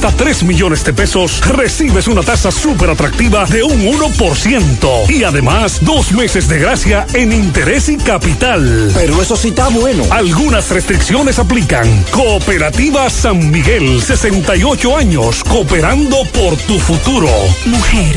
hasta 3 millones de pesos, recibes una tasa súper atractiva de un 1%. Y además, dos meses de gracia en interés y capital. Pero eso sí está bueno. Algunas restricciones aplican. Cooperativa San Miguel, 68 años, cooperando por tu futuro. Mujer,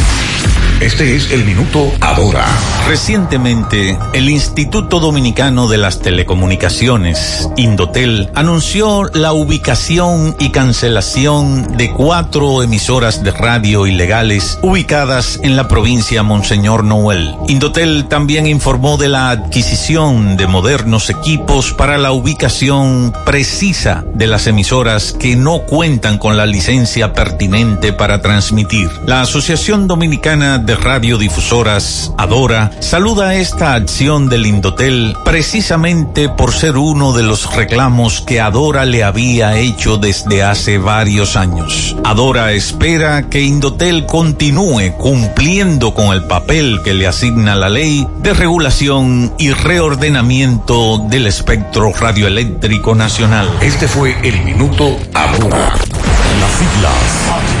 Este es el minuto ahora. Recientemente, el Instituto Dominicano de las Telecomunicaciones, Indotel, anunció la ubicación y cancelación de cuatro emisoras de radio ilegales ubicadas en la provincia Monseñor Noel. Indotel también informó de la adquisición de modernos equipos para la ubicación precisa de las emisoras que no cuentan con la licencia pertinente para transmitir. La Asociación Dominicana de Radiodifusoras, Adora, saluda esta acción del Indotel precisamente por ser uno de los reclamos que Adora le había hecho desde hace varios años. Adora espera que Indotel continúe cumpliendo con el papel que le asigna la ley de regulación y reordenamiento del espectro radioeléctrico nacional. Este fue el minuto Adora. Las siglas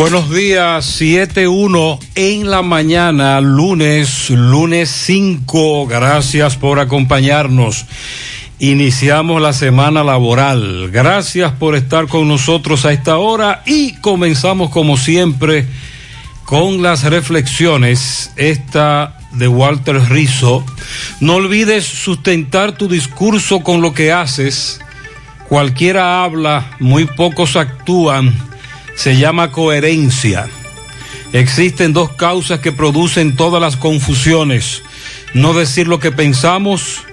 Buenos días, 7-1 en la mañana, lunes, lunes 5. Gracias por acompañarnos. Iniciamos la semana laboral. Gracias por estar con nosotros a esta hora y comenzamos como siempre con las reflexiones. Esta de Walter Rizzo. No olvides sustentar tu discurso con lo que haces. Cualquiera habla, muy pocos actúan se llama coherencia. Existen dos causas que producen todas las confusiones. No decir lo que pensamos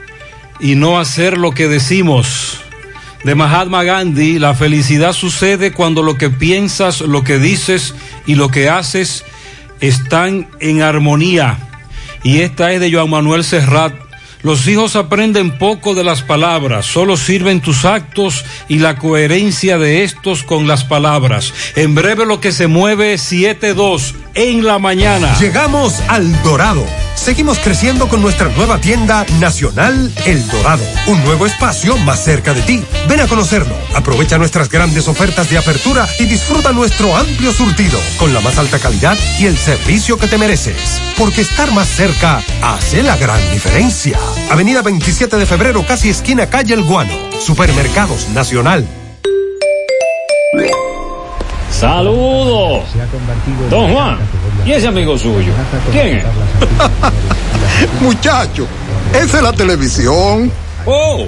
y no hacer lo que decimos. De Mahatma Gandhi, la felicidad sucede cuando lo que piensas, lo que dices y lo que haces están en armonía. Y esta es de Joan Manuel Serrat los hijos aprenden poco de las palabras, solo sirven tus actos y la coherencia de estos con las palabras. En breve lo que se mueve 7-2 en la mañana. Llegamos al Dorado. Seguimos creciendo con nuestra nueva tienda nacional El Dorado, un nuevo espacio más cerca de ti. Ven a conocerlo, aprovecha nuestras grandes ofertas de apertura y disfruta nuestro amplio surtido con la más alta calidad y el servicio que te mereces. Porque estar más cerca hace la gran diferencia. Avenida 27 de febrero, casi esquina calle El Guano. Supermercados Nacional. Saludos. Don Juan. ¿Y ese amigo suyo? ¿Quién es? Muchacho, esa es la televisión. Oh,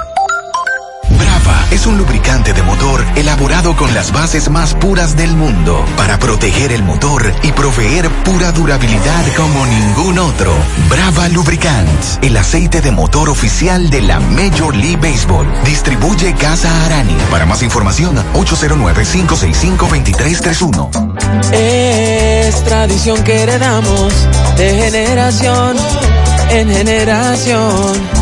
Es un lubricante de motor elaborado con las bases más puras del mundo para proteger el motor y proveer pura durabilidad como ningún otro. Brava Lubricants, el aceite de motor oficial de la Major League Baseball. Distribuye Casa Arani. Para más información, 809-565-2331. Es tradición que heredamos de generación en generación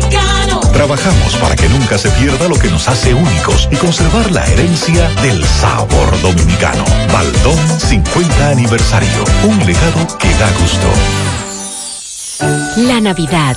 dominicano. Trabajamos para que nunca se pierda lo que nos hace únicos y conservar la herencia del sabor dominicano. Baldón 50 aniversario, un legado que da gusto. La Navidad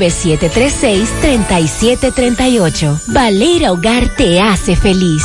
809-736-3738. Valera Hogar te hace feliz.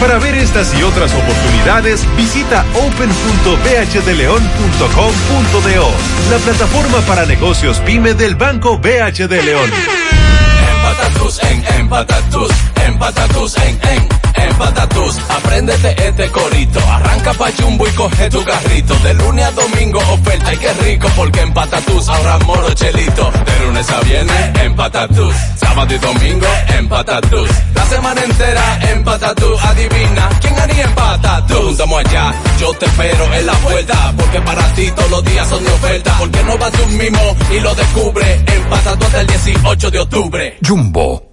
Para ver estas y otras oportunidades, visita open.bhdeleon.com.do, la plataforma para negocios pyme del Banco BH de León. Empatatus en empatatus, empatatus en en empatatus. Apréndete este corito, arranca pa' chumbo y coge tu carrito. De lunes a domingo oferta y qué rico porque empatatus ahorra moro chelito. De lunes a viernes empatatus, sábado y domingo empatatus. La semana entera empatatus, adivina quién haría empatatus. Juntamos allá, yo te espero en la puerta porque para ti todos los días son de oferta. Porque no vas tú mismo y lo descubre empatatus hasta el 18 de octubre. Jumbo,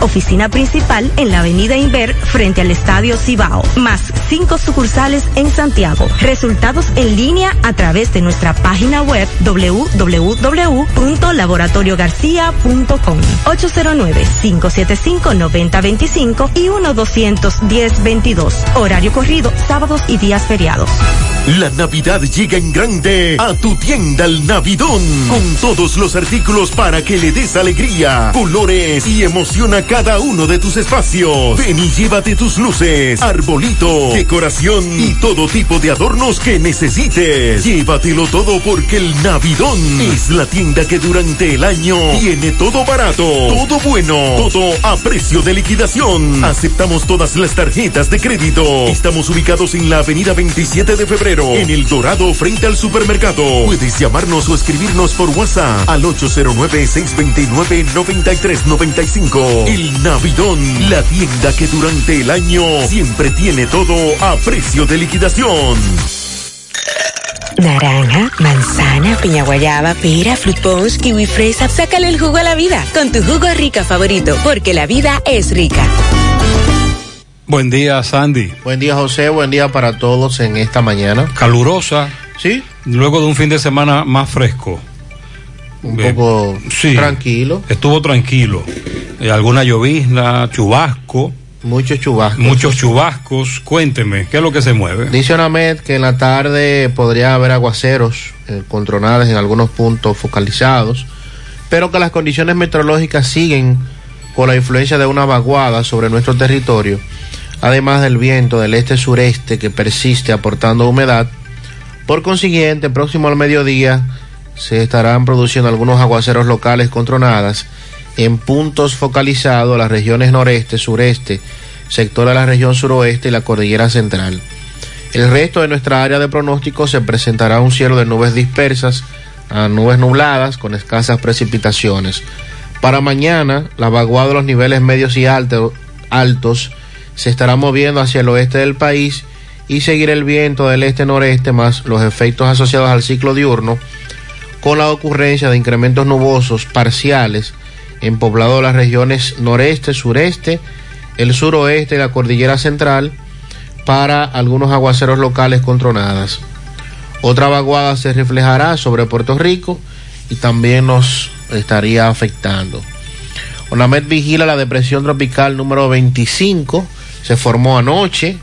Oficina principal en la avenida Inver frente al Estadio Cibao. Más cinco sucursales en Santiago. Resultados en línea a través de nuestra página web www.laboratoriogarcia.com 809-575-9025 y 1-210-22. Horario corrido, sábados y días feriados. La Navidad llega en grande a tu tienda El Navidón con todos los artículos para que le des alegría, colores y emoción a cada uno de tus espacios. Ven y llévate tus luces, arbolito, decoración y todo tipo de adornos que necesites. Llévatelo todo porque el Navidón es la tienda que durante el año tiene todo barato, todo bueno, todo a precio de liquidación. Aceptamos todas las tarjetas de crédito. Estamos ubicados en la avenida 27 de febrero, en El Dorado, frente al supermercado. Puedes llamarnos o escribirnos por WhatsApp al 809-629-9395. El Navidón, la tienda que durante el año siempre tiene todo a precio de liquidación. Naranja, manzana, piña guayaba, pera, fruit punch, kiwi fresa. Sácale el jugo a la vida con tu jugo rica favorito, porque la vida es rica. Buen día, Sandy. Buen día, José. Buen día para todos en esta mañana. Calurosa. Sí. Luego de un fin de semana más fresco. Un poco tranquilo. Estuvo tranquilo. Eh, alguna llovizna, chubasco. Muchos chubascos. Muchos chubascos. Cuénteme, ¿qué es lo que se mueve? Dice Onamed que en la tarde podría haber aguaceros eh, con tronadas en algunos puntos focalizados, pero que las condiciones meteorológicas siguen con la influencia de una vaguada sobre nuestro territorio, además del viento del este-sureste que persiste aportando humedad. Por consiguiente, próximo al mediodía se estarán produciendo algunos aguaceros locales con tronadas en puntos focalizados a las regiones noreste, sureste, sector de la región suroeste y la cordillera central. El resto de nuestra área de pronóstico se presentará un cielo de nubes dispersas a nubes nubladas con escasas precipitaciones. Para mañana, la vaguada de los niveles medios y alto, altos se estará moviendo hacia el oeste del país y seguir el viento del este-noreste más los efectos asociados al ciclo diurno con la ocurrencia de incrementos nubosos parciales en poblado de las regiones noreste, sureste, el suroeste y la cordillera central para algunos aguaceros locales con tronadas. Otra vaguada se reflejará sobre Puerto Rico y también nos estaría afectando. ONAMED vigila la depresión tropical número 25, se formó anoche,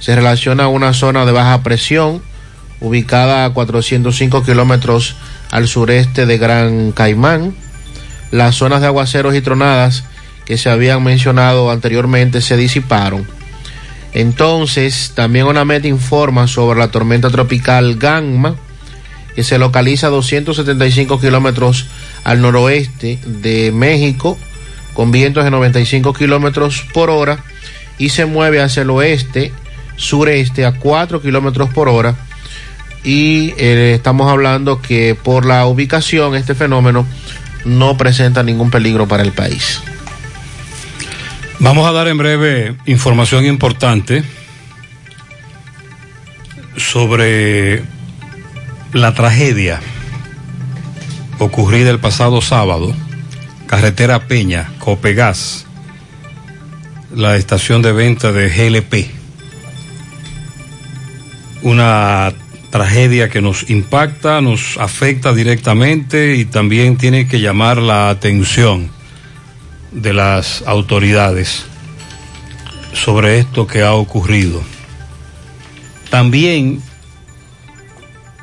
se relaciona a una zona de baja presión ubicada a 405 kilómetros al sureste de Gran Caimán. Las zonas de aguaceros y tronadas que se habían mencionado anteriormente se disiparon. Entonces, también ONAMED informa sobre la tormenta tropical Gangma, que se localiza a 275 kilómetros al noroeste de México, con vientos de 95 kilómetros por hora, y se mueve hacia el oeste, sureste, a 4 kilómetros por hora. Y eh, estamos hablando que por la ubicación, este fenómeno no presenta ningún peligro para el país. Vamos a dar en breve información importante sobre la tragedia ocurrida el pasado sábado, carretera Peña, Copegas, la estación de venta de GLP. Una tragedia que nos impacta, nos afecta directamente y también tiene que llamar la atención de las autoridades sobre esto que ha ocurrido. También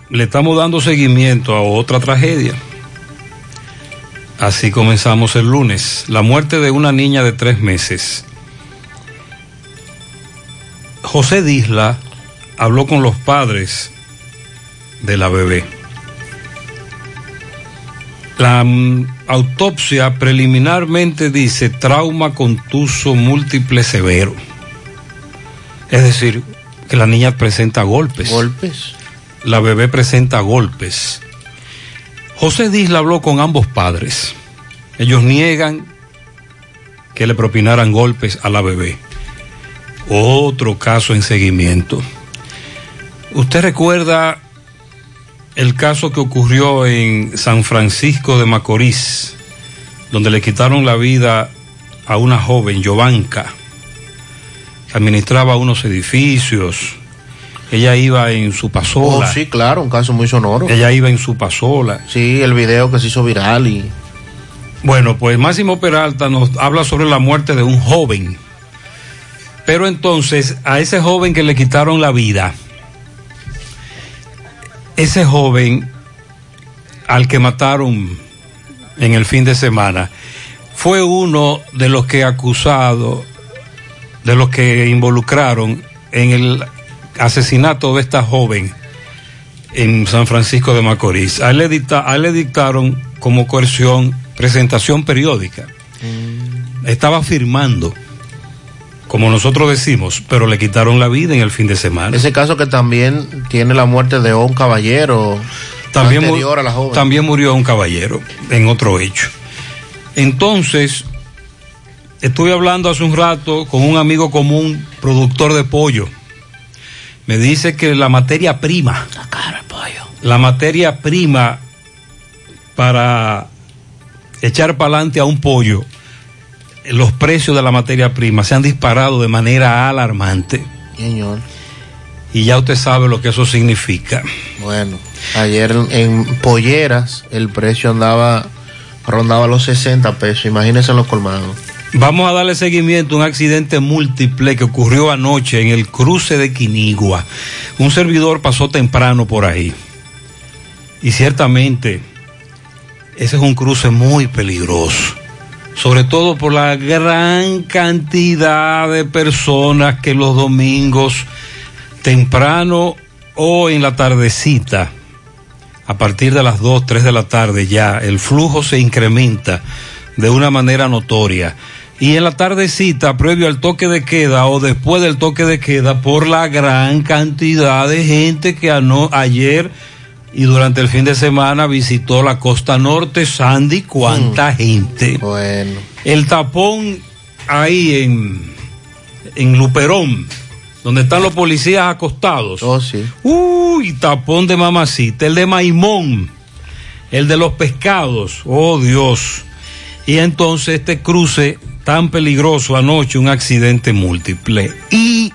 le estamos dando seguimiento a otra tragedia. Así comenzamos el lunes. La muerte de una niña de tres meses. José Disla habló con los padres de la bebé. La mm, autopsia preliminarmente dice trauma contuso múltiple severo. Es decir, que la niña presenta golpes. Golpes. La bebé presenta golpes. José Disla habló con ambos padres. Ellos niegan que le propinaran golpes a la bebé. Otro caso en seguimiento. ¿Usted recuerda el caso que ocurrió en San Francisco de Macorís, donde le quitaron la vida a una joven, que administraba unos edificios. Ella iba en su pasola. Oh, sí, claro, un caso muy sonoro. Ella iba en su pasola. Sí, el video que se hizo viral y... Bueno, pues Máximo Peralta nos habla sobre la muerte de un joven. Pero entonces, a ese joven que le quitaron la vida, ese joven al que mataron en el fin de semana fue uno de los que acusado, de los que involucraron en el asesinato de esta joven en San Francisco de Macorís. A él le, dicta, a él le dictaron como coerción presentación periódica. Estaba firmando, como nosotros decimos, pero le quitaron la vida en el fin de semana. Ese caso que también tiene la muerte de un caballero también, anterior a la joven. también murió un caballero en otro hecho. Entonces, estuve hablando hace un rato con un amigo común, productor de pollo. Me dice que la materia prima La cara de pollo. la materia prima para echar para adelante a un pollo, los precios de la materia prima se han disparado de manera alarmante. Señor. Y ya usted sabe lo que eso significa. Bueno, ayer en, polleras el precio andaba, rondaba los 60 pesos. Imagínense los colmados. Vamos a darle seguimiento a un accidente múltiple que ocurrió anoche en el cruce de Quinigua. Un servidor pasó temprano por ahí. Y ciertamente ese es un cruce muy peligroso. Sobre todo por la gran cantidad de personas que los domingos temprano o en la tardecita, a partir de las 2, 3 de la tarde ya, el flujo se incrementa de una manera notoria. Y en la tardecita, previo al toque de queda o después del toque de queda, por la gran cantidad de gente que ano, ayer y durante el fin de semana visitó la costa norte, Sandy, cuánta mm. gente. Bueno. El tapón ahí en, en Luperón, donde están los policías acostados. Oh, sí. Uy, tapón de mamacita. El de Maimón, el de los pescados. Oh, Dios. Y entonces este cruce tan peligroso anoche, un accidente múltiple. Y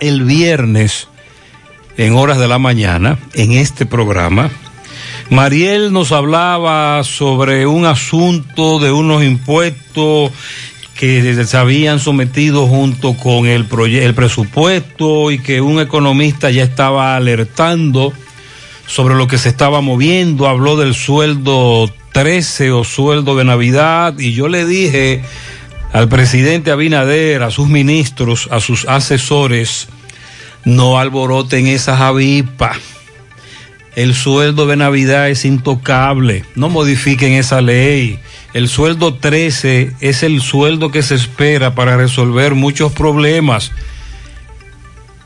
el viernes, en horas de la mañana, en este programa, Mariel nos hablaba sobre un asunto de unos impuestos que se habían sometido junto con el, el presupuesto y que un economista ya estaba alertando sobre lo que se estaba moviendo, habló del sueldo 13 o sueldo de Navidad y yo le dije al presidente Abinader, a sus ministros, a sus asesores, no alboroten esas avispas. El sueldo de Navidad es intocable, no modifiquen esa ley. El sueldo 13 es el sueldo que se espera para resolver muchos problemas.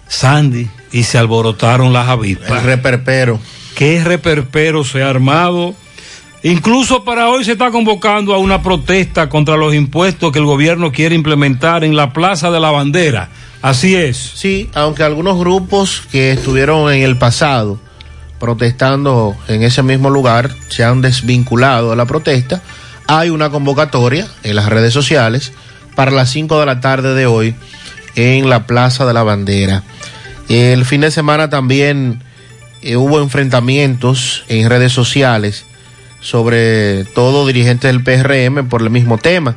Sandy, y se alborotaron las avispas. El reperpero. ¿Qué reperpero se ha armado? Incluso para hoy se está convocando a una protesta contra los impuestos que el gobierno quiere implementar en la Plaza de la Bandera. Así es. Sí, aunque algunos grupos que estuvieron en el pasado protestando en ese mismo lugar se han desvinculado de la protesta, hay una convocatoria en las redes sociales para las 5 de la tarde de hoy en la Plaza de la Bandera. El fin de semana también eh, hubo enfrentamientos en redes sociales sobre todo dirigentes del PRM por el mismo tema.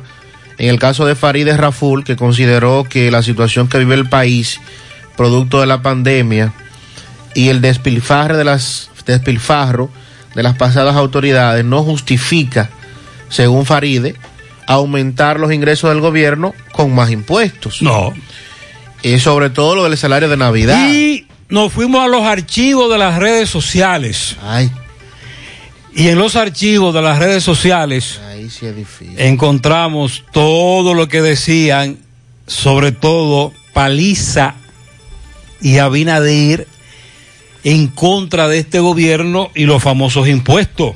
En el caso de Farideh Raful, que consideró que la situación que vive el país, producto de la pandemia y el despilfarro de las, despilfarro de las pasadas autoridades, no justifica, según Faride, aumentar los ingresos del gobierno con más impuestos. No. Y sobre todo lo del salario de Navidad. Y nos fuimos a los archivos de las redes sociales. Ay. Y en los archivos de las redes sociales sí encontramos todo lo que decían, sobre todo Paliza y Abinader en contra de este gobierno y los famosos impuestos.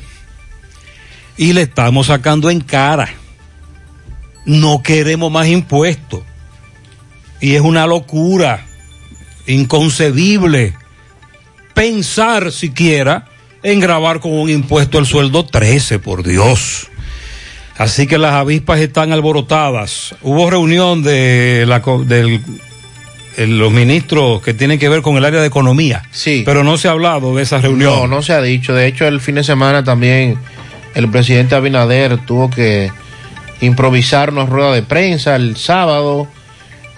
Y le estamos sacando en cara. No queremos más impuestos. Y es una locura, inconcebible, pensar siquiera en grabar con un impuesto al sueldo 13, por Dios. Así que las avispas están alborotadas. Hubo reunión de la, del, los ministros que tienen que ver con el área de economía. Sí. Pero no se ha hablado de esa reunión. No, no se ha dicho. De hecho, el fin de semana también el presidente Abinader tuvo que improvisar una rueda de prensa el sábado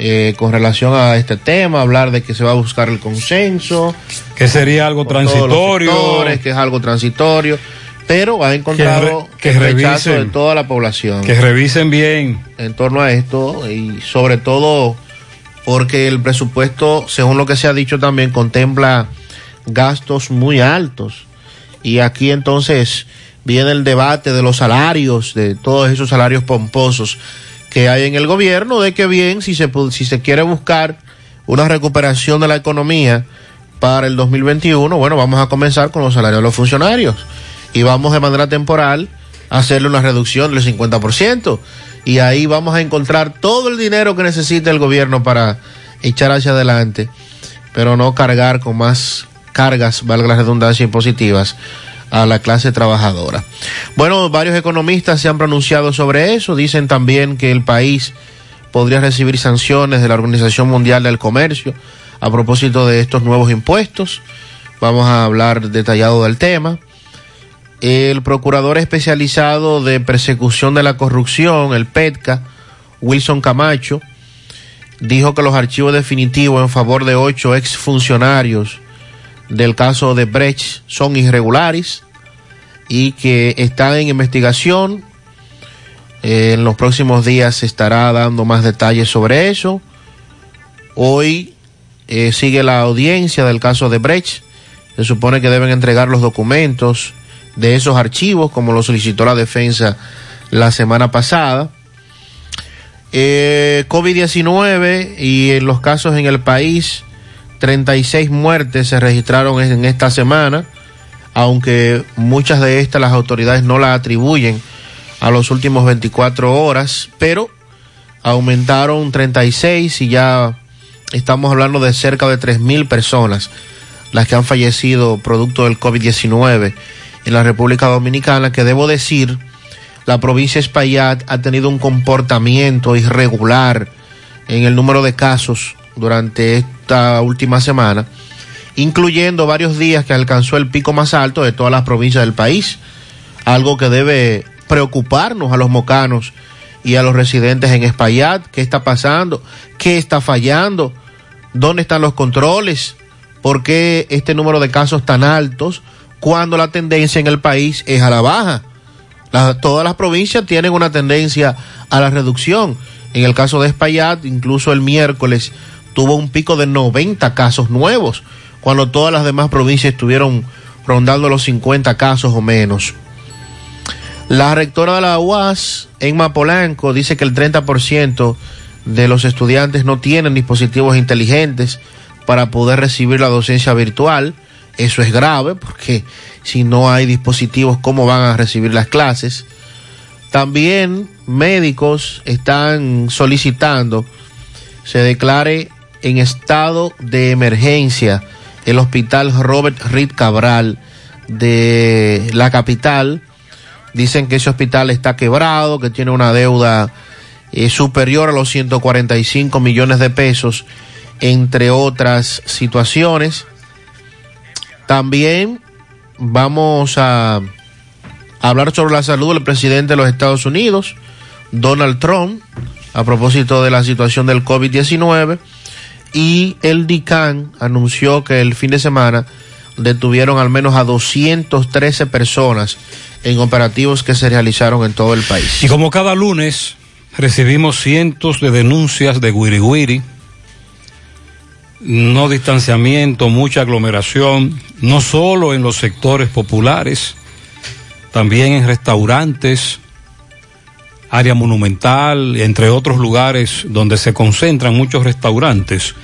eh, con relación a este tema, hablar de que se va a buscar el consenso. Que sería algo transitorio. Sectores, que es algo transitorio. Pero ha encontrado que, el revisen, rechazo de toda la población. Que revisen bien. En torno a esto y sobre todo porque el presupuesto, según lo que se ha dicho también, contempla gastos muy altos. Y aquí entonces viene el debate de los salarios, de todos esos salarios pomposos que hay en el gobierno, de que bien, si se, si se quiere buscar una recuperación de la economía para el 2021, bueno, vamos a comenzar con los salarios de los funcionarios y vamos de manera temporal a hacerle una reducción del 50%. Y ahí vamos a encontrar todo el dinero que necesita el gobierno para echar hacia adelante, pero no cargar con más cargas, valga la redundancia, impositivas a la clase trabajadora. Bueno, varios economistas se han pronunciado sobre eso, dicen también que el país podría recibir sanciones de la Organización Mundial del Comercio a propósito de estos nuevos impuestos. Vamos a hablar detallado del tema. El procurador especializado de persecución de la corrupción, el PETCA, Wilson Camacho, dijo que los archivos definitivos en favor de ocho exfuncionarios del caso de Brecht son irregulares y que están en investigación. Eh, en los próximos días se estará dando más detalles sobre eso. Hoy eh, sigue la audiencia del caso de Brecht. Se supone que deben entregar los documentos de esos archivos, como lo solicitó la defensa la semana pasada. Eh, COVID-19 y en los casos en el país, 36 muertes se registraron en esta semana, aunque muchas de estas las autoridades no las atribuyen a los últimos 24 horas, pero aumentaron 36 y ya estamos hablando de cerca de 3.000 personas las que han fallecido producto del COVID-19 en la República Dominicana, que debo decir, la provincia Espaillat ha tenido un comportamiento irregular en el número de casos durante esta última semana, incluyendo varios días que alcanzó el pico más alto de todas las provincias del país, algo que debe preocuparnos a los mocanos y a los residentes en Espaillat, qué está pasando, qué está fallando, dónde están los controles, por qué este número de casos tan altos, cuando la tendencia en el país es a la baja. Todas las provincias tienen una tendencia a la reducción. En el caso de Espaillat, incluso el miércoles tuvo un pico de 90 casos nuevos, cuando todas las demás provincias estuvieron rondando los 50 casos o menos. La rectora de la UAS, Emma Polanco, dice que el 30% de los estudiantes no tienen dispositivos inteligentes para poder recibir la docencia virtual. Eso es grave porque si no hay dispositivos, ¿cómo van a recibir las clases? También médicos están solicitando se declare en estado de emergencia el hospital Robert Reed Cabral de la capital. Dicen que ese hospital está quebrado, que tiene una deuda eh, superior a los 145 millones de pesos, entre otras situaciones. También vamos a hablar sobre la salud del presidente de los Estados Unidos, Donald Trump, a propósito de la situación del COVID-19. Y el DICAN anunció que el fin de semana detuvieron al menos a 213 personas en operativos que se realizaron en todo el país. Y como cada lunes recibimos cientos de denuncias de Wiri, no distanciamiento, mucha aglomeración, no solo en los sectores populares, también en restaurantes, área monumental, entre otros lugares donde se concentran muchos restaurantes.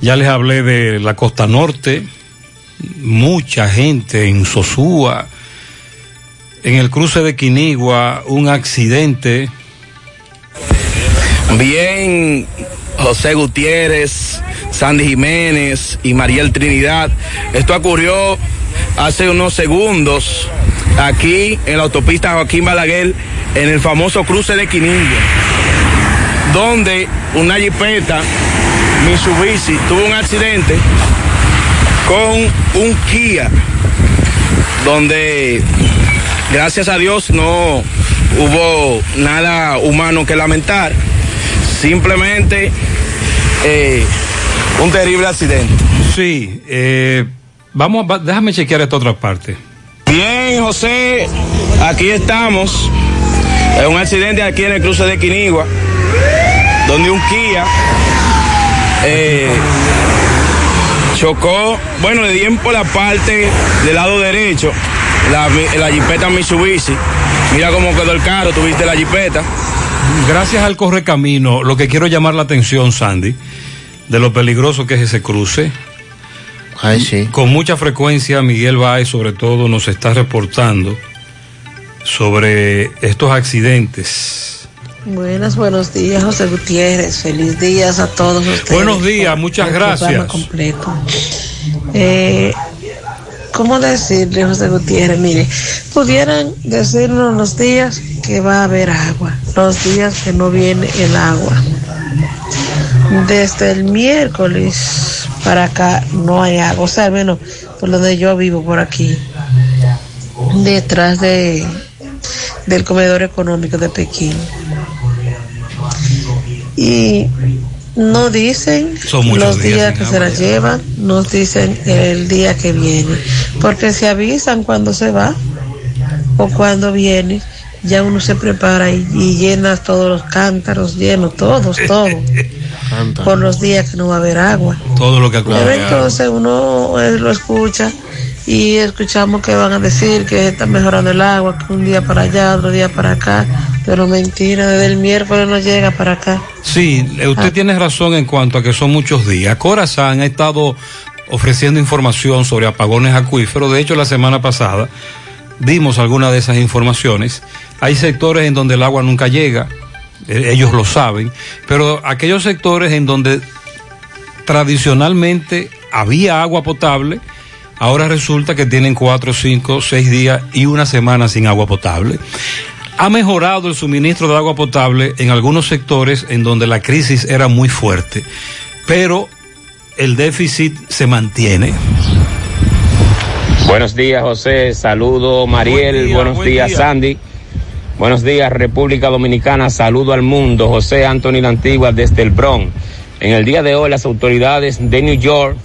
Ya les hablé de la costa norte, mucha gente en Sosúa, en el cruce de Quinigua, un accidente. Bien, José Gutiérrez, Sandy Jiménez y Mariel Trinidad. Esto ocurrió hace unos segundos aquí en la autopista Joaquín Balaguer, en el famoso cruce de Quinigua, donde una jipeta Mitsubishi tuvo un accidente con un Kia, donde gracias a Dios no hubo nada humano que lamentar, simplemente eh, un terrible accidente. Sí, eh, vamos, va- déjame chequear esta otra parte. Bien, José, aquí estamos. Es un accidente aquí en el cruce de Quinigua, donde un Kia eh, chocó, bueno, le dieron por la parte del lado derecho, la, la jipeta Mitsubishi. Mira cómo quedó el carro, tuviste la jipeta. Gracias al correcamino, lo que quiero llamar la atención, Sandy, de lo peligroso que es ese cruce. Con mucha frecuencia, Miguel Báez, sobre todo, nos está reportando sobre estos accidentes. Buenas, buenos días, José Gutiérrez. Feliz días a todos ustedes. Buenos días, muchas gracias. completo. Eh, ¿Cómo decirle, José Gutiérrez? Mire, pudieran decirnos los días que va a haber agua, los días que no viene el agua. Desde el miércoles para acá no hay agua, o sea, al menos por donde yo vivo, por aquí, detrás de, del comedor económico de Pekín. Y no dicen los días que se la ya. llevan, nos dicen el día que viene, porque se avisan cuando se va o cuando viene, ya uno se prepara y, y llena todos los cántaros, lleno todos, por los días que no va a haber agua. Todo lo que acuerda. entonces uno eh, lo escucha y escuchamos que van a decir que está mejorando el agua, que un día para allá, otro día para acá, pero mentira, desde el miércoles no llega para acá. Sí, eh, usted tiene razón en cuanto a que son muchos días. Corazán ha estado ofreciendo información sobre apagones acuíferos. De hecho, la semana pasada dimos algunas de esas informaciones. Hay sectores en donde el agua nunca llega, ellos lo saben, pero aquellos sectores en donde tradicionalmente había agua potable, ahora resulta que tienen cuatro, cinco, seis días y una semana sin agua potable. Ha mejorado el suministro de agua potable en algunos sectores en donde la crisis era muy fuerte, pero el déficit se mantiene. Buenos días, José. Saludo, Mariel. Buen día, Buenos buen días, día. Sandy. Buenos días, República Dominicana. Saludo al mundo. José Anthony La Antigua desde el Bronx. En el día de hoy, las autoridades de New York,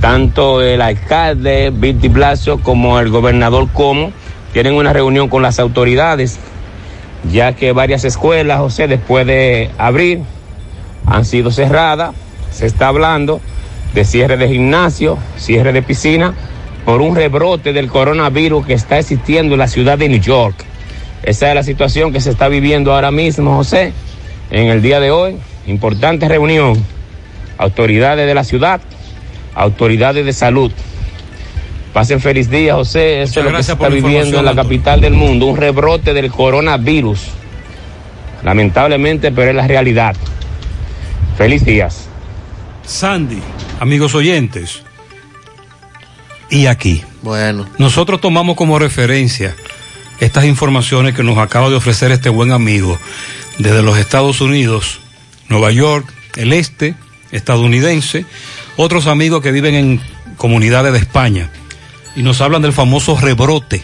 tanto el alcalde Bill Blasio como el gobernador Como, tienen una reunión con las autoridades, ya que varias escuelas, José, después de abrir, han sido cerradas. Se está hablando de cierre de gimnasio, cierre de piscina, por un rebrote del coronavirus que está existiendo en la ciudad de New York. Esa es la situación que se está viviendo ahora mismo, José. En el día de hoy, importante reunión. Autoridades de la ciudad, autoridades de salud. Pasen feliz día, José. Eso es lo que se está viviendo en la doctor. capital del mundo, un rebrote del coronavirus. Lamentablemente, pero es la realidad. Feliz días. Sandy, amigos oyentes, y aquí. Bueno. Nosotros tomamos como referencia estas informaciones que nos acaba de ofrecer este buen amigo desde los Estados Unidos, Nueva York, el este estadounidense, otros amigos que viven en comunidades de España y nos hablan del famoso rebrote.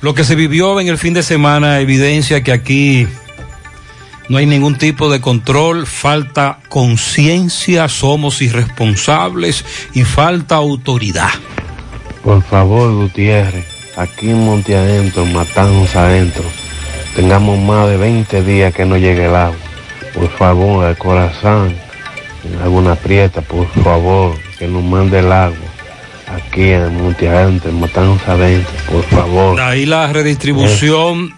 Lo que se vivió en el fin de semana evidencia que aquí no hay ningún tipo de control, falta conciencia, somos irresponsables y falta autoridad. Por favor, Gutiérrez, aquí en Monte Adentro, matamos adentro. Tengamos más de 20 días que no llegue el agua. Por favor, el corazón, en alguna prieta, por favor, que nos mande el agua. Aquí en Monte Adentro, matamos adentro, por favor. Ahí la redistribución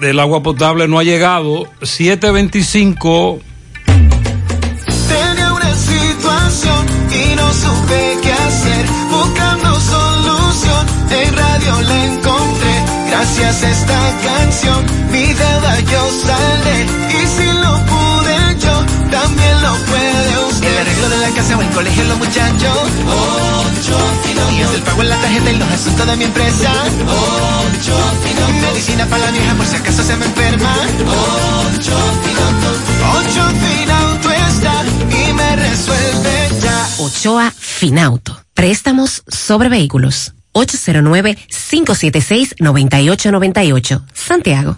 del agua potable no ha llegado. 725 Tenía una situación y no supe la encontré. Gracias a esta canción, mi deuda yo saldré. Y si lo pude yo, también lo puede usted. El arreglo de la casa o el colegio, los muchachos. Ocho Días del pago en la tarjeta y los asuntos de mi empresa. Ocho Medicina para la vieja por si acaso se me enferma. Ocho Ocho Finauto está y me resuelve ya. Ochoa Finauto. Préstamos sobre vehículos. 809-576-9898. Santiago.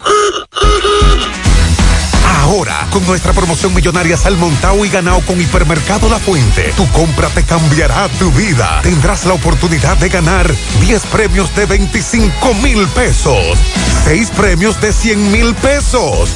Ahora, con nuestra promoción millonaria Salmontao y ganado con Hipermercado La Fuente, tu compra te cambiará tu vida. Tendrás la oportunidad de ganar 10 premios de 25 mil pesos, 6 premios de 100 mil pesos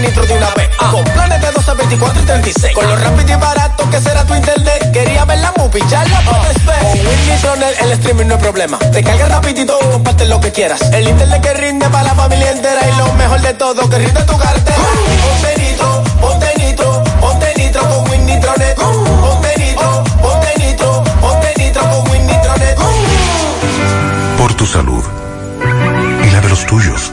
Nitro de una vez. Con planes de 12, 24 y 36. Con lo rápido y barato que será tu internet. Quería ver la movie, ya la puedes ver. Con Win Nitronet el streaming no hay problema. Te carga rapidito, comparte monte lo que quieras. El internet que rinde para la familia entera y lo mejor de todo, que rinde tu cartera. Ponte nitro, ponte nitro, ponte nitro con Win Nitronet. Ponte nitro, ponte nitro, ponte nitro con Win Nitronet. Por tu salud y la de los tuyos.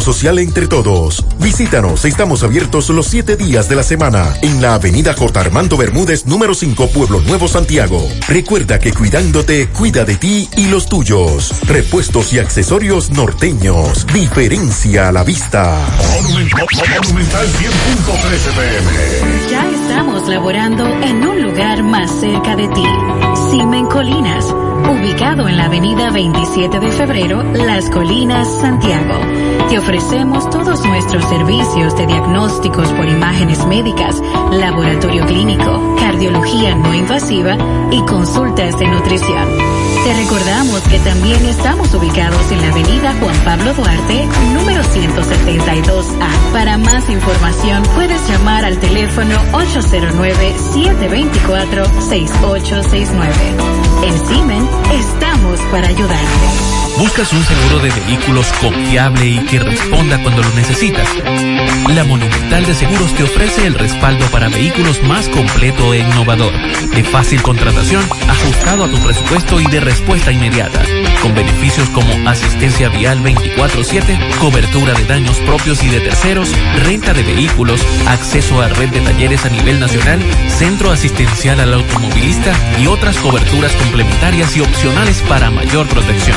social entre todos. Visítanos, estamos abiertos los siete días de la semana en la avenida J. Armando Bermúdez, número 5, Pueblo Nuevo, Santiago. Recuerda que cuidándote, cuida de ti y los tuyos. Repuestos y accesorios norteños. Diferencia a la vista. Monumental 100.13 pm. Ya estamos laborando en un lugar más cerca de ti. Simen Colinas, ubicado en la avenida 27 de febrero, Las Colinas, Santiago. Te ofrecemos todos nuestros servicios de diagnósticos por imágenes médicas, laboratorio clínico, cardiología no invasiva y consultas de nutrición. Te recordamos que también estamos ubicados en la avenida Juan Pablo Duarte, número 172A. Para más información puedes llamar al teléfono 809-724-6869. En Simen estamos para ayudarte. ¿Buscas un seguro de vehículos confiable y que responda cuando lo necesitas? La Monumental de Seguros te ofrece el respaldo para vehículos más completo e innovador, de fácil contratación, ajustado a tu presupuesto y de respuesta inmediata, con beneficios como asistencia vial 24/7, cobertura de daños propios y de terceros, renta de vehículos, acceso a red de talleres a nivel nacional, centro asistencial al automovilista y otras coberturas complementarias y opcionales para mayor protección.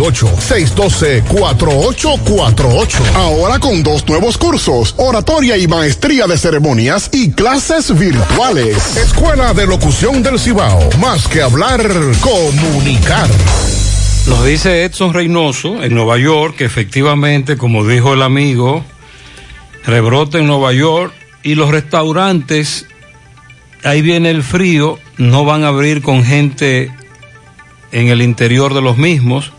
612-4848. Ahora con dos nuevos cursos, oratoria y maestría de ceremonias y clases virtuales. Escuela de Locución del Cibao. Más que hablar, comunicar. Nos dice Edson Reynoso en Nueva York que efectivamente, como dijo el amigo, rebrote en Nueva York y los restaurantes, ahí viene el frío, no van a abrir con gente en el interior de los mismos,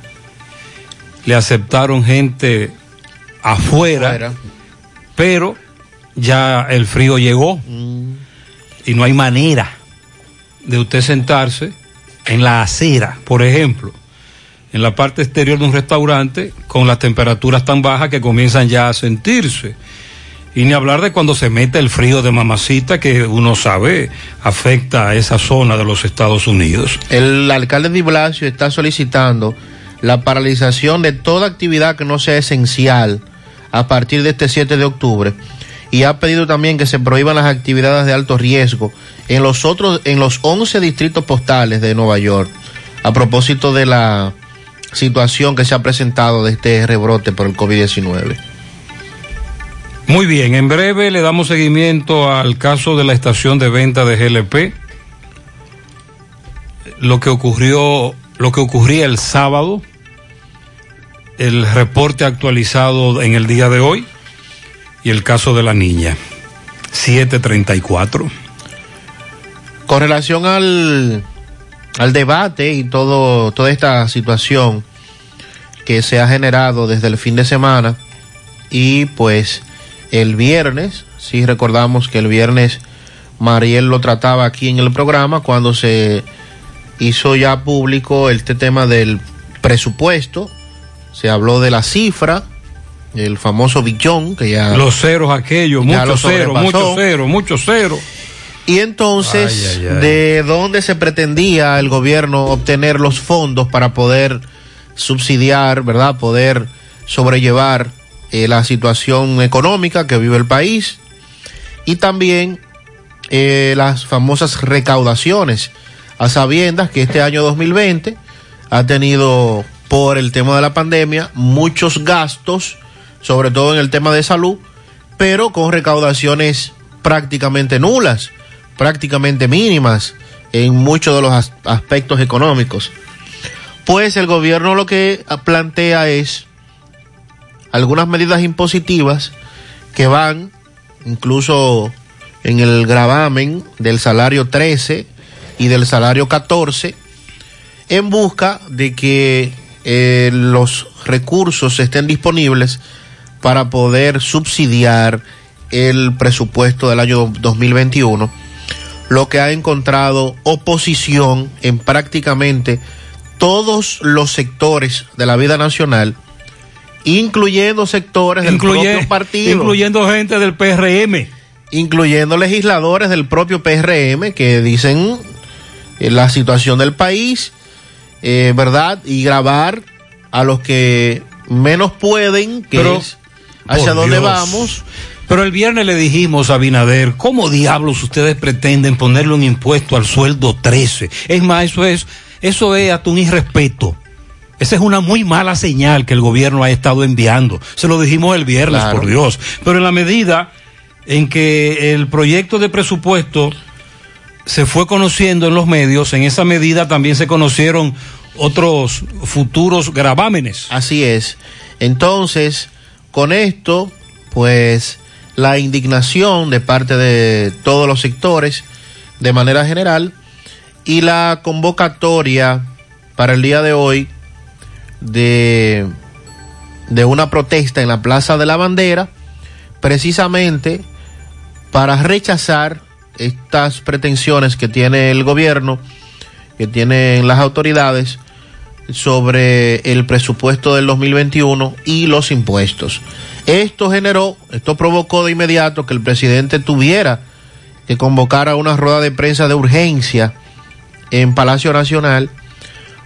le aceptaron gente afuera, Afuera. pero ya el frío llegó y no hay manera de usted sentarse en la acera, por ejemplo, en la parte exterior de un restaurante con las temperaturas tan bajas que comienzan ya a sentirse. Y ni hablar de cuando se mete el frío de mamacita que uno sabe afecta a esa zona de los Estados Unidos. El alcalde de Blasio está solicitando la paralización de toda actividad que no sea esencial a partir de este 7 de octubre y ha pedido también que se prohíban las actividades de alto riesgo en los otros en los 11 distritos postales de Nueva York a propósito de la situación que se ha presentado de este rebrote por el COVID-19. Muy bien, en breve le damos seguimiento al caso de la estación de venta de GLP. Lo que ocurrió, lo que ocurría el sábado, el reporte actualizado en el día de hoy y el caso de la niña. 734. Con relación al, al debate y todo, toda esta situación que se ha generado desde el fin de semana y pues el viernes, sí recordamos que el viernes Mariel lo trataba aquí en el programa cuando se hizo ya público este tema del presupuesto, se habló de la cifra, el famoso billón que ya... Los ceros aquellos, muchos ceros, muchos ceros, muchos ceros. Y entonces, Ay, ay, ay. ¿de dónde se pretendía el gobierno obtener los fondos para poder subsidiar, verdad? Poder sobrellevar eh, la situación económica que vive el país y también eh, las famosas recaudaciones a sabiendas que este año 2020 ha tenido por el tema de la pandemia muchos gastos, sobre todo en el tema de salud, pero con recaudaciones prácticamente nulas, prácticamente mínimas en muchos de los as- aspectos económicos. Pues el gobierno lo que plantea es algunas medidas impositivas que van incluso en el gravamen del salario 13 y del salario 14 en busca de que eh, los recursos estén disponibles para poder subsidiar el presupuesto del año 2021, lo que ha encontrado oposición en prácticamente todos los sectores de la vida nacional, incluyendo sectores del Incluye- propio partido incluyendo gente del PRM. incluyendo legisladores del propio PRM que dicen eh, la situación del país, eh, ¿verdad? Y grabar a los que menos pueden, que Pero, es hacia dónde Dios. vamos. Pero el viernes le dijimos a Binader, ¿cómo diablos ustedes pretenden ponerle un impuesto al sueldo 13? Es más, eso es, eso es hasta un irrespeto. Esa es una muy mala señal que el gobierno ha estado enviando. Se lo dijimos el viernes, Claro. por Dios. Pero en la medida en que el proyecto de presupuesto se fue conociendo en los medios, en esa medida también se conocieron otros futuros gravámenes. Así es. Entonces, con esto, pues la indignación de parte de todos los sectores, de manera general, y la convocatoria para el día de hoy de, de una protesta en la Plaza de la Bandera, precisamente para rechazar estas pretensiones que tiene el gobierno, que tienen las autoridades sobre el presupuesto del 2021 y los impuestos. Esto generó, esto provocó de inmediato que el presidente tuviera que convocar a una rueda de prensa de urgencia en Palacio Nacional,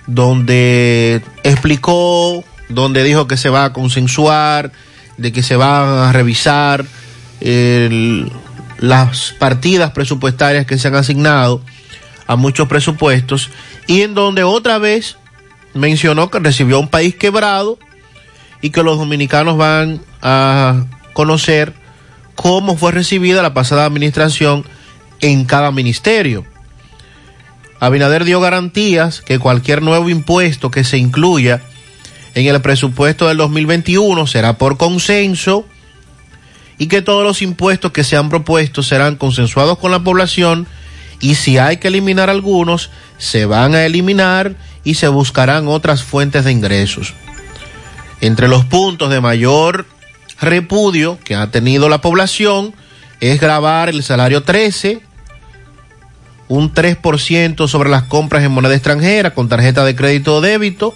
donde explicó, donde dijo que se va a consensuar, de que se van a revisar el- las partidas presupuestarias que se han asignado a muchos presupuestos y en donde otra vez mencionó que recibió un país quebrado y que los dominicanos van a conocer cómo fue recibida la pasada administración en cada ministerio. Abinader dio garantías que cualquier nuevo impuesto que se incluya en el presupuesto del 2021 será por consenso y que todos los impuestos que se han propuesto serán consensuados con la población y si hay que eliminar algunos, se van a eliminar y se buscarán otras fuentes de ingresos. Entre los puntos de mayor repudio que ha tenido la población es grabar el salario 13, un 3% sobre las compras en moneda extranjera con tarjeta de crédito o débito,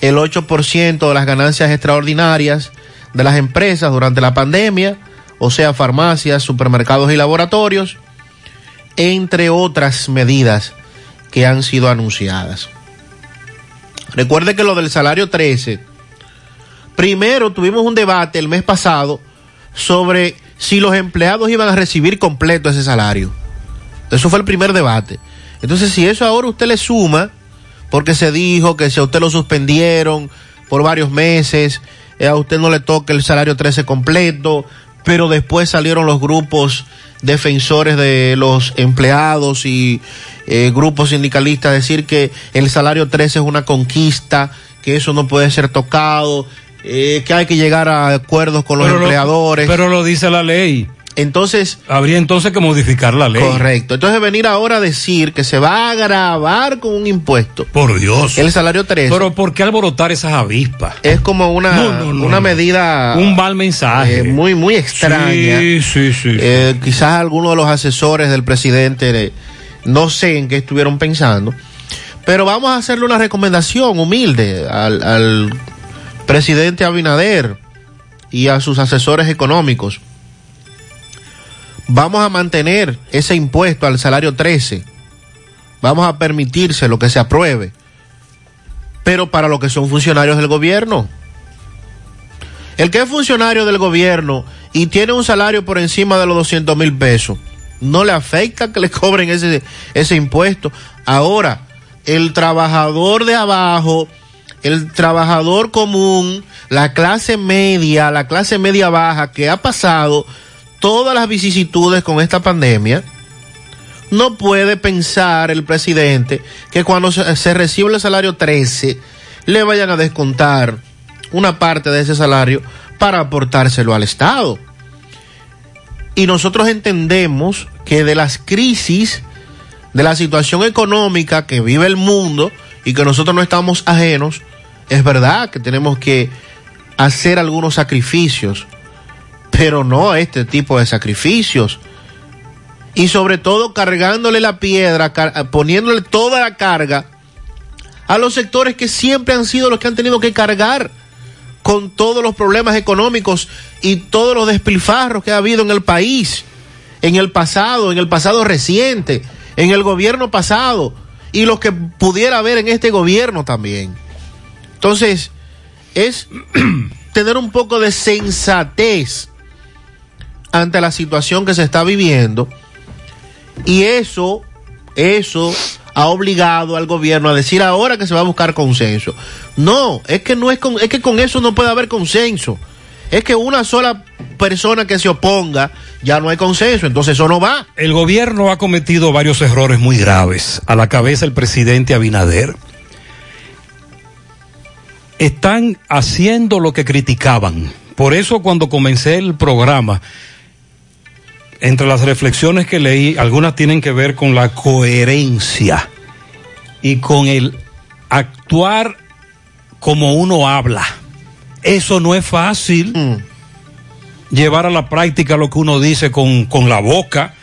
el 8% de las ganancias extraordinarias de las empresas durante la pandemia, o sea, farmacias, supermercados y laboratorios, entre otras medidas que han sido anunciadas. Recuerde que lo del salario 13, primero tuvimos un debate el mes pasado sobre si los empleados iban a recibir completo ese salario. Eso fue el primer debate. Entonces, si eso ahora usted le suma, porque se dijo que si a usted lo suspendieron por varios meses, eh, a usted no le toca el salario 13 completo, pero después salieron los grupos defensores de los empleados y eh, grupos sindicalistas a decir que el salario 13 es una conquista, que eso no puede ser tocado, eh, que hay que llegar a acuerdos con los lo- empleadores. pero lo dice la ley. Entonces. Habría entonces que modificar la ley. Correcto. Entonces venir ahora a decir que se va a grabar con un impuesto. Por Dios. El salario 13. Pero ¿por qué alborotar esas avispas? es como una, No, no, no, una medida. Un mal mensaje. eh, muy, muy extraña. Sí, sí, sí. Eh, quizás algunos de los asesores del presidente eh, no sé en qué estuvieron pensando. Pero vamos a hacerle una recomendación humilde al, al presidente Abinader y a sus asesores económicos. Vamos a mantener ese impuesto al salario 13. Vamos a permitirse lo que se apruebe. Pero para lo que son funcionarios del gobierno. El que es funcionario del gobierno y tiene un salario por encima de los 200 mil pesos, no le afecta que le cobren ese, ese impuesto. Ahora, el trabajador de abajo, el trabajador común, la clase media, la clase media baja que ha pasado todas las vicisitudes con esta pandemia, no puede pensar el presidente que cuando se, recibe el salario 13 le vayan a descontar una parte de ese salario para aportárselo al Estado. Y nosotros entendemos que de las crisis, de la situación económica que vive el mundo y que nosotros no estamos ajenos, es verdad que tenemos que hacer algunos sacrificios, pero no este tipo de sacrificios. Y sobre todo cargándole la piedra, poniéndole toda la carga a los sectores que siempre han sido los que han tenido que cargar con todos los problemas económicos y todos los despilfarros que ha habido en el país, en el pasado, en el pasado reciente, en el gobierno pasado y los que pudiera haber en este gobierno también. Entonces, es tener un poco de sensatez ante la situación que se está viviendo y eso, eso ha obligado al gobierno a decir ahora que se va a buscar consenso. No, es que no es con, es que con eso no puede haber consenso. Es que una sola persona que se oponga ya no hay consenso, entonces eso no va. El gobierno ha cometido varios errores muy graves. A la cabeza el presidente Abinader. Están haciendo lo que criticaban. Por eso cuando comencé el programa, entre las reflexiones que leí, algunas tienen que ver con la coherencia y con el actuar como uno habla. Eso no es fácil. Llevar a la práctica lo que uno dice con, con la boca.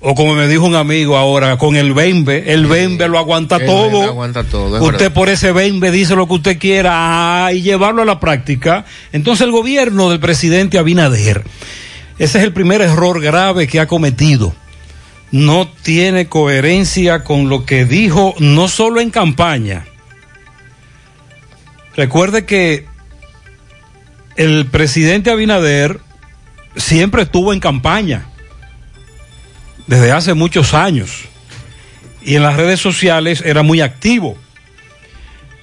O como me dijo un amigo ahora, con el bembe. El bembe lo aguanta todo. bembe aguanta todo, es usted verdad. por ese bembe dice lo que usted quiera ah, y llevarlo a la práctica. Entonces el gobierno del presidente Abinader, ese es el primer error grave que ha cometido. No tiene coherencia con lo que dijo, no solo en campaña. Recuerde que el presidente Abinader siempre estuvo en campaña, desde hace muchos años, y en las redes sociales era muy activo.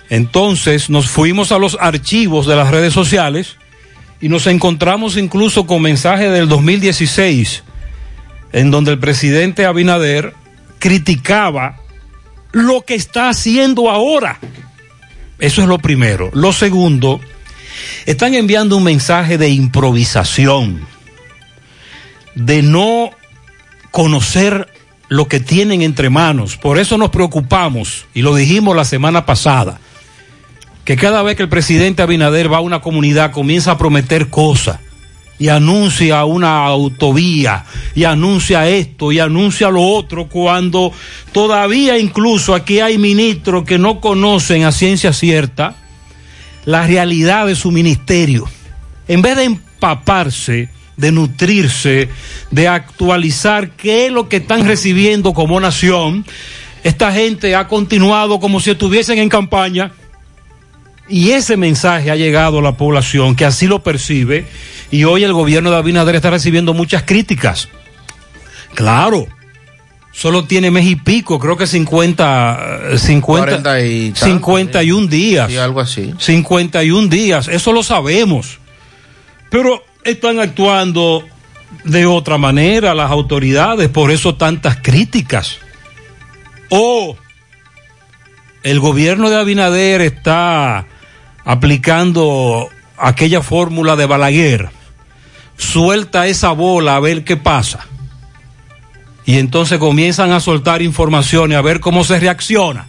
Entonces nos fuimos a los archivos de las redes sociales y nos encontramos incluso con mensajes del 2016 en donde el presidente Abinader criticaba lo que está haciendo ahora. Eso es lo primero. Lo segundo, están enviando un mensaje de improvisación, de no conocer lo que tienen entre manos. Por eso nos preocupamos, y lo dijimos la semana pasada, que cada vez que el presidente Abinader va a una comunidad comienza a prometer cosas y anuncia una autovía y anuncia esto y anuncia lo otro cuando todavía incluso aquí hay ministros que no conocen a ciencia cierta la realidad de su ministerio. En vez de empaparse, de nutrirse, de actualizar qué es lo que están recibiendo como nación, esta gente ha continuado como si estuviesen en campaña y ese mensaje ha llegado a la población que así lo percibe y hoy el gobierno de Abinader está recibiendo muchas críticas. Claro, solo tiene mes y pico, creo que 50, 50 40 y tanto, 51 días. Sí, algo así. 51 días, eso lo sabemos. Pero están actuando de otra manera las autoridades, por eso tantas críticas. O el gobierno de Abinader está aplicando aquella fórmula de Balaguer. Suelta esa bola a ver qué pasa. Y entonces comienzan a soltar informaciones a ver cómo se reacciona.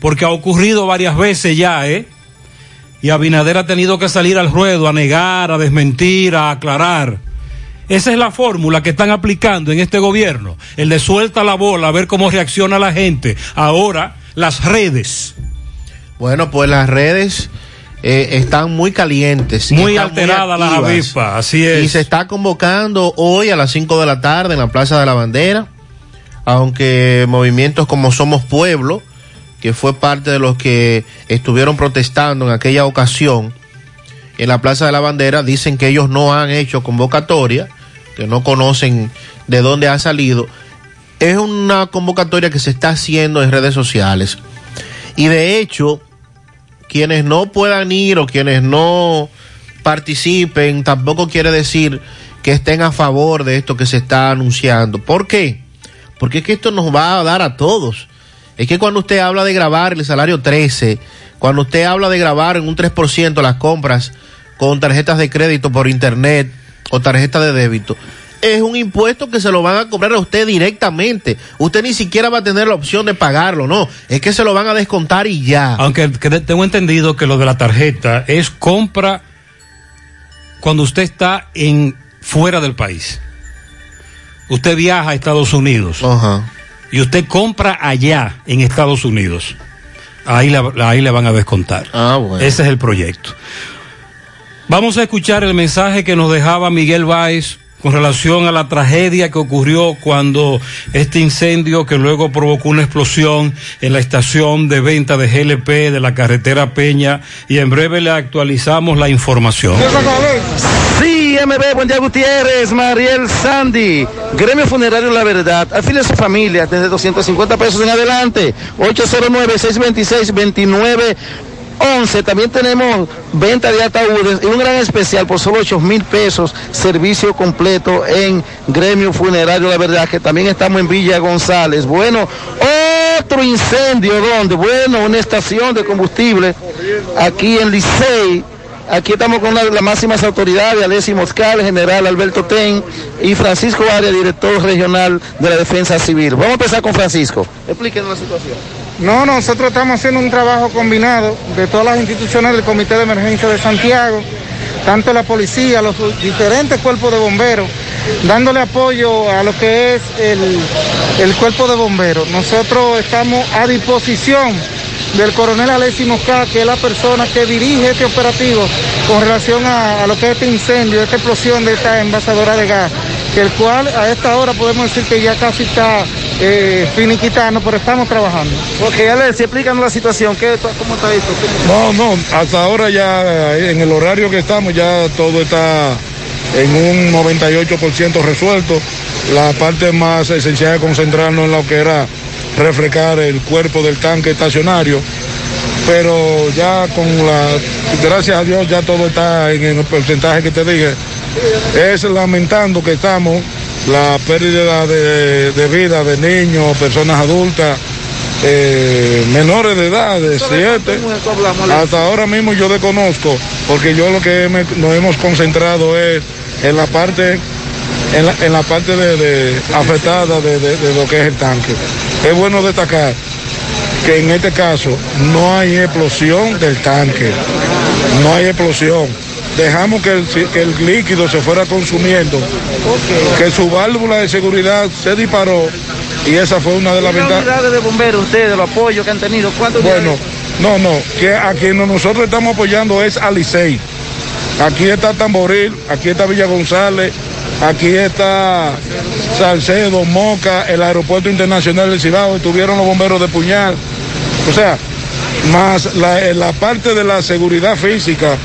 Porque ha ocurrido varias veces ya, ¿eh? Y Abinader ha tenido que salir al ruedo a negar, a desmentir, a aclarar. Esa es la fórmula que están aplicando en este gobierno. El de suelta la bola, a ver cómo reacciona la gente. Ahora, las redes. Bueno, pues las redes eh, están muy calientes. Muy alteradas las avispas, así es. Y se está convocando hoy a las 5 de la tarde en la Plaza de la Bandera, aunque movimientos como Somos Pueblo, que fue parte de los que estuvieron protestando en aquella ocasión en la Plaza de la Bandera, dicen que ellos no han hecho convocatoria, que no conocen de dónde ha salido. Es una convocatoria que se está haciendo en redes sociales. Y de hecho, quienes no puedan ir o quienes no participen, tampoco quiere decir que estén a favor de esto que se está anunciando. ¿Por qué? Porque es que esto nos va a dar a todos. Es que cuando usted habla de grabar el salario 13, cuando usted habla de grabar en un 3% las compras con tarjetas de crédito por internet o tarjeta de débito, es un impuesto que se lo van a cobrar a usted directamente. Usted ni siquiera va a tener la opción de pagarlo, no. Es que se lo van a descontar y ya. Aunque que tengo entendido que lo de la tarjeta es compra cuando usted está en fuera del país. Usted viaja a Estados Unidos y usted compra allá en Estados Unidos. Ahí le, ahí le van a descontar. Ese es el proyecto. Vamos a escuchar el mensaje que nos dejaba Miguel Báez con relación a la tragedia que ocurrió cuando este incendio que luego provocó una explosión en la estación de venta de GLP de la carretera Peña y en breve le actualizamos la información. Sí, MB, buen día Gutiérrez, Mariel Sandy, Gremio Funerario La Verdad, afile a su familia desde 250 pesos en adelante, 809-626-29. 11, también tenemos venta de ataúdes y un gran especial por solo 8 mil pesos, servicio completo en Gremio Funerario La Verdad, que también estamos en Villa González. Bueno, otro incendio, ¿dónde? Bueno, una estación de combustible aquí en Licey, Aquí estamos con las máximas autoridades, Alessi Moscal, general Alberto Ten y Francisco Arias, director regional de la Defensa Civil. Vamos a empezar con Francisco. Explíquenos la situación. No, nosotros estamos haciendo un trabajo combinado de todas las instituciones del Comité de Emergencia de Santiago, tanto la policía, los diferentes cuerpos de bomberos, dándole apoyo a lo que es el, el cuerpo de bomberos. Nosotros estamos a disposición del coronel Alessi Mosca, que es la persona que dirige este operativo con relación a, a lo que es este incendio, esta explosión de esta envasadora de gas, el cual a esta hora podemos decir que ya casi está eh, finiquitando, pero estamos trabajando. Ok, Alessi, explícanos la situación. ¿Qué, ¿Cómo está esto? No, no, hasta ahora ya eh, en el horario que estamos ya todo está en un 98% resuelto. La parte más esencial es concentrarnos en lo que era refrescar el cuerpo del tanque estacionario pero ya con la, gracias a Dios ya todo está en el porcentaje que te dije. Es lamentando que estamos la pérdida de, de vida de niños, personas adultas, eh, menores de edad, de 7. Hasta ahora mismo yo desconozco, porque yo lo que me- nos hemos concentrado es en la parte, en la, en la parte de, de- afectada de, de- de lo que es el tanque. Es bueno destacar que en este caso no hay explosión del tanque, no hay explosión. Dejamos que el, que el líquido se fuera consumiendo, que su válvula de seguridad se disparó y esa fue una de las ¿Cuántas ventajas. unidades de bomberos ustedes, los apoyos que han tenido? ¿Cuántos Bueno, no, no, que a quien nosotros estamos apoyando es a Licey. Aquí está Tamboril, aquí está Villa González, aquí está Salcedo, Moca, el Aeropuerto Internacional del Cibao, estuvieron los bomberos de Puñal. O sea, más la, la parte de la seguridad física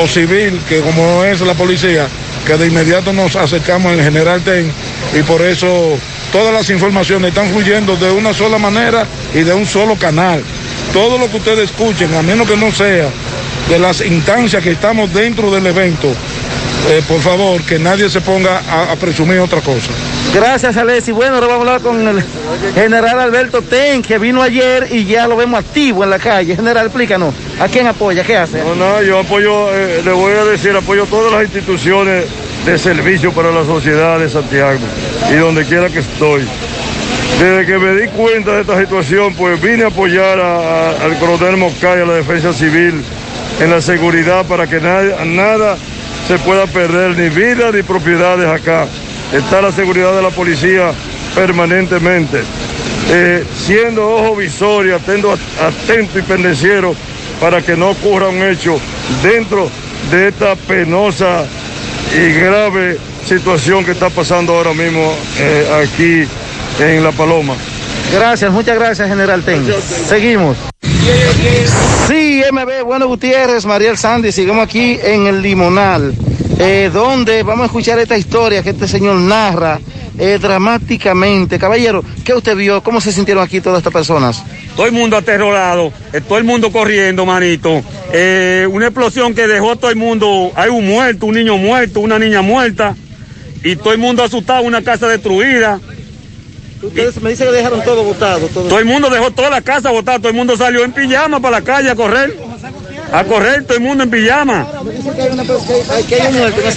o, civil, que como es la policía, que de inmediato nos acercamos al general TEN y por eso todas las informaciones están fluyendo de una sola manera y de un solo canal. Todo lo que ustedes escuchen, a menos que no sea de las instancias que estamos dentro del evento, eh, por favor, que nadie se ponga a, a presumir otra cosa. Gracias, Alessi. Bueno, ahora vamos a hablar con el general Alberto Ten, que vino ayer y ya lo vemos activo en la calle. General, explícanos, ¿a quién apoya? ¿Qué hace? No, yo apoyo, eh, le voy a decir, apoyo todas las instituciones de servicio para la sociedad de Santiago y donde quiera que estoy. Desde que me di cuenta de esta situación, pues vine a apoyar al coronel Moscay, a la defensa civil, en la seguridad para que nada, nada se pueda perder, ni vida ni propiedades acá. Está la seguridad de la policía permanentemente. Eh, siendo ojo visor y atento, atento y pendenciero para que no ocurra un hecho dentro de esta penosa y grave situación que está pasando ahora mismo eh, aquí en La Paloma. Gracias, muchas gracias, General Ten. Seguimos. Sí, MB, bueno Gutiérrez, Mariel Sandy, sigamos aquí en el Limonal, eh, donde vamos a escuchar esta historia que este señor narra eh, dramáticamente. Caballero, ¿qué usted vio? ¿Cómo se sintieron aquí todas estas personas? Todo el mundo aterrorado, eh, todo el mundo corriendo, manito. Eh, una explosión que dejó a todo el mundo, hay un muerto, un niño muerto, una niña muerta, y todo el mundo asustado, una casa destruida. Ustedes me dicen que dejaron todo botado. Todo. Todo el mundo dejó toda la casa botada, todo el mundo salió en pijama para la calle a correr. A correr, todo el mundo en pijama.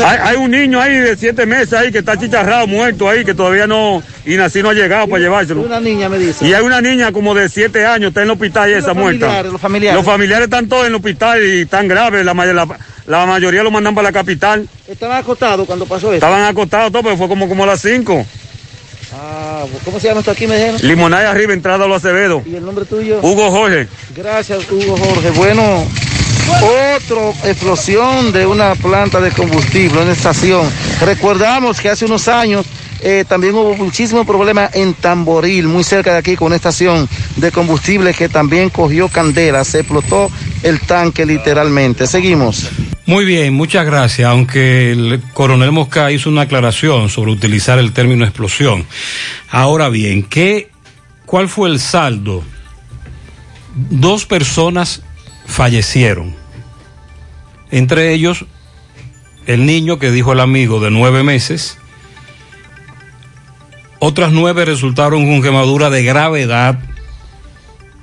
Hay, hay un niño ahí de siete meses ahí que está chicharrado, muerto ahí, que todavía no, y nací no ha llegado para llevárselo. Una niña me dice. Y hay una niña como de siete años, está en el hospital y esa muerta. los familiares? Los familiares están todos en el hospital y están graves, la, la- la mayoría lo mandan para la capital. Estaban acostados cuando pasó esto. Estaban acostados todos, pero fue como, como a las cinco. Ah, ¿cómo se llama esto aquí, me dijeron? Limonada arriba, entrada a los Acevedo. ¿Y el nombre tuyo? Hugo Jorge. Gracias, Hugo Jorge. Bueno, otra explosión de una planta de combustible, una estación. Recordamos que hace unos años eh, también hubo muchísimos problemas en Tamboril, muy cerca de aquí, con una estación de combustible que también cogió candela, se explotó el tanque literalmente. Seguimos. Muy bien, muchas gracias. Aunque el coronel Mosca hizo una aclaración sobre utilizar el término explosión. Ahora bien, ¿qué, ¿cuál fue el saldo? Dos personas fallecieron. Entre ellos, el niño que dijo el amigo de nueve meses. Otras nueve resultaron con quemadura de gravedad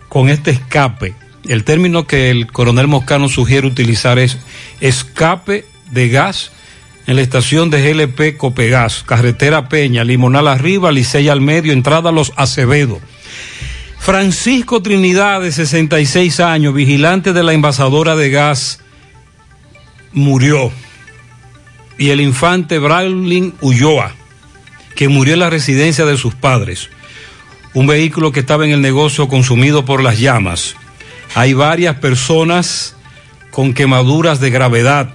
con este escape. El término que el coronel Moscano sugiere utilizar es escape de gas en la estación de GLP Copegas, carretera Peña, Limonal arriba, Licey al medio, entrada a Los Acevedo. Francisco Trinidad, de 66 años, vigilante de la envasadora de gas, murió. Y el infante Braulin Ulloa, que murió en la residencia de sus padres. Un vehículo que estaba en el negocio consumido por las llamas. Hay varias personas con quemaduras de gravedad.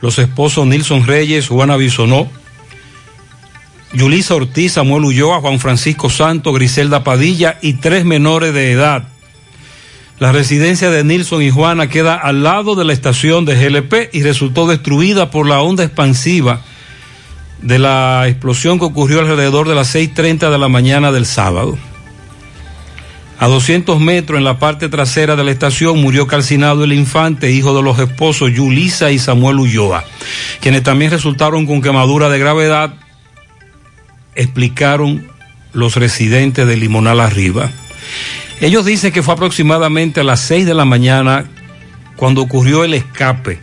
Los esposos Nilson Reyes, Juana Bisonó, Yulisa Ortiz, Samuel Ulloa, Juan Francisco Santo, Griselda Padilla y tres menores de edad. La residencia de Nilson y Juana queda al lado de la estación de GLP y resultó destruida por la onda expansiva de la explosión que ocurrió alrededor de las 6.30 de la mañana del sábado. A 200 metros en la parte trasera de la estación murió calcinado el infante, hijo de los esposos Yulisa y Samuel Ulloa, quienes también resultaron con quemadura de gravedad, explicaron los residentes de Limonal Arriba. Ellos dicen que fue aproximadamente a las 6 de la mañana cuando ocurrió el escape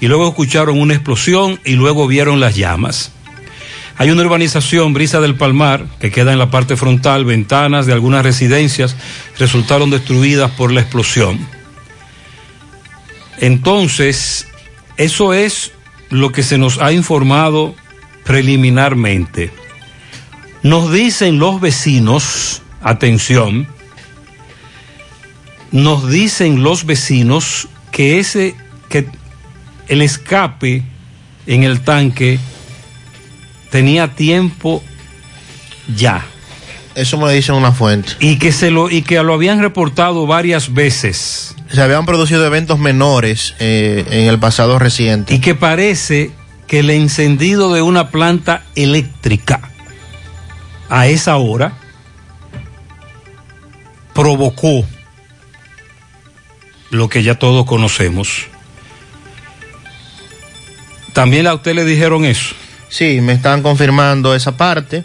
y luego escucharon una explosión y luego vieron las llamas. Hay una urbanización, Brisa del Palmar, que queda en la parte frontal, ventanas de algunas residencias resultaron destruidas por la explosión. Entonces, eso es lo que se nos ha informado preliminarmente. Nos dicen los vecinos, atención, nos dicen los vecinos que ese que el escape en el tanque tenía tiempo ya. Eso me lo dice una fuente. Y que se lo y que lo habían reportado varias veces. Se habían producido eventos menores eh, en el pasado reciente. Y que parece que el encendido de una planta eléctrica a esa hora provocó lo que ya todos conocemos. También a usted le dijeron eso. Sí, me están confirmando esa parte,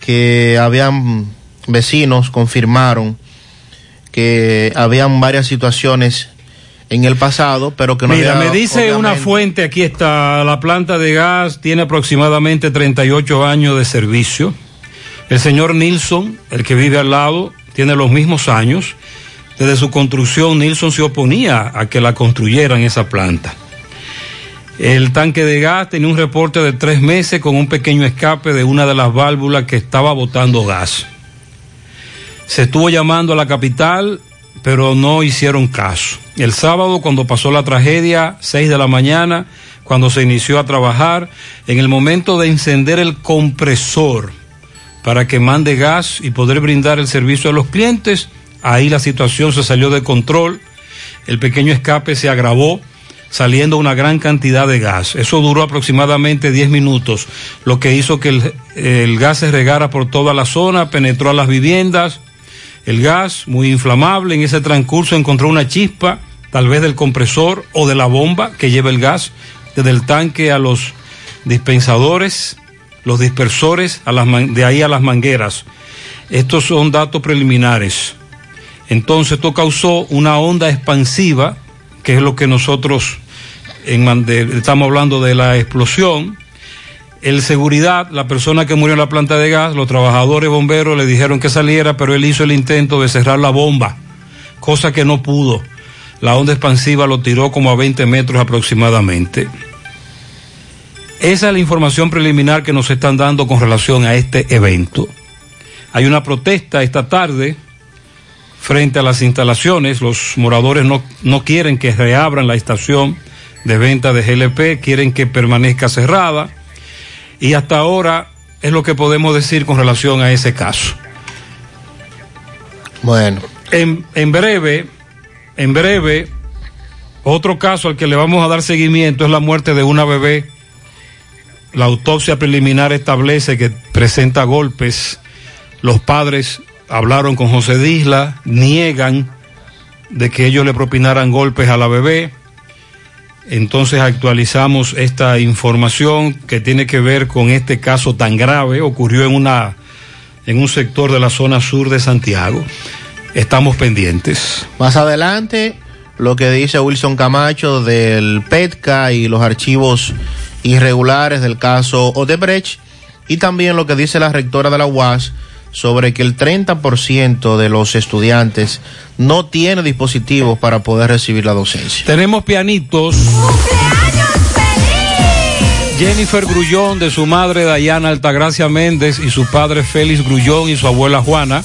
que habían vecinos, confirmaron que habían varias situaciones en el pasado, pero que no Mira, había, me dice una fuente, aquí está, la planta de gas tiene aproximadamente 38 años de servicio. El señor Nilsson, el que vive al lado, tiene los mismos años. Desde su construcción, Nilsson se oponía a que la construyeran esa planta. El tanque de gas tenía un reporte de tres meses con un pequeño escape de una de las válvulas que estaba botando gas. Se estuvo llamando a la capital, pero no hicieron caso. El sábado, cuando pasó la tragedia, 6 de la mañana, cuando se inició a trabajar, en el momento de encender el compresor para que mande gas y poder brindar el servicio a los clientes, ahí la situación se salió de control, el pequeño escape se agravó saliendo una gran cantidad de gas. Eso duró aproximadamente 10 minutos, lo que hizo que el, gas se regara por toda la zona, penetró a las viviendas. El gas, muy inflamable, en ese transcurso encontró una chispa, tal vez del compresor o de la bomba que lleva el gas, desde el tanque a los dispensadores, los dispersores, de ahí a las mangueras. Estos son datos preliminares. Entonces esto causó una onda expansiva, que es lo que nosotros en estamos hablando de la explosión. El seguridad, la persona que murió en la planta de gas, los trabajadores bomberos le dijeron que saliera, pero él hizo el intento de cerrar la bomba, cosa que no pudo. La onda expansiva lo tiró como a 20 metros aproximadamente. Esa es la información preliminar que nos están dando con relación a este evento. Hay una protesta esta tarde frente a las instalaciones. Los moradores no, no quieren que reabran la estación de venta de GLP, quieren que permanezca cerrada. Y hasta ahora es lo que podemos decir con relación a ese caso. Bueno. En, en breve, en breve, otro caso al que le vamos a dar seguimiento es la muerte de una bebé. La autopsia preliminar establece que presenta golpes. Los padres hablaron con José Disla, niegan de que ellos le propinaran golpes a la bebé. Entonces actualizamos esta información que tiene que ver con este caso tan grave. Ocurrió en una en un sector de la zona sur de Santiago. Estamos pendientes. Más adelante, lo que dice Wilson Camacho del PETCA y los archivos irregulares del caso Odebrecht y también lo que dice la rectora de la UAS sobre que el 30% de los estudiantes no tiene dispositivos para poder recibir la docencia. Tenemos pianitos. Jennifer Grullón de su madre Dayana Altagracia Méndez y su padre Félix Grullón y su abuela Juana.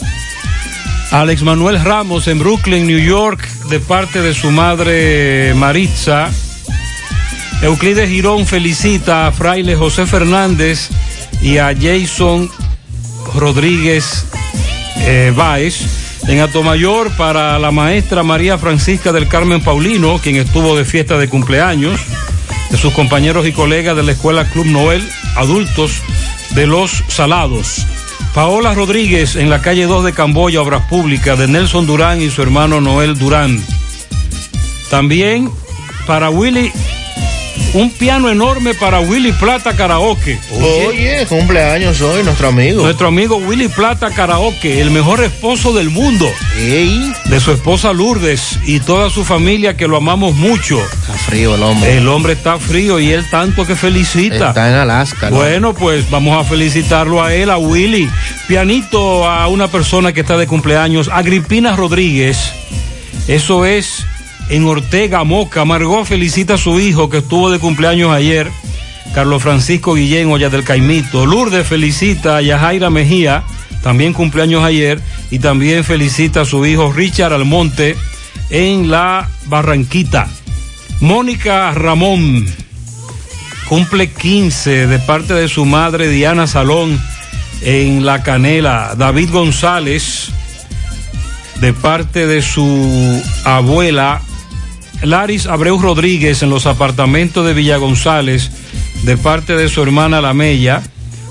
Alex Manuel Ramos en Brooklyn, New York, de parte de su madre Maritza. Euclides Girón felicita a Fraile José Fernández y a Jason Rodríguez eh, Báez. En Atomayor para la maestra María Francisca del Carmen Paulino, quien estuvo de fiesta de cumpleaños, de sus compañeros y colegas de la Escuela Club Noel, adultos de los Salados. Paola Rodríguez en la calle 2 de Camboya, Obras Públicas, de Nelson Durán y su hermano Noel Durán. También para Willy, un piano enorme para Willy Plata Karaoke. Oye, cumpleaños hoy nuestro amigo. Nuestro amigo Willy Plata Karaoke, el mejor esposo del mundo. De su esposa Lourdes y toda su familia que lo amamos mucho. Está frío el hombre. El hombre está frío y él tanto que felicita. Está en Alaska. ¿no? Bueno, pues vamos a felicitarlo a él, a Willy. Pianito a una persona que está de cumpleaños, Agripina Rodríguez. Eso es en Ortega, Moca. Margot felicita a su hijo que estuvo de cumpleaños ayer. Carlos Francisco Guillén, Olla del Caimito. Lourdes felicita a Yajaira Mejía, también cumpleaños ayer. Y también felicita a su hijo Richard Almonte en la Barranquita. Mónica Ramón cumple 15 de parte de su madre Diana Salón en La Canela. David González de parte de su abuela Laris Abreu Rodríguez en los apartamentos de Villa González de parte de su hermana La Mella.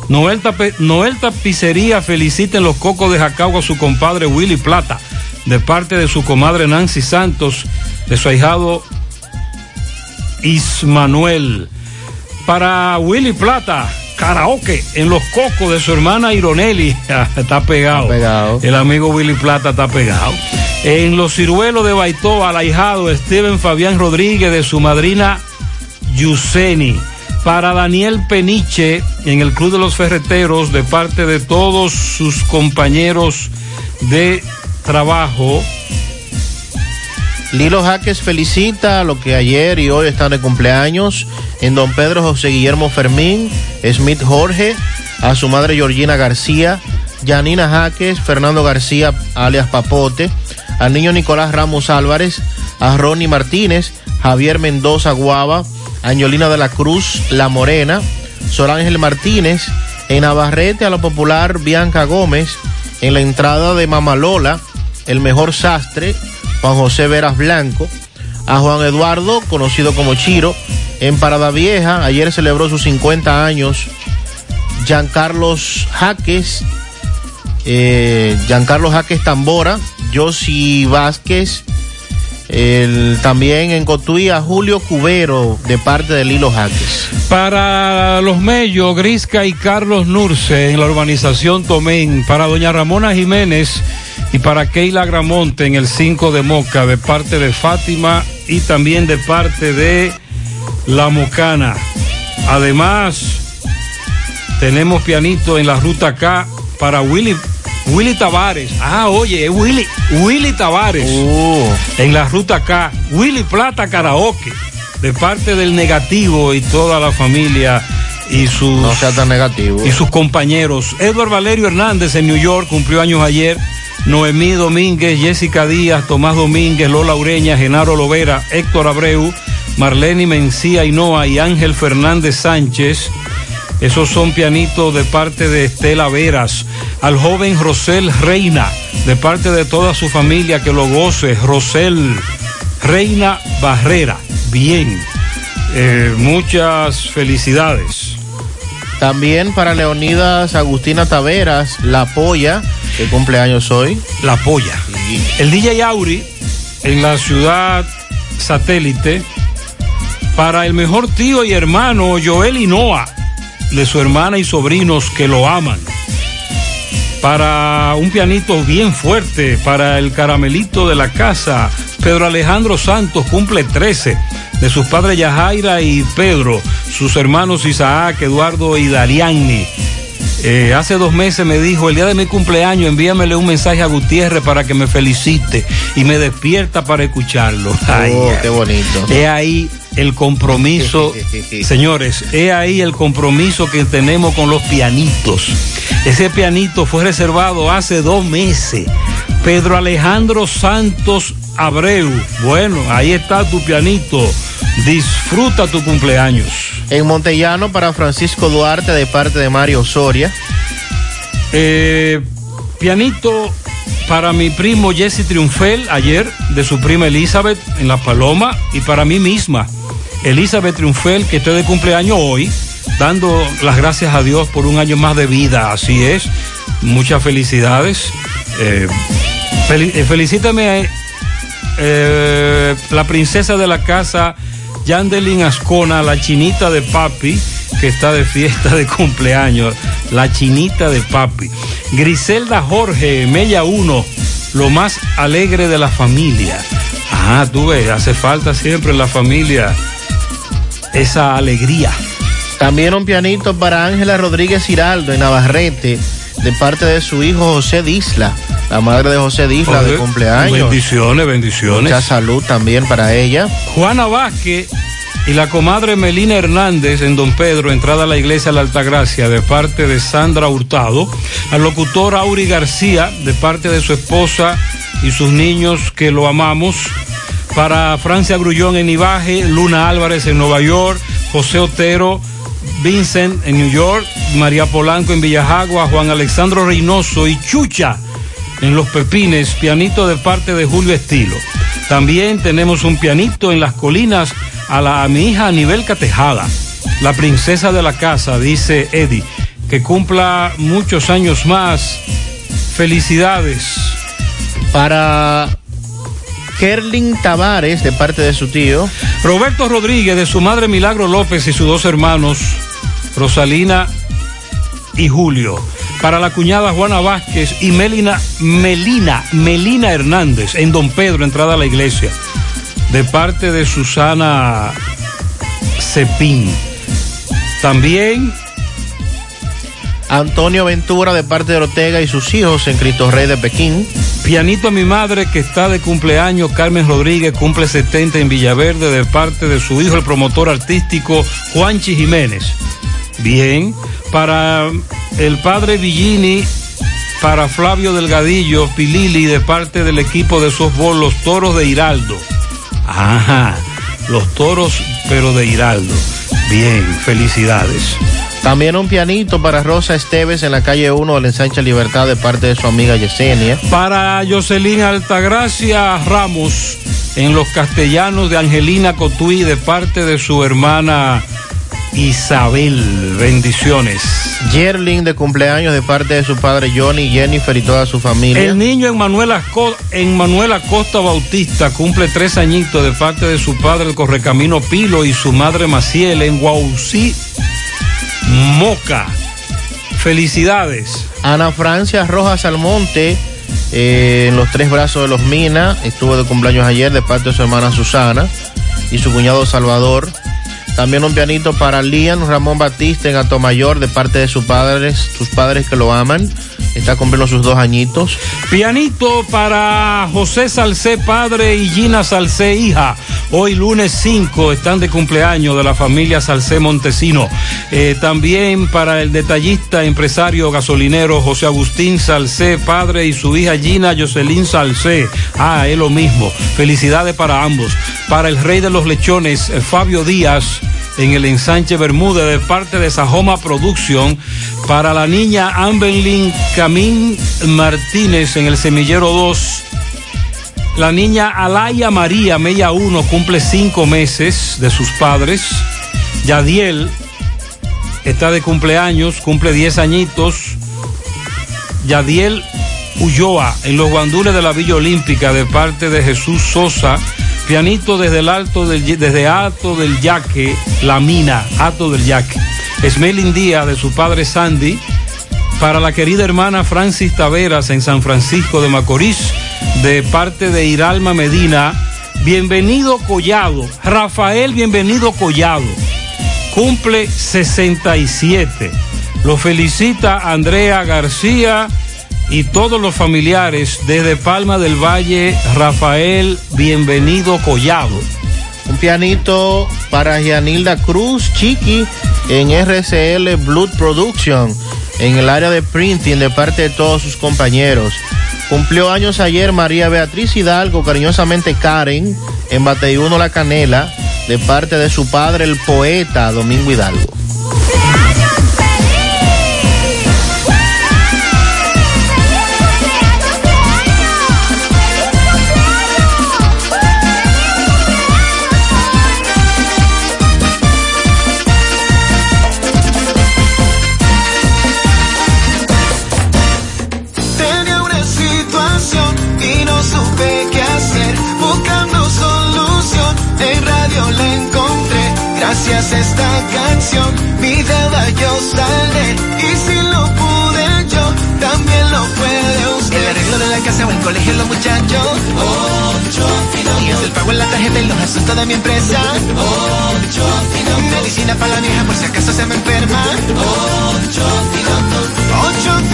Noel, Tape- Tapicería felicita en los cocos de Jacagua a su compadre Willy Plata de parte de su comadre Nancy Santos, de su ahijado Ismanuel. Para Willy Plata, karaoke en los cocos de su hermana Ironelli. está pegado. El amigo Willy Plata está pegado. En los ciruelos de Baitoa, al ahijado Steven Fabián Rodríguez de su madrina Yuseni. Para Daniel Peniche en el Club de los Ferreteros de parte de todos sus compañeros de trabajo. Lilo Jaques felicita a lo que ayer y hoy están de cumpleaños en Don Pedro José Guillermo Fermín, Smith Jorge, a su madre Georgina García, Janina Jaques, Fernando García alias Papote, al niño Nicolás Ramos Álvarez, a Ronnie Martínez, Javier Mendoza Guava, Angelina de la Cruz La Morena, Sor Ángel Martínez, en Navarrete a la popular Bianca Gómez, en la entrada de Mamalola, el mejor sastre, Juan José Veras Blanco, a Juan Eduardo, conocido como Chiro, en Parada Vieja, ayer celebró sus 50 años, Giancarlos Jaques, eh, Giancarlo Jaques Tambora, Josi Vázquez, el, también en Cotuí a Julio Cubero de parte de Lilo Jaques. Para los Mellos, Grisca y Carlos Nurce en la urbanización Tomén. Para doña Ramona Jiménez y para Keila Gramonte en el 5 de Moca de parte de Fátima y también de parte de La Mocana. Además, tenemos pianito en la ruta K para Willy. Willy Tavares. Ah, oye, es Willy, Willy Tavares. En la ruta K. Willy Plata Karaoke. De parte del negativo y toda la familia y sus. No sea tan negativo. Y sus compañeros. Edward Valerio Hernández en New York cumplió años ayer. Noemí Domínguez, Jessica Díaz, Tomás Domínguez, Lola Ureña, Genaro Lovera, Héctor Abreu, Marlene Mencía Hinoa y Ángel Fernández Sánchez. Esos son pianitos de parte de Estela Veras. Al joven Rosel Reina, de parte de toda su familia, que lo goce. Rosel Reina Barrera. Bien. Eh, muchas felicidades. También para Leonidas Agustina Taveras, La Polla, que cumpleaños hoy. La Polla. El DJ Auri en la ciudad satélite para el mejor tío y hermano Joel Hinoa de su hermana y sobrinos que lo aman. Para un pianito bien fuerte, para el caramelito de la casa, Pedro Alejandro Santos cumple 13 de sus padres Yajaira y Pedro, sus hermanos Isaac, Eduardo y Darianni. Eh, hace dos meses me dijo, el día de mi cumpleaños, envíamele un mensaje a Gutiérrez para que me felicite y me despierta para escucharlo. Ay, Oh, ay. qué bonito. He ahí el compromiso, señores, he ahí el compromiso que tenemos con los pianitos. Ese pianito fue reservado hace dos meses. Pedro Alejandro Santos Abreu. Bueno, ahí está tu pianito. Disfruta tu cumpleaños. En Montellano para Francisco Duarte de parte de Mario Soria. Eh, pianito para mi primo Jesse Triunfel ayer, de su prima Elizabeth en La Paloma, y para mí misma, Elizabeth Triunfel, que estoy de cumpleaños hoy, dando las gracias a Dios por un año más de vida, así es. muchas felicidades. Eh, eh, felicítame a eh, la princesa de la casa, Yandelin Ascona, la chinita de papi, que está de fiesta de cumpleaños. La chinita de papi. Griselda Jorge, Mella 1, lo más alegre de la familia. Ah, tú ves, hace falta siempre la familia esa alegría. También un pianito para Ángela Rodríguez Giraldo en Navarrete, de parte de su hijo José Disla, la madre de José Disla de cumpleaños. Bendiciones, bendiciones. Mucha salud también para ella. Juana Vázquez y la comadre Melina Hernández en Don Pedro, entrada a la iglesia la Altagracia, de parte de Sandra Hurtado. Al locutor Auri García, de parte de su esposa y sus niños que lo amamos. Para Francia Grullón en Ibaje, Luna Álvarez en Nueva York, José Otero, Vincent en New York, María Polanco en Villajagua, Juan Alexandro Reynoso y Chucha en Los Pepines, pianito de parte de Julio Estilo. También tenemos un pianito en las colinas a, la, a mi hija Anibelca Tejada, la princesa de la casa, dice Eddie, que cumpla muchos años más. Felicidades. Para Kerlin Tavares, de parte de su tío. Roberto Rodríguez, de su madre Milagro López y sus dos hermanos, Rosalina y Julio. Para la cuñada Juana Vázquez y Melina, Melina, Melina Hernández, en Don Pedro, entrada a la iglesia. De parte de Susana Cepín. También Antonio Ventura, de parte de Ortega y sus hijos en Cristo Rey de Pekín. Pianito a mi madre que está de cumpleaños, Carmen Rodríguez, cumple 70 en Villaverde de parte de su hijo, el promotor artístico Juanchi Jiménez. Bien, para el padre Villini, para Flavio Delgadillo, Pilili, de parte del equipo de softball, los toros de Hiraldo. Ajá, los toros, pero de Hiraldo. Bien, felicidades. También un pianito para Rosa Esteves en la calle 1 de la ensancha Libertad de parte de su amiga Yesenia. Para Jocelyn Altagracia Ramos en los castellanos de Angelina Cotuí de parte de su hermana Isabel. Bendiciones. Yerling de cumpleaños de parte de su padre Johnny, Jennifer y toda su familia. El niño en Manuel, Asco- en Manuel Acosta Bautista cumple tres añitos de parte de su padre el Correcamino Pilo y su madre Maciel en Guausí, Moca. Felicidades. Ana Francia Rojas Almonte eh, en los tres brazos de los Mina. Estuvo de cumpleaños ayer de parte de su hermana Susana y su cuñado Salvador. También un pianito para Lian Ramón Batista en Atomayor de parte de sus padres, sus padres que lo aman. Está cumpliendo sus dos añitos. Pianito para José Salcé padre y Gina Salcé hija. Hoy lunes 5 están de cumpleaños de la familia Salcé Montesino. Eh, también para el detallista empresario gasolinero José Agustín Salcé padre y su hija Gina Jocelyn Salcé. Ah, es lo mismo. Felicidades para ambos. Para el rey de los lechones Fabio Díaz en el ensanche Bermúdez de parte de Sajoma Production para la niña Ambelin Camín Martínez en el semillero 2. La niña Alaya María Mella 1 cumple cinco meses de sus padres. Yadiel está de cumpleaños, cumple 10 añitos. Yadiel Ulloa en los guandules de la Villa Olímpica de parte de Jesús Sosa. Pianito desde el alto del, desde Alto del Yaque, La Mina, Alto del Yaque. Esmelin Díaz de su padre Sandy. Para la querida hermana Francis Taveras en San Francisco de Macorís, de parte de Iralma Medina. Bienvenido Collado. Rafael, bienvenido Collado. Cumple 67. Lo felicita Andrea García y todos los familiares desde Palma del Valle, Rafael, bienvenido Collado. Un pianito para Gianilda Cruz Chiqui en RCL Blood Production en el área de printing de parte de todos sus compañeros. Cumplió años ayer María Beatriz Hidalgo, cariñosamente Karen, en Bateyuno La Canela, de parte de su padre, el poeta Domingo Hidalgo. A esta canción, mi deuda yo saldré. Y si lo pude yo, también lo puede usted. El arreglo de la casa o el colegio los muchachos. Ocho. Y el pago en la tarjeta y los asuntos de mi empresa. Ocho. Medicina para la vieja por si acaso se me enferma. Ocho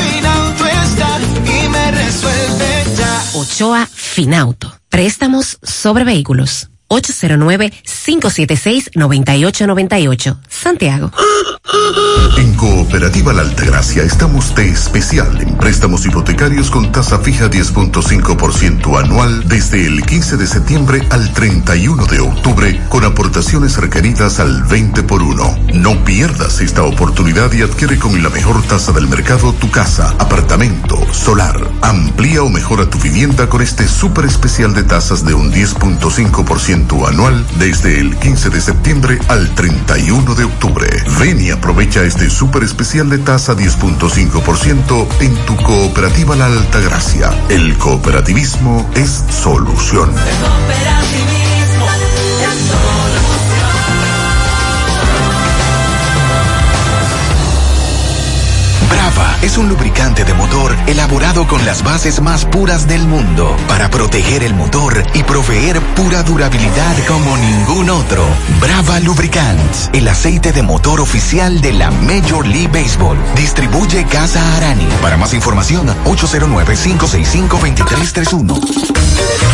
Finanzas está y me resuelve ya. Ochoa Finauto. Préstamos sobre vehículos. 809-576-9898. Santiago. En Cooperativa La Altagracia estamos de especial en préstamos hipotecarios con tasa fija 10.5% anual desde el 15 de septiembre al 31 de octubre con aportaciones requeridas al 20 por 1. No pierdas esta oportunidad y adquiere con la mejor tasa del mercado tu casa, apartamento, solar. Amplía o mejora tu vivienda con este súper especial de tasas de un 10.5% anual desde el 15 de septiembre al 31 de octubre. Ven y aprovecha este súper especial de tasa 10.5% en tu cooperativa La Altagracia. El cooperativismo es solución. Brava es un lubricante de motor elaborado con las bases más puras del mundo para proteger el motor y proveer pura durabilidad como ningún otro. Brava Lubricants, el aceite de motor oficial de la Major League Baseball. Distribuye Casa Arani. Para más información, 809-565-2331.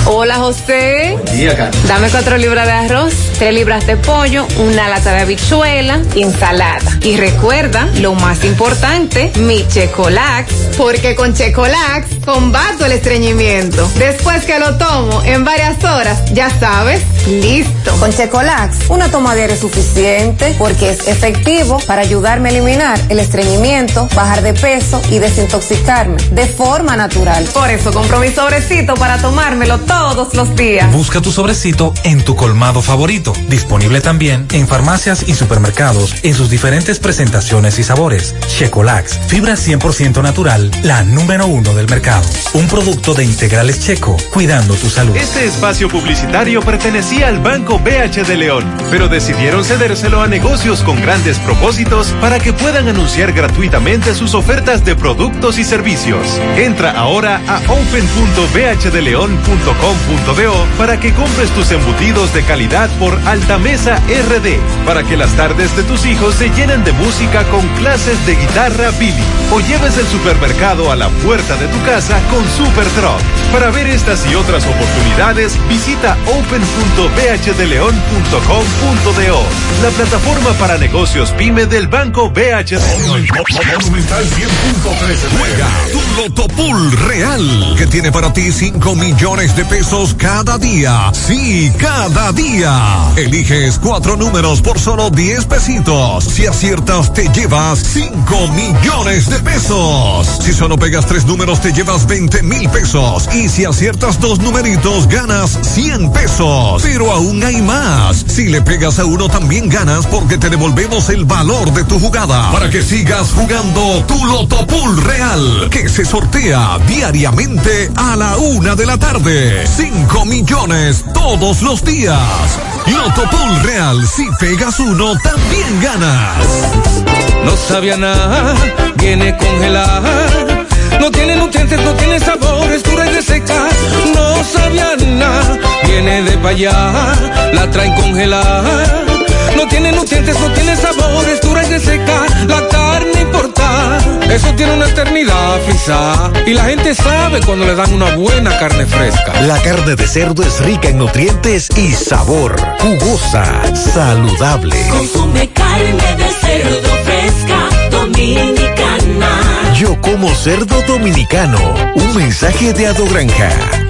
Hola José. día, Carlos. Dame cuatro libras de arroz, tres libras de pollo, una lata de habichuela, ensalada. Y recuerda, lo más importante, mi Checolax, porque con Checolax combato el estreñimiento. Después que lo tomo en varias horas, ya sabes, listo. Con Checolax, una toma diaria es suficiente porque es efectivo para ayudarme a eliminar el estreñimiento, bajar de peso y desintoxicarme de forma natural. Por eso compro mi sobrecito para tomármelo todos los días. Busca tu sobrecito en tu colmado favorito. Disponible también en farmacias y supermercados en sus diferentes presentaciones y sabores. Checolax, fibra 100% natural, la número uno del mercado. Un producto de integrales checo, cuidando tu salud. Este espacio publicitario pertenecía al Banco BH de León, pero decidieron cedérselo a negocios con grandes propósitos para que puedan anunciar gratuitamente sus ofertas de productos y servicios. Entra ahora a open.bhdeleon.com.do para que compres tus embutidos de calidad por Altamesa RD, para que las tardes de tus hijos se llenen de música con clases de guitarra Billy, o lleves el supermercado a la puerta de tu casa con Super Truck. Para ver estas y otras oportunidades, visita open.bhdeleon.com.do, la plataforma para negocios pyme del Banco BHD. Monumental 100.13 Juega tu Loto Pool Real, que tiene para ti 5 millones de pesos cada día. Sí, cada día. Eliges cuatro números por solo 10 pesitos. Si aciertas, te llevas 5 millones de pesos. Si solo pegas tres números, te llevas 20 mil pesos. Y si aciertas dos numeritos, ganas 100 pesos. Pero aún hay más. Si le pegas a uno, también ganas porque te devolvemos el valor de tu jugada. Para que sigas jugando tu Loto Pool Real, que se sortea diariamente a la una de la tarde. 5 millones todos los días. Loto Pool Real, si pegas uno, también ganas. No sabía nada, viene congelada. No tiene nutrientes, no tiene sabor, es dura y reseca. No sabía nada, viene de pa' allá, la traen congelada. No tiene nutrientes, no tiene sabor, es dura y reseca. La carne importa, eso tiene una eternidad frisa. Y la gente sabe cuando le dan una buena carne fresca. La carne de cerdo es rica en nutrientes y sabor. Jugosa, saludable. Consume carne de cerdo fresca, dominicana. Yo como cerdo dominicano. Un mensaje de Ado Granja.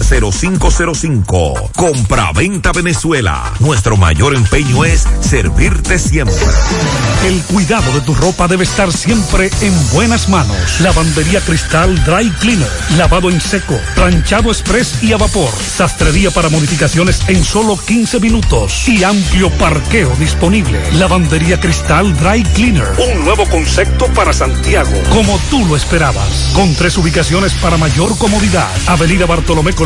653-0505. Compra-venta Venezuela. Nuestro mayor empeño es servirte siempre. El cuidado de tu ropa debe estar siempre en buenas manos. Lavandería Cristal Dry Cleaner. Lavado en seco, planchado express y a vapor. Sastrería para modificaciones en solo 15 minutos. Y amplio parqueo disponible. Lavandería Cristal Dry Cleaner. Un nuevo concepto para Santiago. Como tú lo esperabas. Con tres ubicaciones para mayor comodidad. Avenida Bartolomé Colón,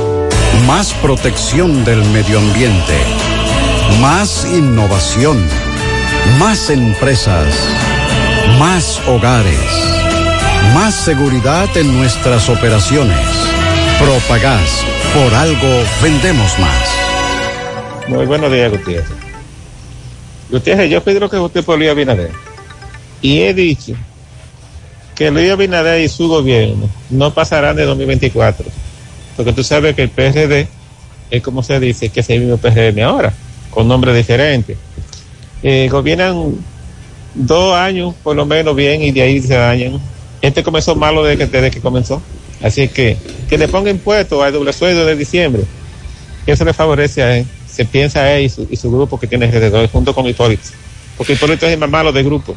Más protección del medio ambiente. Más innovación. Más empresas. Más hogares. Más seguridad en nuestras operaciones. Propagás. Por algo vendemos más. Muy buenos días, Gutiérrez. Gutiérrez, yo pedí lo que voté por Luis Abinader. Y he dicho que Luis Abinader y su gobierno no pasarán de 2024. Porque tú sabes que el PRD es como se dice, que es el mismo PRM ahora, con nombre diferente. Eh, gobiernan dos años por lo menos bien y de ahí se dañan. Este comenzó malo desde que, desde que comenzó. Así que que le ponga impuestos al doble sueldo de diciembre. Eso le favorece a él. Se piensa a él y su, y su grupo que tiene alrededor, junto con Hipólito. Porque Hipólito es el más malo del grupo.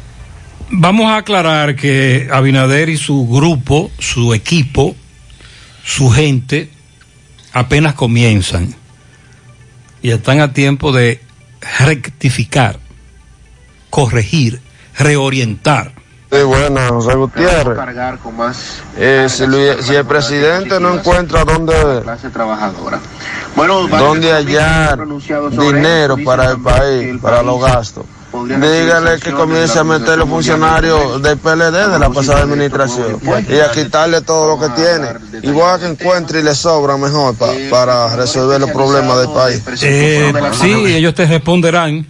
Vamos a aclarar que Abinader y su grupo, su equipo, su gente, apenas comienzan y están a tiempo de rectificar, corregir, reorientar. Sí, bueno, José Gutiérrez. Eh, si, Luis- si el presidente no encuentra dónde, dónde hallar dinero para el país, para los gastos, dígale que comience a meter los funcionarios del PLD de la pasada administración y a quitarle todo lo que tiene. Igual que encuentre y le sobra mejor pa- para resolver los problemas del país. Eh, sí, ellos te responderán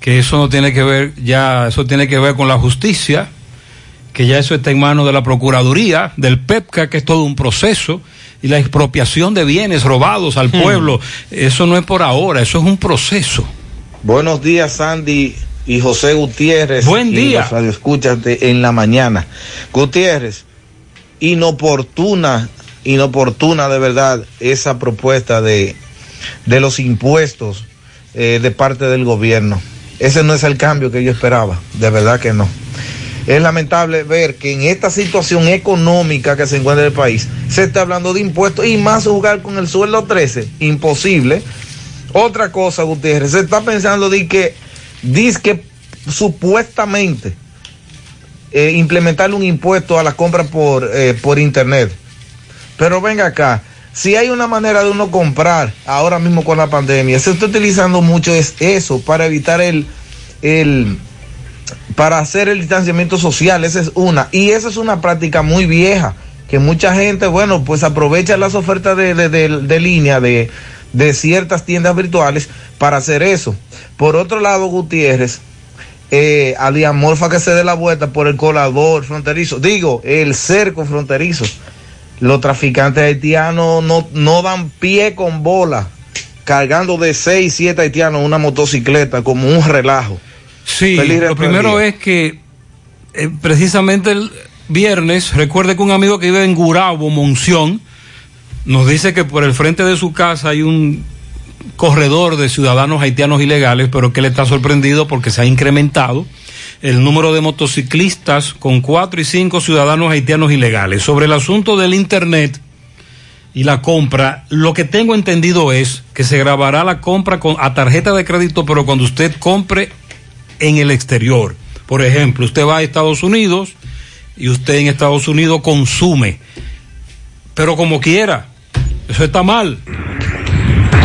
que eso no tiene que ver, ya eso tiene que ver con la justicia, que ya eso está en manos de la Procuraduría, del PEPCA, que es todo un proceso, y la expropiación de bienes robados al pueblo, eso no es por ahora, eso es un proceso. Buenos días, Sandy y José Gutiérrez. Buen y día. los de en la mañana. Gutiérrez, inoportuna, inoportuna de verdad esa propuesta de, de los impuestos eh, de parte del gobierno. Ese no es el cambio que yo esperaba, de verdad que no. Es lamentable ver que en esta situación económica que se encuentra el país, se está hablando de impuestos y más jugar con el sueldo 13. Imposible. Otra cosa, Gutiérrez, se está pensando de que, dice que supuestamente eh, implementar un impuesto a la compra por, eh, por internet. Pero venga acá, si hay una manera de uno comprar ahora mismo con la pandemia, se está utilizando mucho es eso para evitar el, el para hacer el distanciamiento social, esa es una. Y esa es una práctica muy vieja, que mucha gente, bueno, pues aprovecha las ofertas de- de- de línea de, de ciertas tiendas virtuales para hacer eso. Por otro lado, Gutiérrez, eh, a Diamorfa que se dé la vuelta por el colador fronterizo, digo, el cerco fronterizo. Los traficantes haitianos no, no dan pie con bola, cargando de 6, 7 haitianos una motocicleta como un relajo. Sí, Feliz lo primero es que eh, precisamente el viernes, recuerde que un amigo que vive en Gurabo, Monción, nos dice que por el frente de su casa hay un corredor de ciudadanos haitianos ilegales, pero que él está sorprendido porque se ha incrementado el número de motociclistas con cuatro y cinco ciudadanos haitianos ilegales. Sobre el asunto del Internet y la compra, lo que tengo entendido es que se grabará la compra con, a tarjeta de crédito, pero cuando usted compre en el exterior. Por ejemplo, usted va a Estados Unidos y usted en Estados Unidos consume, pero como quiera, eso está mal.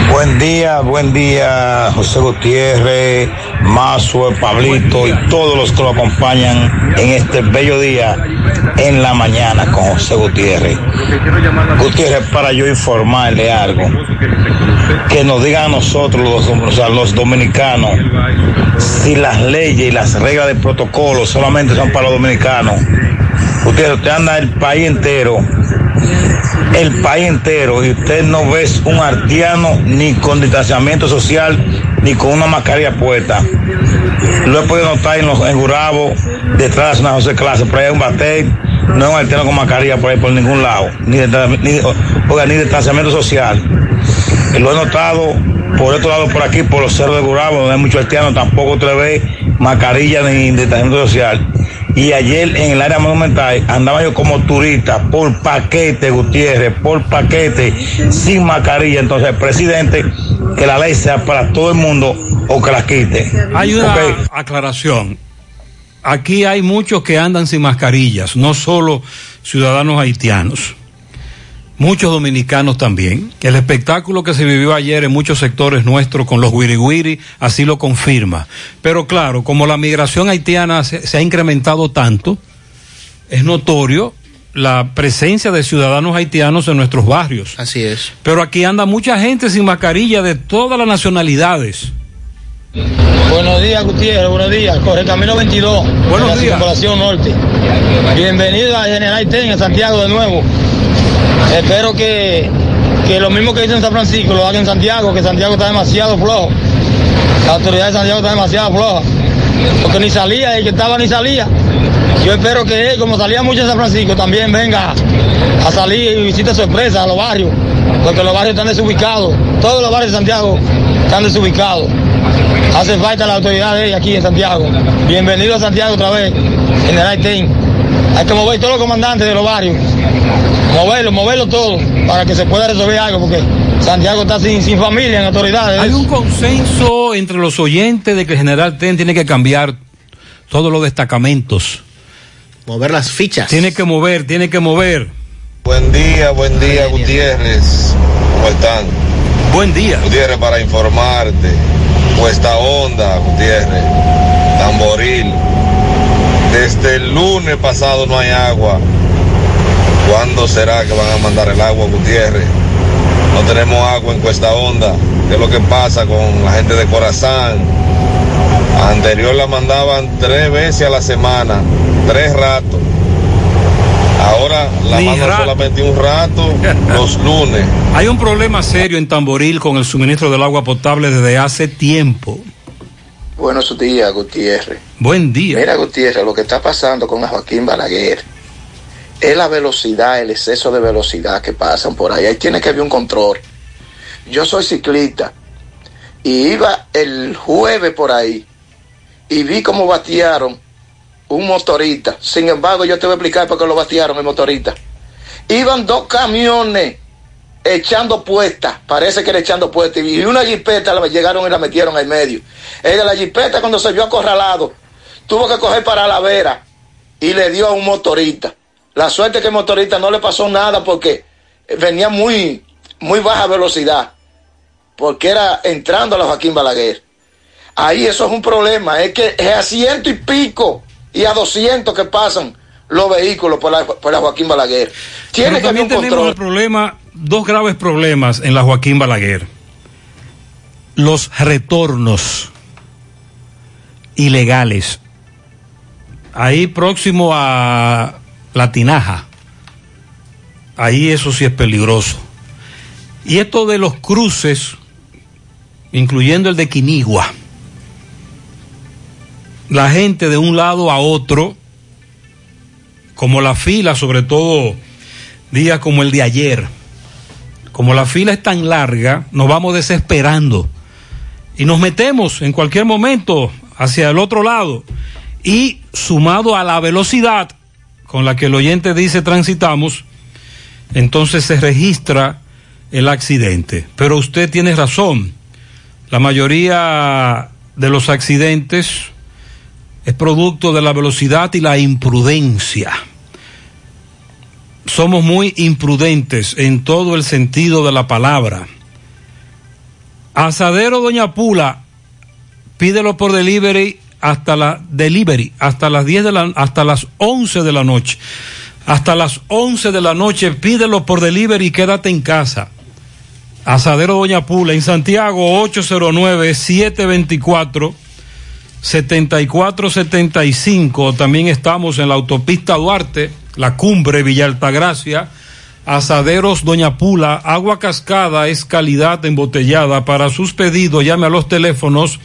Buen día, buen día, José Gutiérrez, Mazue, Pablito y todos los que lo acompañan en este bello día en la mañana con José Gutiérrez. Gutiérrez, para yo informarle algo, que nos digan a nosotros, los, o sea, los dominicanos, si las leyes y las reglas de protocolo solamente son para los dominicanos. Usted, usted anda el país entero, el país entero, y usted no ve un artiano ni con distanciamiento social, ni con una mascarilla puesta. Lo he podido notar en, los, en detrás de una José Clase, por ahí hay un batey, no es un artiano con mascarilla por ahí por ningún lado, ni, de, ni distanciamiento social. Lo he notado por otro lado, por aquí, por los cerros de Gurabo, donde hay muchos haitianos, tampoco usted ve mascarilla ni distanciamiento social. Y ayer en el área monumental andaba yo como turista por paquete, Gutiérrez, por paquete, sin mascarilla. Entonces, presidente, que la ley sea para todo el mundo o que la quite. Hay una aclaración. Aquí hay muchos que andan sin mascarillas, no solo ciudadanos haitianos muchos dominicanos también. El espectáculo que se vivió ayer en muchos sectores nuestros con los wiri así lo confirma. Pero claro, como la migración haitiana se, se, ha incrementado tanto, es notorio la presencia de ciudadanos haitianos en nuestros barrios. Así es. Pero aquí anda mucha gente sin mascarilla de todas las nacionalidades. Buenos días, Gutiérrez, buenos días. Corre Camino 22. Buenos días. Circulación Norte. Bienvenido a General Ten en Santiago de nuevo. Espero que, que lo mismo que dicen en San Francisco lo hagan en Santiago, que Santiago está demasiado flojo. La autoridad de Santiago está demasiado floja. Porque ni salía, el que estaba ni salía. Yo espero que él, como salía mucho en San Francisco, también venga a salir y visite sorpresa a los barrios. Porque los barrios están desubicados. Todos los barrios de Santiago están desubicados. Hace falta la autoridad de ella aquí en Santiago. Bienvenido a Santiago otra vez, General Ten. Hay que mover todos los comandantes de los barrios. Moverlo, moverlo todo para que se pueda resolver algo, porque Santiago está sin, sin familia en autoridades. Hay un consenso entre los oyentes de que el general Ten tiene que cambiar todos los destacamentos. Mover las fichas. Tiene que mover, tiene que mover. Buen día, buen día, Gutiérrez. ¿Cómo están? Buen día. Gutiérrez, para informarte. Cuesta Onda, Gutiérrez. Tamboril. Desde el lunes pasado no hay agua. ¿Cuándo será que van a mandar el agua, Gutiérrez? No tenemos agua en Cuesta Honda. ¿Qué es lo que pasa con la gente de Corazán? Anterior la mandaban tres veces a la semana, tres ratos. Ahora la Ni mandan rato. solamente un rato los lunes. Hay un problema serio en Tamboril con el suministro del agua potable desde hace tiempo. Buenos días, Gutiérrez. Buen día. Mira, Gutiérrez, lo que está pasando con Joaquín Balaguer es la velocidad, el exceso de velocidad que pasan por ahí. Ahí tiene que haber un control. Yo soy ciclista y iba el jueves por ahí y vi cómo batearon un motorista. Sin embargo, yo te voy a explicar por qué lo batearon el motorista. Iban dos camiones echando puestas, parece que era echando puestas, y una jipeta la llegaron y la metieron al medio. Ella, la jipeta cuando se vio acorralado, tuvo que coger para la vera y le dio a un motorista. La suerte que el motorista no le pasó nada porque venía muy, muy baja velocidad, porque era entrando a la Joaquín Balaguer. Ahí eso es un problema, es que es a ciento y pico y a doscientos que pasan los vehículos por la, por la Joaquín Balaguer. Tiene Pero que haber también un tenemos control. el problema, dos graves problemas en la Joaquín Balaguer. Los retornos ilegales. Ahí próximo a la tinaja. Ahí eso sí es peligroso. Y esto de los cruces, incluyendo el de Quinigua. La gente de un lado a otro, como la fila, sobre todo días como el de ayer, como la fila es tan larga, nos vamos desesperando y nos metemos en cualquier momento hacia el otro lado y sumado a la velocidad con la que el oyente dice transitamos, entonces se registra el accidente. Pero usted tiene razón, la mayoría de los accidentes es producto de la velocidad y la imprudencia. Somos muy imprudentes en todo el sentido de la palabra. Asadero Doña Pula, pídelo por delivery hasta la delivery hasta las 10 de la hasta las 11 de la noche. Hasta las 11 de la noche pídelo por delivery y quédate en casa. Asadero Doña Pula en Santiago 809 724 7475. También estamos en la autopista Duarte, la cumbre Villa Altagracia. Asaderos Doña Pula, agua cascada es calidad embotellada. Para sus pedidos llame a los teléfonos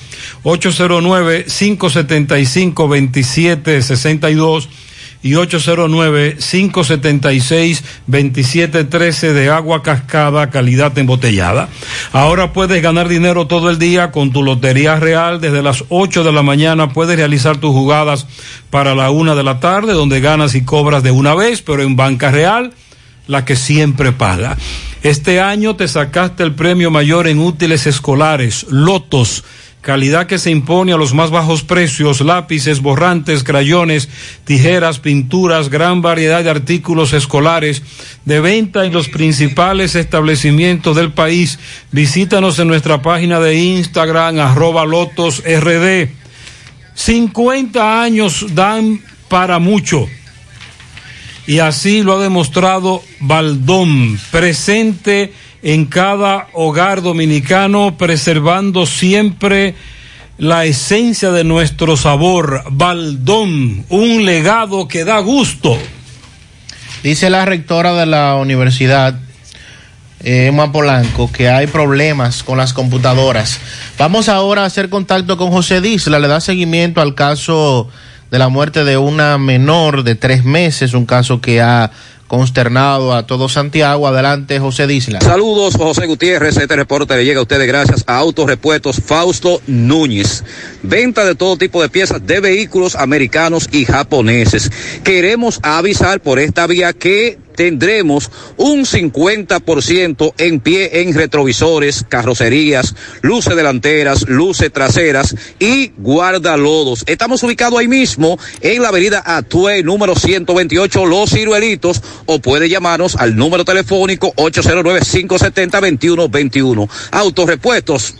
809-575-2762 y 809-576-2713 de agua cascada, calidad embotellada. Ahora puedes ganar dinero todo el día con tu Lotería Real. Desde las 8 de la mañana puedes realizar tus jugadas para la una de la tarde, donde ganas y cobras de una vez, pero en Banca Real, la que siempre paga. Este año te sacaste el premio mayor en útiles escolares, Lotos calidad que se impone a los más bajos precios, lápices, borrantes, crayones, tijeras, pinturas, gran variedad de artículos escolares de venta en los principales establecimientos del país. Visítanos en nuestra página de Instagram, arroba lotosrd. 50 años dan para mucho. Y así lo ha demostrado Baldón, presente en cada hogar dominicano, preservando siempre la esencia de nuestro sabor. Baldón, un legado que da gusto. Dice la rectora de la universidad, eh, Emma Polanco, que hay problemas con las computadoras. Vamos ahora a hacer contacto con José Disla, le da seguimiento al caso de la muerte de una menor de tres meses, un caso que ha consternado a todo Santiago. Adelante, José Disla. Saludos, José Gutiérrez. Este reporte le llega a ustedes gracias a Autorepuestos Fausto Núñez. Venta de todo tipo de piezas de vehículos americanos y japoneses. Queremos avisar por esta vía que tendremos un 50% en pie en retrovisores, carrocerías, luces delanteras, luces traseras y guardalodos. Estamos ubicados ahí mismo en la avenida Atue, número 128, Los Ciruelitos, o puede llamarnos al número telefónico 809-570-2121. Autorepuestos.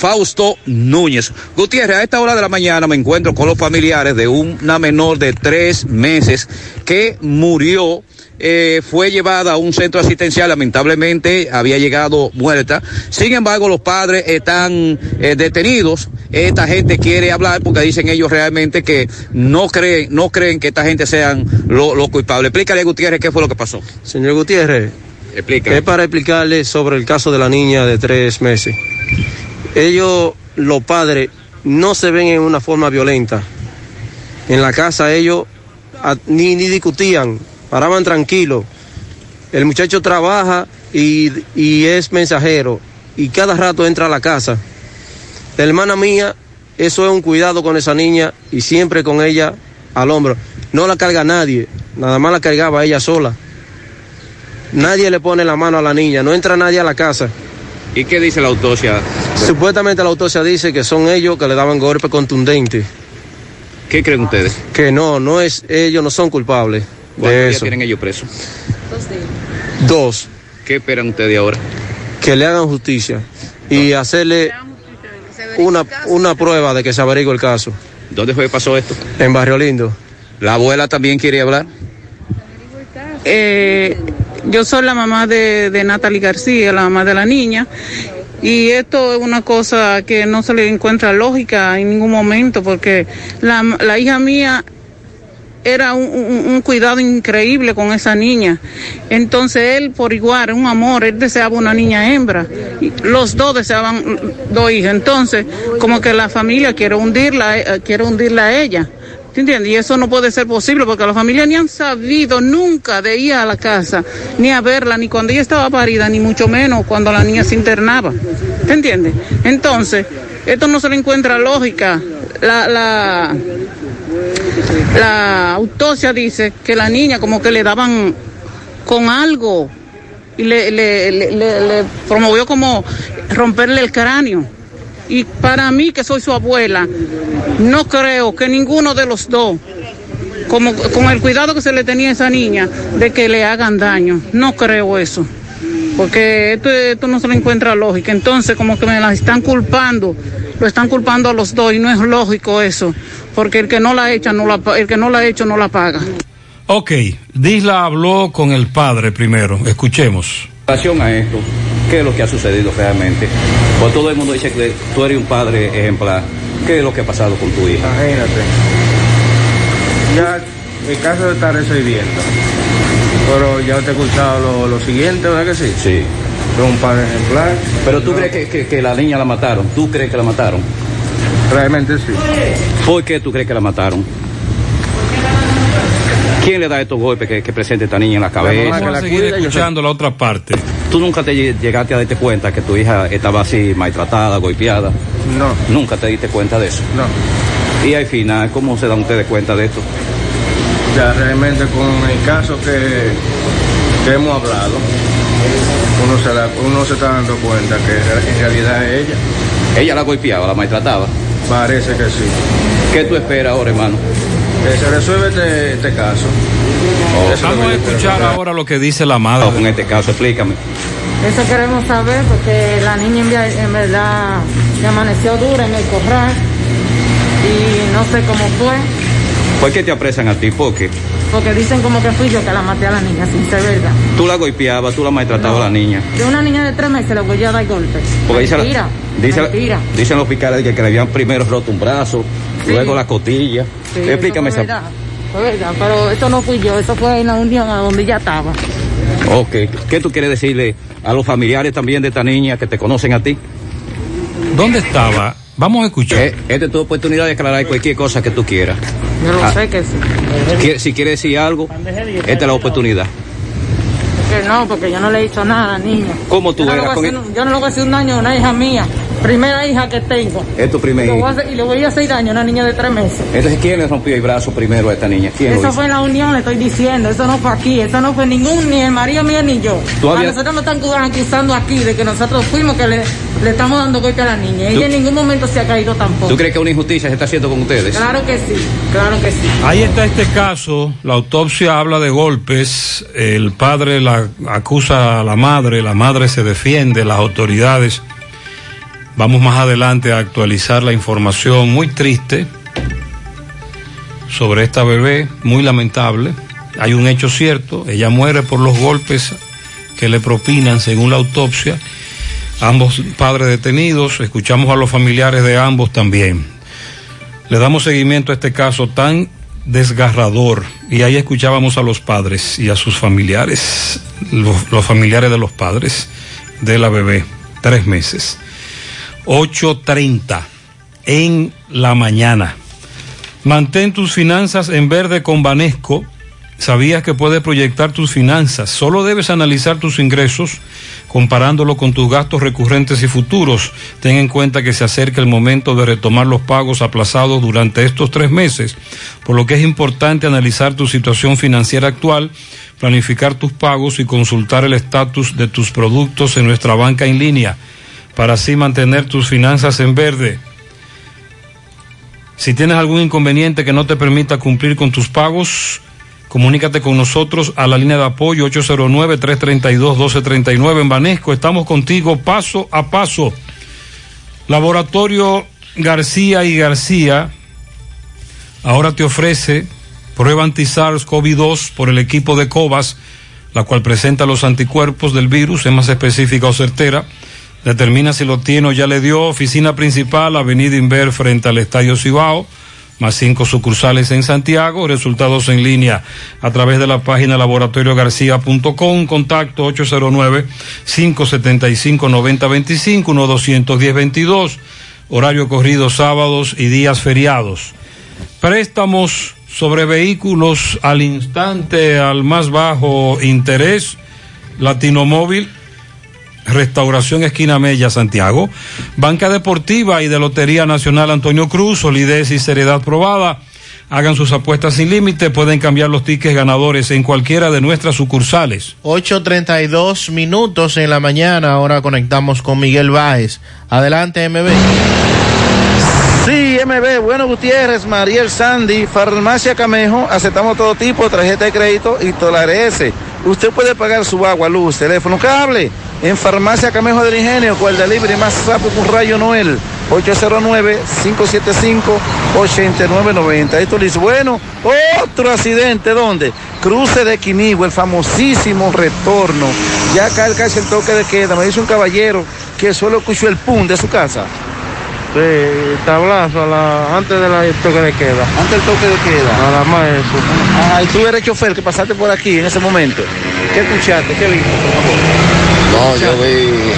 Fausto Núñez. Gutiérrez, a esta hora de la mañana me encuentro con los familiares de una menor de tres meses que murió eh, fue llevada a un centro asistencial, lamentablemente había llegado muerta. Sin embargo, los padres están eh, detenidos. Esta gente quiere hablar porque dicen ellos realmente que no creen, no creen que esta gente sean los lo culpables. Explícale, Gutiérrez, qué fue lo que pasó. Señor Gutiérrez, es para explicarle sobre el caso de la niña de tres meses. Ellos, los padres, no se ven en una forma violenta. En la casa ellos a- ni, ni discutían, paraban tranquilos. El muchacho trabaja y, y es mensajero y cada rato entra a la casa. La hermana mía, eso es un cuidado con esa niña y siempre con ella al hombro. No la carga nadie, nada más la cargaba ella sola. Nadie le pone la mano a la niña, no entra nadie a la casa. ¿Y qué dice la autopsia? Supuestamente la autopsia dice que son ellos que le daban golpe contundente. ¿Qué creen ustedes? Que no, no es ellos no son culpables ¿Cuántos de días eso. tienen ellos presos? Dos, ¿Qué esperan ustedes ahora? que le hagan justicia y hacerle una, una prueba de que se averigüe el caso. ¿Dónde fue que pasó esto? En Barrio Lindo. ¿La abuela también quiere hablar? Eh, yo soy la mamá de, de Natalie García, la mamá de la niña, y esto es una cosa que no se le encuentra lógica en ningún momento, porque la, la hija mía era un, un- cuidado increíble con esa niña. Entonces él, por igual, un amor, él deseaba una niña hembra. Los dos deseaban dos hijas. Entonces, como que la familia quiere hundirla, eh, quiere hundirla a ella. ¿Te? Y eso no puede ser posible porque la familia ni han sabido nunca de ir a la casa, ni a verla, ni cuando ella estaba parida, ni mucho menos cuando la niña se internaba. ¿Te entiendes? Entonces, esto no se le encuentra lógica. La, la, la autopsia dice que la niña como que le daban con algo y le, promovió como romperle el cráneo. Y para mí, que soy su abuela, no creo que ninguno de los dos, como, con el cuidado que se le tenía a esa niña, de que le hagan daño. No creo eso. porque esto, esto no se le encuentra lógica. Entonces, como que me la están culpando, lo están culpando a los dos y no es lógico eso, porque el que no la echa, no la, el que no la ha hecho no la paga. Ok, Disla habló con el padre primero. Escuchemos. En relación a esto, ¿qué es lo que ha sucedido realmente? Pues todo el mundo dice que tú eres un padre ejemplar. ¿Qué es lo que ha pasado con tu hija? Imagínate. Ya el caso se está resolviendo. Pero ya te he escuchado lo, lo siguiente, ¿verdad que sí? Sí. Soy un padre ejemplar. Pero tú crees que, que- que la niña la mataron. ¿Tú crees que la mataron? Realmente sí. ¿Por qué tú crees que la mataron? ¿Quién le da estos golpes que, que presenta esta niña en la cabeza? Vamos a seguir escuchando la otra parte. ¿Tú nunca te lle- llegaste a darte cuenta que tu hija estaba así maltratada, golpeada? No. ¿Nunca te diste cuenta de eso? No. Y al final, ¿cómo se dan ustedes cuenta de esto? Ya realmente con el caso que, que hemos hablado, uno se, da- uno se está dando cuenta que en realidad es ella. ¿Ella la golpeaba, la maltrataba? Parece que sí. ¿Qué tú esperas ahora, hermano? Que se resuelve este, este caso. Lo Vamos a yo escuchar ahora lo que dice la madre. con este caso, explícame. Eso queremos saber porque la niña en, via- en verdad se amaneció dura en el corral y no sé cómo fue, ¿Por qué te apresan a ti? ¿Por qué? porque dicen como que fui yo que la maté a la niña, sin ser verdad. Tú la golpeabas, tú la maltratabas a la niña. De una niña de tres meses le voy a dar golpes. Porque dice la- dice dicen los fiscales que, que le habían primero roto un brazo, Sí. luego la costilla. Sí, Explícame eso fue esa. verdad, fue verdad, pero eso no fui yo, eso fue en la unión a donde ella estaba. Ok. ¿Qué tú quieres decirle a los familiares también de esta niña que te conocen a ti? ¿Dónde estaba? Vamos a escuchar. Eh, esta es tu oportunidad de aclarar cualquier cosa que tú quieras. Yo lo Ah. sé que sí. Si quieres decir algo, esta es la oportunidad. Que no, porque yo no le he dicho nada a la niña. ¿Cómo tú yo no, eras con hacer, yo no le voy a hacer un daño a una hija mía, primera hija que tengo. Es tu Y primer le voy a hijo. hacer- y le voy a hacer daño a una niña de tres meses. Entonces, ¿quién le rompió el brazo primero a esta niña? ¿Quién Eso fue en la unión, le estoy diciendo. Eso no fue aquí. Eso no fue ningún, ni el marido mío ni yo. ¿Tú A habías- nosotros nos están acusando aquí de que nosotros fuimos que le, le estamos dando golpe a la niña. ¿Tú- Ella en ningún momento se ha caído tampoco. ¿Tú crees que una injusticia se está haciendo con ustedes? Claro que sí, claro que sí. Ahí está este caso, la autopsia habla de golpes, el padre la acusa a la madre, la madre se defiende, las autoridades. Vamos más adelante a actualizar la información muy triste sobre esta bebé, muy lamentable. Hay un hecho cierto, ella muere por los golpes que le propinan según la autopsia. Ambos padres detenidos, escuchamos a los familiares de ambos también. Le damos seguimiento a este caso tan desgarrador y ahí escuchábamos a los padres y a sus familiares, los, los familiares de los padres de la bebé, tres meses. 8.30 en la mañana. Mantén tus finanzas en verde con Banesco. ¿Sabías que puedes proyectar tus finanzas? Solo debes analizar tus ingresos comparándolo con tus gastos recurrentes y futuros. Ten en cuenta que se acerca el momento de retomar los pagos aplazados durante estos tres meses, por lo que es importante analizar tu situación financiera actual, planificar tus pagos y consultar el estatus de tus productos en nuestra banca en línea, para así mantener tus finanzas en verde. Si tienes algún inconveniente que no te permita cumplir con tus pagos, comunícate con nosotros a la línea de apoyo 809-332-1239 en Banesco. Estamos contigo paso a paso. Laboratorio García y García ahora te ofrece prueba anti-SARS-CoV-2 por el equipo de COVAS, la cual presenta los anticuerpos del virus, es más específica o certera. Determina si lo tiene o ya le dio. Oficina principal, Avenida Inver, frente al Estadio Cibao, más cinco sucursales en Santiago. Resultados en línea a través de la página laboratoriogarcía.com. Contacto 809-575-9025, 1-210-22. Horario corrido sábados y días feriados. Préstamos sobre vehículos al instante, al más bajo interés. Latinomóvil Restauración Esquina Mella, Santiago. Banca Deportiva y de Lotería Nacional Antonio Cruz, solidez y seriedad probada. Hagan sus apuestas sin límite, pueden cambiar los tickets ganadores en cualquiera de nuestras sucursales. 8.32 minutos en la mañana, ahora conectamos con Miguel Báez. Adelante, MB. Sí, MB, bueno Gutiérrez, Mariel Sandy, Farmacia Camejo, aceptamos todo tipo, tarjeta de crédito y Tolar S. Usted puede pagar su agua, luz, teléfono, cable En Farmacia Camejo del Ingenio, con el delivery más rápido con Rayo Noel. 809-575-8990. Esto dice, bueno, otro accidente, ¿dónde? Cruce de Quinigua, el famosísimo retorno. Ya cae casi el toque de queda. Me dice un caballero que solo escuchó el pum de su casa. Sí, tablazo a la, antes del toque de queda. Antes del toque de queda. Nada más eso. Ah, y tú eres chofer que pasaste por aquí en ese momento. ¿Qué escuchaste? ¿Qué viste, por favor? No, yo vi,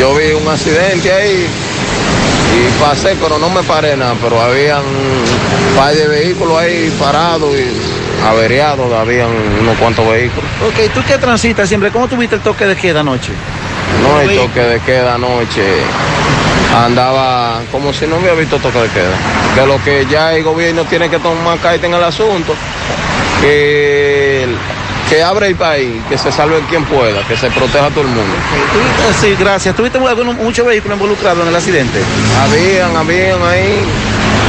yo vi un accidente ahí y pasé, pero no me paré nada, pero habían un par de vehículos ahí parados y averiados, habían unos cuantos vehículos. Ok, ¿tú qué transitas siempre? ¿Cómo tuviste el toque de queda anoche? No hay toque de queda anoche. Andaba como si no hubiera visto toque de queda. Que lo que ya el gobierno tiene que tomar carta en el asunto, que, que abre el país, que se salve quien pueda, que se proteja a todo el mundo. ¿Tuviste- Sí, gracias. ¿Tuviste muchos vehículos involucrados en el accidente? Habían, habían ahí,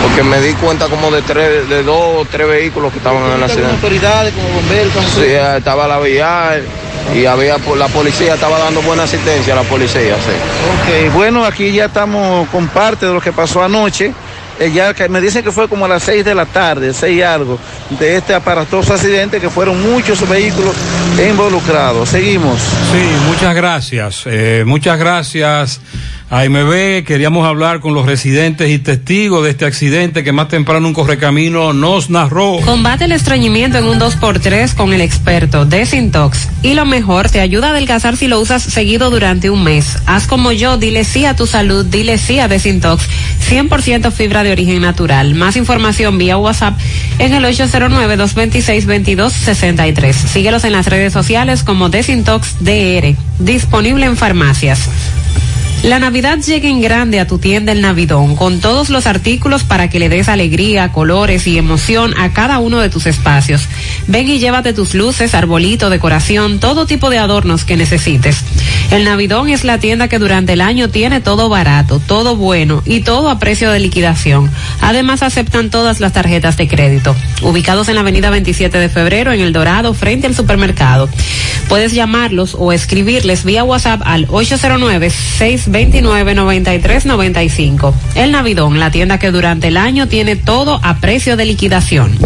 porque me di cuenta como de tres, de dos o tres vehículos que estaban en el ¿Tuviste algunas accidente. autoridades como bomberos? Sí, eh, estaba la VIA y había la policía estaba dando buena asistencia a la policía, sí. Ok, bueno, aquí ya estamos con parte de lo que pasó anoche. Eh, que me dicen que fue como a las 6 de la tarde, 6 y algo, de este aparatoso accidente que fueron muchos vehículos involucrados. Seguimos. Sí, muchas gracias. Eh, muchas gracias a MB. Queríamos hablar con los residentes y testigos de este accidente que más temprano un correcamino nos narró. Combate el estreñimiento en un 2x3 con el experto Desintox. Y lo mejor, te ayuda a adelgazar si lo usas seguido durante un mes. Haz como yo, dile sí a tu salud, dile sí a Desintox. 100% fibra de origen natural. Más información vía WhatsApp en el 809-226-2263. Síguelos en las redes sociales como Desintox DR. Disponible en farmacias. La Navidad llega en grande a tu tienda El Navidón, con todos los artículos para que le des alegría, colores y emoción a cada uno de tus espacios. Ven y llévate tus luces, arbolito, decoración, todo tipo de adornos que necesites. El Navidón es la tienda que durante el año tiene todo barato, todo bueno y todo a precio de liquidación. Además aceptan todas las tarjetas de crédito. Ubicados en la avenida 27 de febrero en El Dorado, frente al supermercado. Puedes llamarlos o escribirles vía WhatsApp al 809-629-9395. El Navidón, la tienda que durante el año tiene todo a precio de liquidación.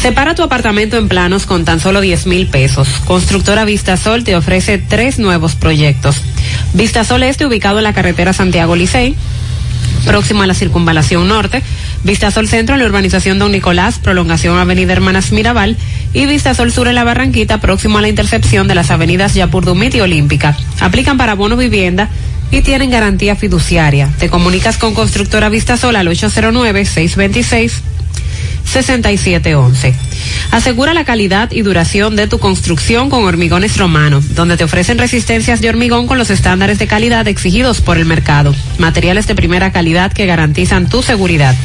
Separa tu apartamento en planos con tan solo 10 mil pesos. Constructora Vistasol te ofrece tres nuevos proyectos. Vistasol Este, ubicado en la carretera Santiago Licey, próximo a la circunvalación norte, Vistasol Centro en la urbanización Don Nicolás, prolongación Avenida Hermanas Mirabal, y Vistasol Sur en la Barranquita, próximo a la intercepción de las avenidas Yapurdumit y Olímpica. Aplican para bono vivienda y tienen garantía fiduciaria. Te comunicas con Constructora Vistasol al 809-626. 6711. Asegura la calidad y duración de tu construcción con Hormigones Romano, donde te ofrecen resistencias de hormigón con los estándares de calidad exigidos por el mercado. Materiales de primera calidad que garantizan tu seguridad.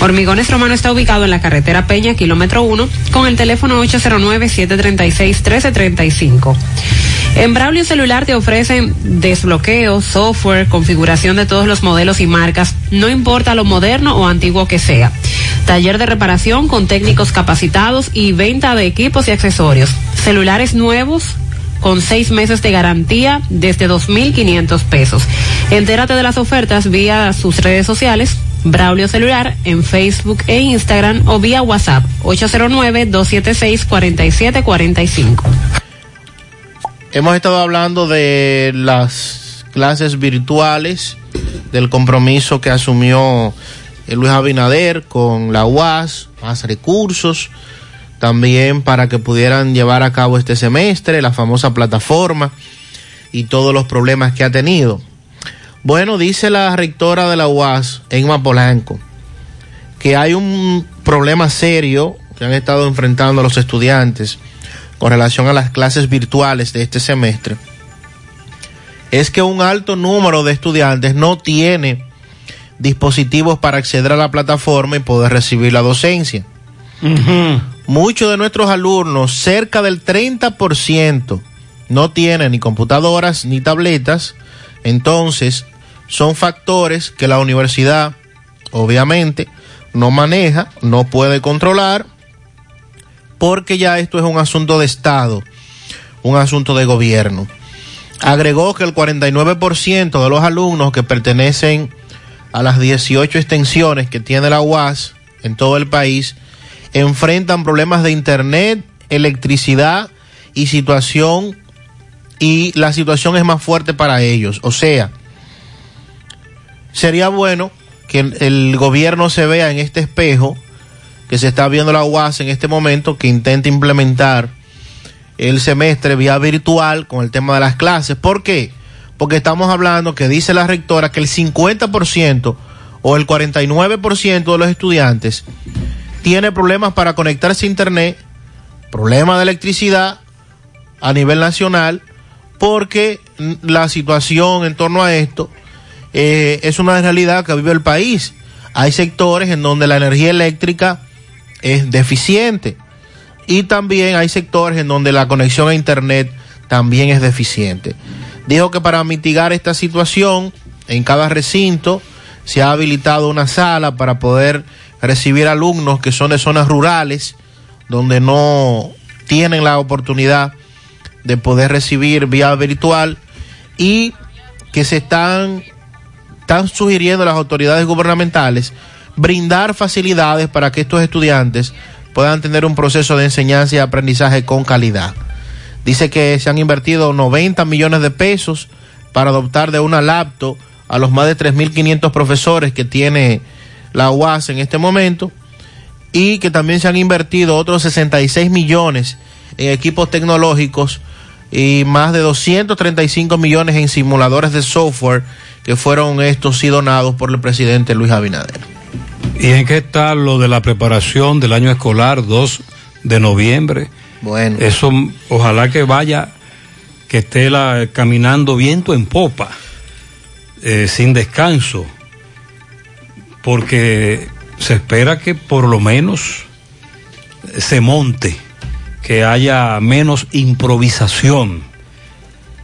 Hormigones Romano está ubicado en la carretera Peña, kilómetro 1, con el teléfono 809-736-1335. En Braulio Celular te ofrecen desbloqueo, software, configuración de todos los modelos y marcas, no importa lo moderno o antiguo que sea. Taller de reparación con técnicos capacitados y venta de equipos y accesorios. Celulares nuevos con seis meses de garantía desde 2.500 pesos. Entérate de las ofertas vía sus redes sociales. Braulio Celular en Facebook e Instagram o vía WhatsApp 809-276-4745. Hemos estado hablando de las clases virtuales, del compromiso que asumió eh, Luis Abinader con la UAS, más recursos, también para que pudieran llevar a cabo este semestre, la famosa plataforma y todos los problemas que ha tenido. Bueno, dice la rectora de la UAS, Emma Polanco, que hay un problema serio que han estado enfrentando los estudiantes con relación a las clases virtuales de este semestre, es que un alto número de estudiantes no tiene dispositivos para acceder a la plataforma y poder recibir la docencia. Muchos de nuestros alumnos, cerca del 30%, no tienen ni computadoras ni tabletas, entonces son factores que la universidad obviamente no maneja, no puede controlar, porque ya esto es un asunto de Estado, un asunto de gobierno. agregó que el 49% de los alumnos que pertenecen a las 18 extensiones que tiene la UAS en todo el país enfrentan problemas de internet, electricidad y situación y la situación es más fuerte para ellos. O sea, sería bueno que el, gobierno se vea en este espejo que se está viendo la UAS en este momento, que intenta implementar el semestre vía virtual con el tema de las clases. ¿Por qué? Porque estamos hablando que dice la rectora que el 50% o el 49% de los estudiantes tiene problemas para conectarse a Internet, problemas de electricidad a nivel nacional, porque la situación en torno a esto eh, es una realidad que vive el país. Hay sectores en donde la energía eléctrica es deficiente y también hay sectores en donde la conexión a Internet también es deficiente. Dijo que para mitigar esta situación, en cada recinto se ha habilitado una sala para poder recibir alumnos que son de zonas rurales, donde no tienen la oportunidad de poder recibir vía virtual y que se están, están sugiriendo las autoridades gubernamentales brindar facilidades para que estos estudiantes puedan tener un proceso de enseñanza y aprendizaje con calidad. Dice que se han invertido 90 millones de pesos para adoptar de una laptop a los más de 3.500 profesores que tiene la UAS en este momento y que también se han invertido otros 66 millones en equipos tecnológicos y más de 235 millones en simuladores de software que fueron estos sí donados por el presidente Luis Abinader. ¿Y en qué está lo de la preparación del año escolar 2 de noviembre? Bueno. Eso ojalá que vaya, que esté la, caminando viento en popa, eh, sin descanso, porque se espera que por lo menos se monte, que haya menos improvisación.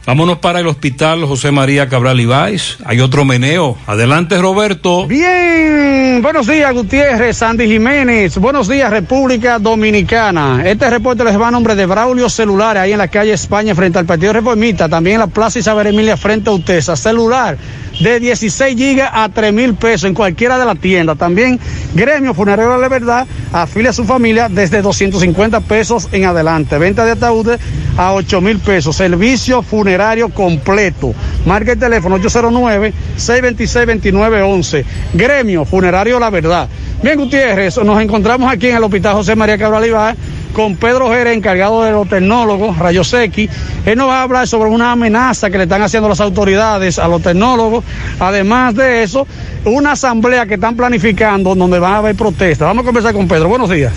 Vámonos para el hospital José María Cabral Ibáez. Hay otro meneo. Adelante, Roberto. Bien, buenos días, Gutiérrez, Sandy Jiménez. Buenos días, República Dominicana. Este reporte les va a nombre de Braulio Celular, ahí en la calle España, frente al Partido Reformista. También en la Plaza Isabel Emilia, frente a Utesa. Celular de 16 gigas a 3 mil pesos en cualquiera de las tiendas. También Gremio Funerario de la Verdad afile a su familia desde 250 pesos en adelante. Venta de ataúdes a 8 mil pesos. Servicio funerario completo. Marca el teléfono 809-626-2911. Gremio Funerario La Verdad. Bien, Gutiérrez, nos encontramos aquí en el Hospital José María Cabral Ibar con Pedro Jerez, encargado de los tecnólogos, Rayos X. Él nos va a hablar sobre una amenaza que le están haciendo las autoridades a los tecnólogos. Además de eso, una asamblea que están planificando donde va a haber protestas. Vamos a conversar con Pedro. Buenos días.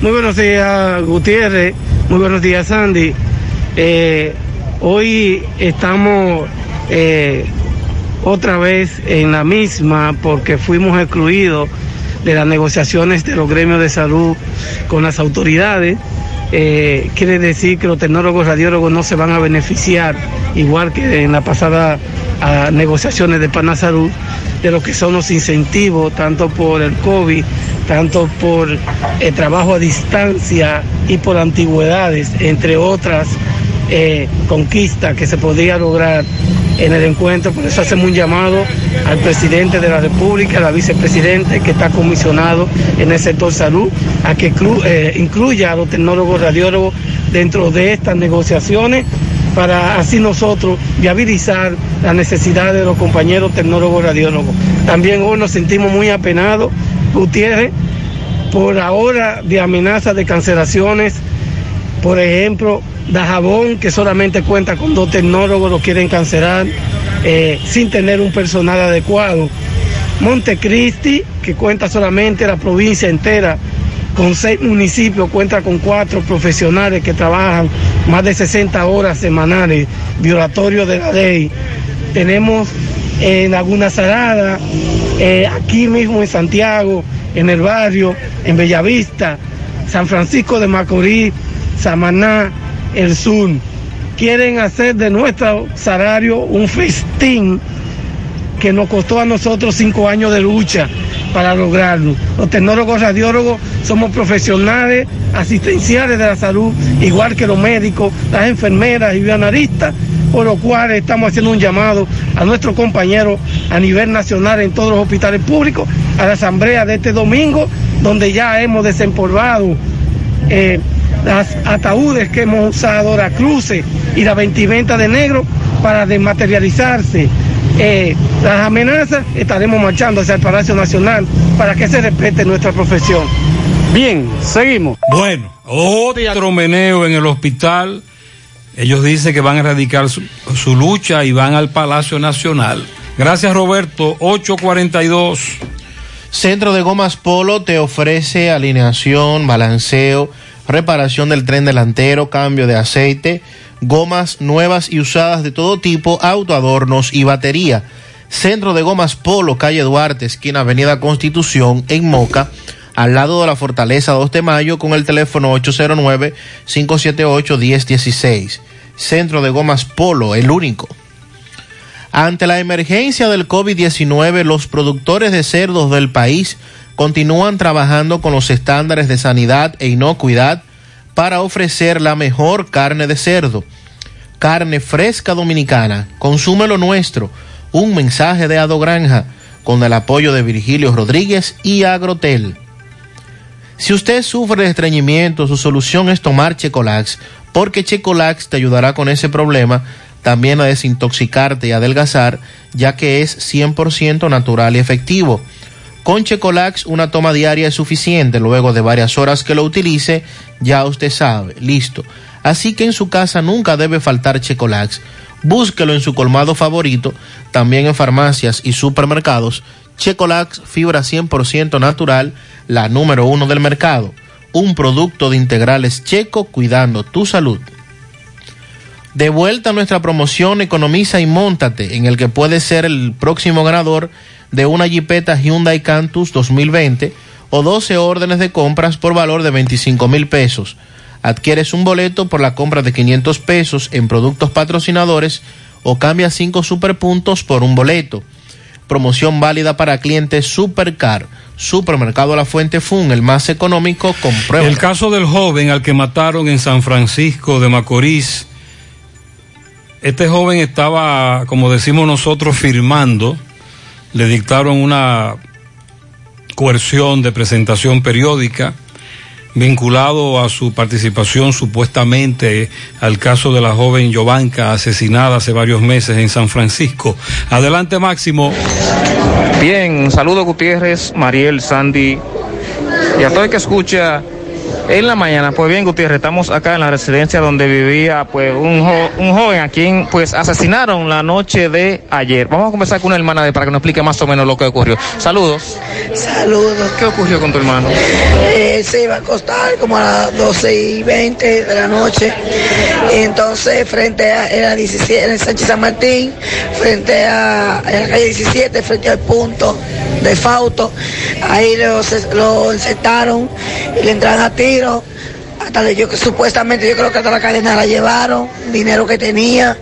Muy buenos días, Gutiérrez. Muy buenos días, Sandy. Eh, hoy estamos eh, otra vez en la misma porque fuimos excluidos de las negociaciones de los gremios de salud con las autoridades. Eh, quiere decir que los tecnólogos radiólogos no se van a beneficiar, igual que en la pasada a negociaciones de Pana Salud, de lo que son los incentivos, tanto por el COVID, tanto por el trabajo a distancia y por antigüedades, entre otras eh, conquistas que se podría lograr en el encuentro. Por eso hacemos un llamado al presidente de la República, al vicepresidente que está comisionado en el sector salud, a que eh, incluya a los tecnólogos radiólogos dentro de estas negociaciones para así nosotros viabilizar la necesidad de los compañeros tecnólogos radiólogos. También hoy nos sentimos muy apenados, Gutiérrez, por ahora de amenazas de cancelaciones, por ejemplo, Dajabón, que solamente cuenta con dos tecnólogos, lo quieren cancelar eh, sin tener un personal adecuado. Montecristi, que cuenta solamente la provincia entera con seis municipios, cuenta con cuatro profesionales que trabajan más de 60 horas semanales, violatorio de la ley. Tenemos en Laguna Salada, eh, aquí mismo en Santiago, en el barrio, en Bellavista, San Francisco de Macorís, Samaná, el sur. Quieren hacer de nuestro salario un festín que nos costó a nosotros cinco años de lucha para lograrlo. Los tecnólogos radiólogos somos profesionales asistenciales de la salud, igual que los médicos, las enfermeras y bioanaristas, por lo cual estamos haciendo un llamado a nuestros compañeros a nivel nacional en todos los hospitales públicos, a la asamblea de este domingo, donde ya hemos desempolvado eh, las ataúdes que hemos usado, la cruces y la vestimenta de negro para desmaterializarse. Eh, las amenazas, estaremos marchando hacia el Palacio Nacional para que se respete nuestra profesión. Bien, seguimos. Bueno, otro meneo en el hospital. Ellos dicen que van a erradicar su, su lucha y van al Palacio Nacional. Gracias Roberto, 842. Centro de Gomas Polo te ofrece alineación, balanceo, reparación del tren delantero, cambio de aceite, gomas nuevas y usadas de todo tipo, autoadornos y batería. Centro de Gomas Polo, calle Duarte, esquina Avenida Constitución, en Moca, al lado de la Fortaleza 2 de Mayo, con el teléfono 809-578-1016. Centro de Gomas Polo, el único. Ante la emergencia del COVID-19, los productores de cerdos del país continúan trabajando con los estándares de sanidad e inocuidad para ofrecer la mejor carne de cerdo. Carne fresca dominicana, consume lo nuestro. Un mensaje de Ado Granja con el apoyo de Virgilio Rodríguez y Agrotel. Si usted sufre de estreñimiento, su solución es tomar Checolax, porque Checolax te ayudará con ese problema, también a desintoxicarte y adelgazar, ya que es 100% natural y efectivo. Con Checolax una toma diaria es suficiente, luego de varias horas que lo utilice, ya usted sabe, listo. Así que en su casa nunca debe faltar Checolax. Búsquelo en su colmado favorito, también en farmacias y supermercados. Checolax, fibra 100% natural, la número uno del mercado. Un producto de integrales checo cuidando tu salud. De vuelta a nuestra promoción Economiza y Móntate, en el que puedes ser el próximo ganador de una Jeepeta Hyundai Cantus 2020 o 12 órdenes de compras por valor de 25 mil pesos. Adquieres un boleto por la compra de 500 pesos en productos patrocinadores o cambia 5 superpuntos por un boleto. Promoción válida para clientes Supercar. Supermercado La Fuente Fun, el más económico, comprueba. El caso del joven al que mataron en San Francisco de Macorís. Este joven estaba, como decimos nosotros, firmando. Le dictaron una coerción de presentación periódica vinculado a su participación supuestamente al caso de la joven Yovanka asesinada hace varios meses en San Francisco. Adelante Máximo. Bien, saludo Gutiérrez, Mariel, Sandy y a todo el que escucha en la mañana. Pues bien, Gutiérrez, estamos acá en la residencia donde vivía pues un, jo un joven a quien pues asesinaron la noche de ayer. Vamos a conversar con una hermana de, para que nos explique más o menos lo que ocurrió. Saludos. Saludos. ¿Qué ocurrió con tu hermano? Eh, se iba a acostar como a las 12 y 20 de la noche. Y entonces, frente a era 17, en Sánchez San Martín, frente a en la calle 17, frente al punto de Fausto, ahí lo, lo encetaron y le entraron a Hasta yo que supuestamente yo creo que hasta la cadena la llevaron, dinero que tenía.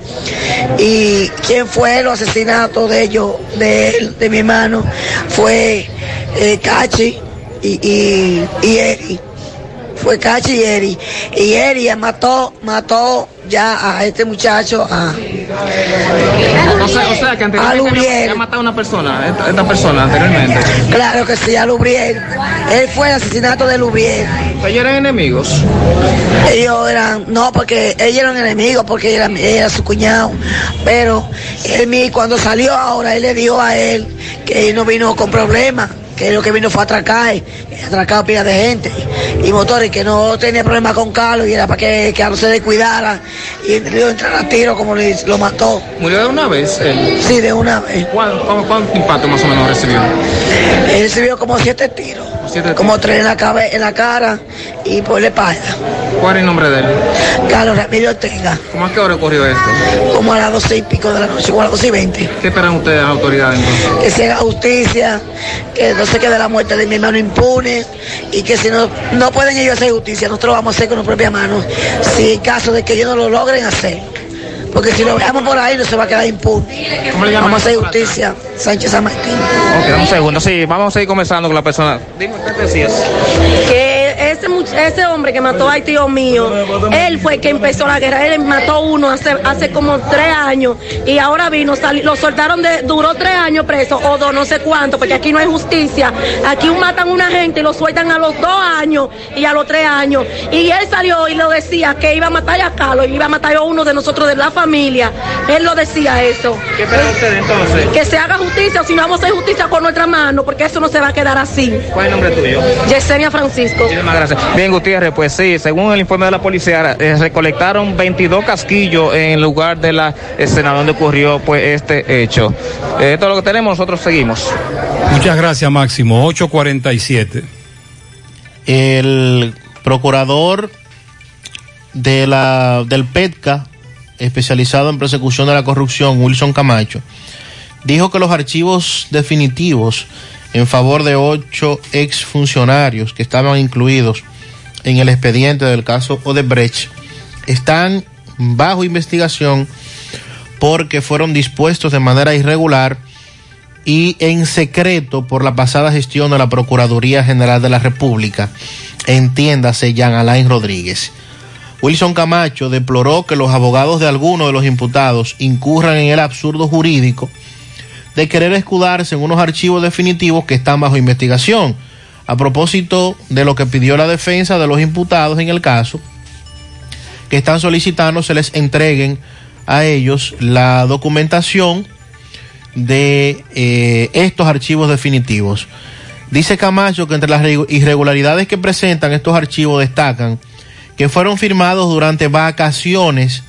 Y quién fue los asesinatos de ellos, de él, de mi hermano, fue eh, Cachi y, y, y Eri. Fue Cachi y Eri. Y Eri mató, mató ya a este muchacho, a, O sea, o sea que anteriormente había matado a una persona, esta, esta persona anteriormente. Claro que sí, a Lubriel. Él fue el asesinato de Lubriel. ¿Ellos eran enemigos? Ellos eran, no, porque ellos eran enemigos, porque era, era su cuñado. Pero él mi- cuando salió ahora, él le dijo a él que él no vino con problemas, que lo que vino fue a atracar, y atracar pila de gente y motores, que no tenía problema con Carlos y era para que Carlos se descuidara y le entrar a tiro como le- lo mató. ¿Murió de una vez él? Sí, de una vez. ¿Cuánto, cuánto impacto más o menos recibió? Él recibió como siete tiros, como tres en la, cabe- en la cara y por la espalda. ¿Cuál es el nombre de él? Carlos Ramírez Ortega, ¿Cómo a qué hora ocurrió esto? como a las doce y pico de la noche, como a las doce y veinte. ¿Qué esperan ustedes las autoridades entonces? que se haga justicia, que no se quede la muerte de mi hermano impune y que si no, no pueden ellos hacer justicia, nosotros lo vamos a hacer con nuestras propias manos, si en caso de que ellos no lo logren hacer. Porque si lo veamos por ahí no se va a quedar impune. ¿Cómo le llaman? Vamos a hacer justicia, Sánchez San Martín. Ok, dame un segundo. Sí, vamos a seguir conversando con la persona. Dime, ¿qué te decías? Que ese, ese hombre que mató al tío mío, él fue el que empezó la guerra. Él mató uno hace, hace como tres años y ahora vino, sali- lo soltaron de, duró tres años preso o dos, no sé cuánto, porque aquí no hay justicia. Aquí matan a una gente y lo sueltan a los dos años y a los tres años. Y él salió y lo decía que iba a matar a Carlos y iba a matar a uno de nosotros de la familia. Él lo decía eso. ¿Qué espera usted entonces? Que se haga justicia, o si no vamos a hacer justicia con nuestra mano, porque eso no se va a quedar así. ¿Cuál es el nombre tuyo? Yesenia Francisco. Muchísimas gracias. Bien, Gutiérrez, pues sí, según el informe de la policía, eh, recolectaron 22 casquillos en el lugar de la escena donde ocurrió pues este hecho. Eh, esto es lo que tenemos, nosotros seguimos. Muchas gracias, Máximo. 847. El procurador de la, del PETCA, especializado en persecución de la corrupción, Wilson Camacho, dijo que los archivos definitivos en favor de ocho exfuncionarios que estaban incluidos en el expediente del caso Odebrecht están bajo investigación porque fueron dispuestos de manera irregular y en secreto por la pasada gestión de la Procuraduría General de la República, entiéndase Jean Alain Rodríguez. Wilson Camacho deploró que los abogados de algunos de los imputados incurran en el absurdo jurídico de querer escudarse en unos archivos definitivos que están bajo investigación. A propósito de lo que pidió la defensa de los imputados en el caso, que están solicitando se les entreguen a ellos la documentación de eh, estos archivos definitivos. Dice Camacho que entre las irregularidades que presentan estos archivos destacan que fueron firmados durante vacaciones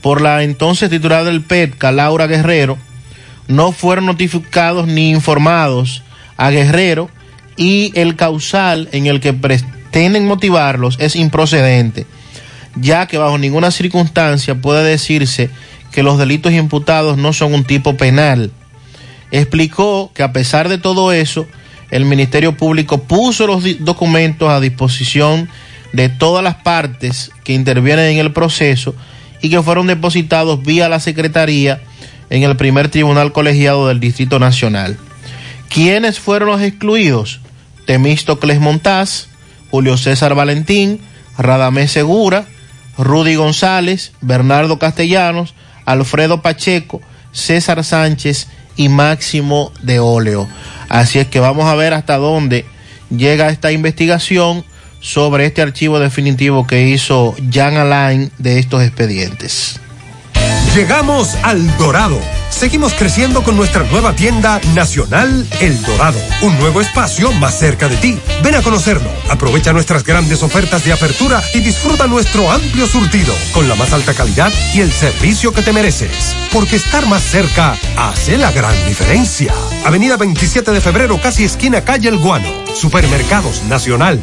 por la entonces titular del PETCA, Laura Guerrero, no fueron notificados ni informados a Guerrero y el causal en el que pretenden motivarlos es improcedente, ya que bajo ninguna circunstancia puede decirse que los delitos imputados no son un tipo penal. Explicó que a pesar de todo eso, el Ministerio Público puso los documentos a disposición de todas las partes que intervienen en el proceso y que fueron depositados vía la Secretaría en el primer tribunal colegiado del Distrito Nacional. ¿Quiénes fueron los excluidos? Temístocles Montaz, Julio César Valentín, Radamés Segura, Rudy González, Bernardo Castellanos, Alfredo Pacheco, César Sánchez y Máximo de Óleo. Así es que vamos a ver hasta dónde llega esta investigación sobre este archivo definitivo que hizo Jan Alain de estos expedientes. Llegamos al Dorado. Seguimos creciendo con nuestra nueva tienda nacional El Dorado, un nuevo espacio más cerca de ti. Ven a conocerlo, aprovecha nuestras grandes ofertas de apertura y disfruta nuestro amplio surtido con la más alta calidad y el servicio que te mereces. Porque estar más cerca hace la gran diferencia. Avenida 27 de febrero, casi esquina calle El Guano. Supermercados Nacional.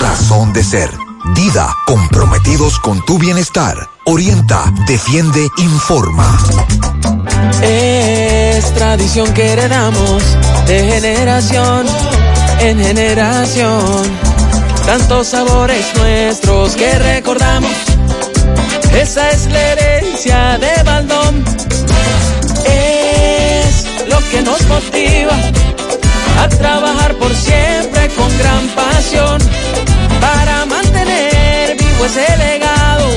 razón de ser. Dida, comprometidos con tu bienestar. Orienta, defiende, informa. Es tradición que heredamos de generación en generación. Tantos sabores nuestros que recordamos. Esa es la herencia de Baldón. Es lo que nos motiva a trabajar por siempre con gran pasión para mantener vivo ese legado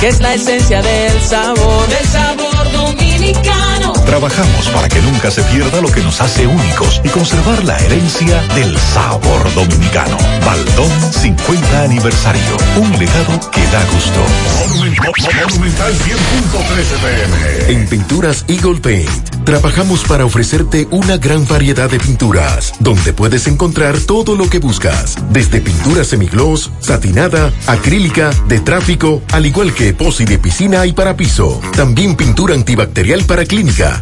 que es la esencia del sabor, del sabor dominicano. Trabajamos para que nunca se pierda lo que nos hace únicos y conservar la herencia del sabor dominicano. Baldón 50 aniversario. Un legado que da gusto. Monumental 100.13 pm. En Pinturas Eagle Paint trabajamos para ofrecerte una gran variedad de pinturas, donde puedes encontrar todo lo que buscas, desde pintura semigloss, satinada, acrílica, de tráfico, al igual que epoxi de piscina y para piso. También pintura antibacterial para clínica,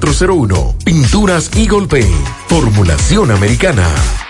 809-853-3401. Pinturas Eagle Paint. Formulación americana.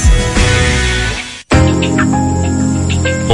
Yes.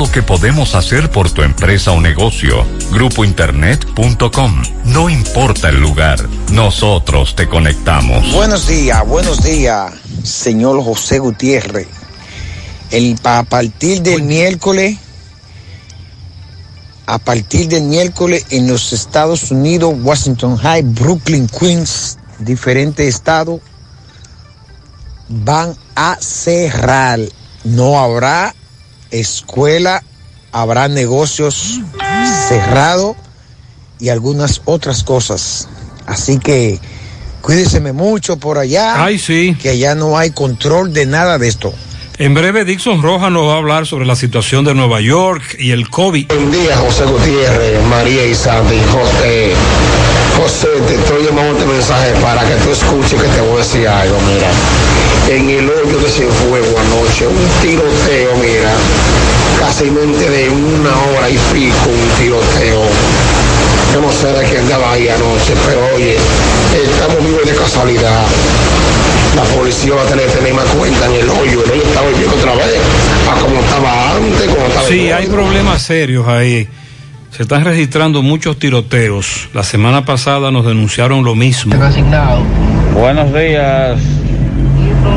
lo que podemos hacer por tu empresa o negocio. Grupointernet.com. No importa el lugar, nosotros te conectamos. Buenos días, buenos días, señor José Gutiérrez. El, a partir del miércoles, a partir del miércoles en los Estados Unidos, Washington High, Brooklyn, Queens, diferentes estados, van a cerrar. No habrá escuela, habrá negocios cerrados y algunas otras cosas. Así que cuídeseme mucho por allá. Ay, sí. Que allá no hay control de nada de esto. En breve, Dixon Roja nos va a hablar sobre la situación de Nueva York y el COVID. Buen día, José Gutiérrez, María y Sandy. José, José, te estoy llamando este mensaje para que tú escuches que te voy a decir algo, mira. En el hoyo de Cienfuegos anoche, un tiroteo, mira. Casi de una hora y pico, un tiroteo. Yo no sé de quién andaba ahí anoche, pero oye, estamos vivos de casualidad. La policía va a tener que tener más cuenta en el hoyo. El hoyo está volviendo otra vez a como estaba antes, como estaba Sí, hay problemas serios ahí. Se están registrando muchos tiroteos. La semana pasada nos denunciaron lo mismo. Buenos días,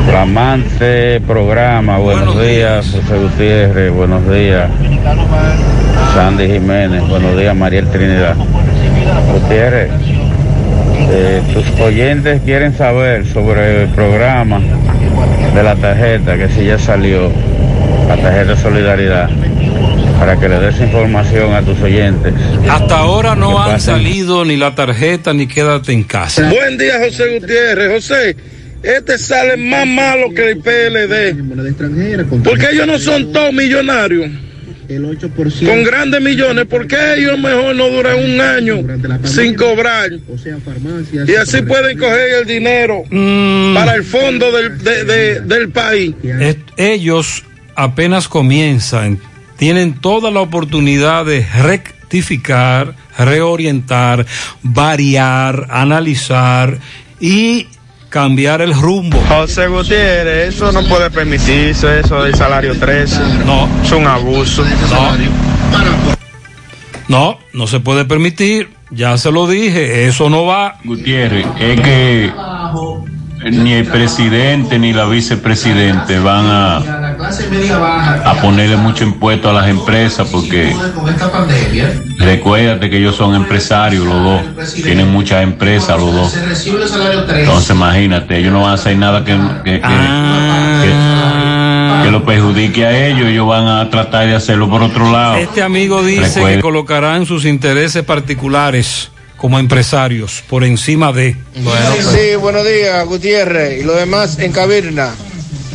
flamante programa. Buenos, días, José Gutiérrez. Buenos días, Sandy Jiménez. Buenos días, Mariel Trinidad. Gutiérrez, eh, tus oyentes quieren saber sobre el programa de la tarjeta, que si ya salió, la tarjeta de solidaridad, para que le des información a tus oyentes. Hasta ahora no han pasen. salido ni la tarjeta ni quédate en casa. Buen día, José Gutiérrez. José, este sale más malo que el PLD. Porque ellos no son todos millonarios. Con grandes millones, porque ellos mejor no duran un año sin cobrar. Y así pueden coger el dinero para el fondo del, de- de- del país. Es- ellos apenas comienzan, tienen toda la oportunidad de rectificar, reorientar, variar, analizar y cambiar el rumbo. José Gutiérrez, eso no puede permitirse, eso del salario 13. No. Es un abuso. No, no se puede permitir, ya se lo dije, eso no va. Gutiérrez, es que ni el presidente ni la vicepresidente van a, a ponerle mucho impuesto a las empresas porque recuérdate que ellos son empresarios los dos, tienen muchas empresas los dos. Entonces imagínate, ellos no van a hacer nada que, que, que- que- que lo perjudique a ellos, ellos van a tratar de hacerlo por otro lado. Este amigo dice Recuerda- que colocarán sus intereses particulares como empresarios, por encima de... Sí, buenos días, Gutiérrez. Y lo demás en Cabirna.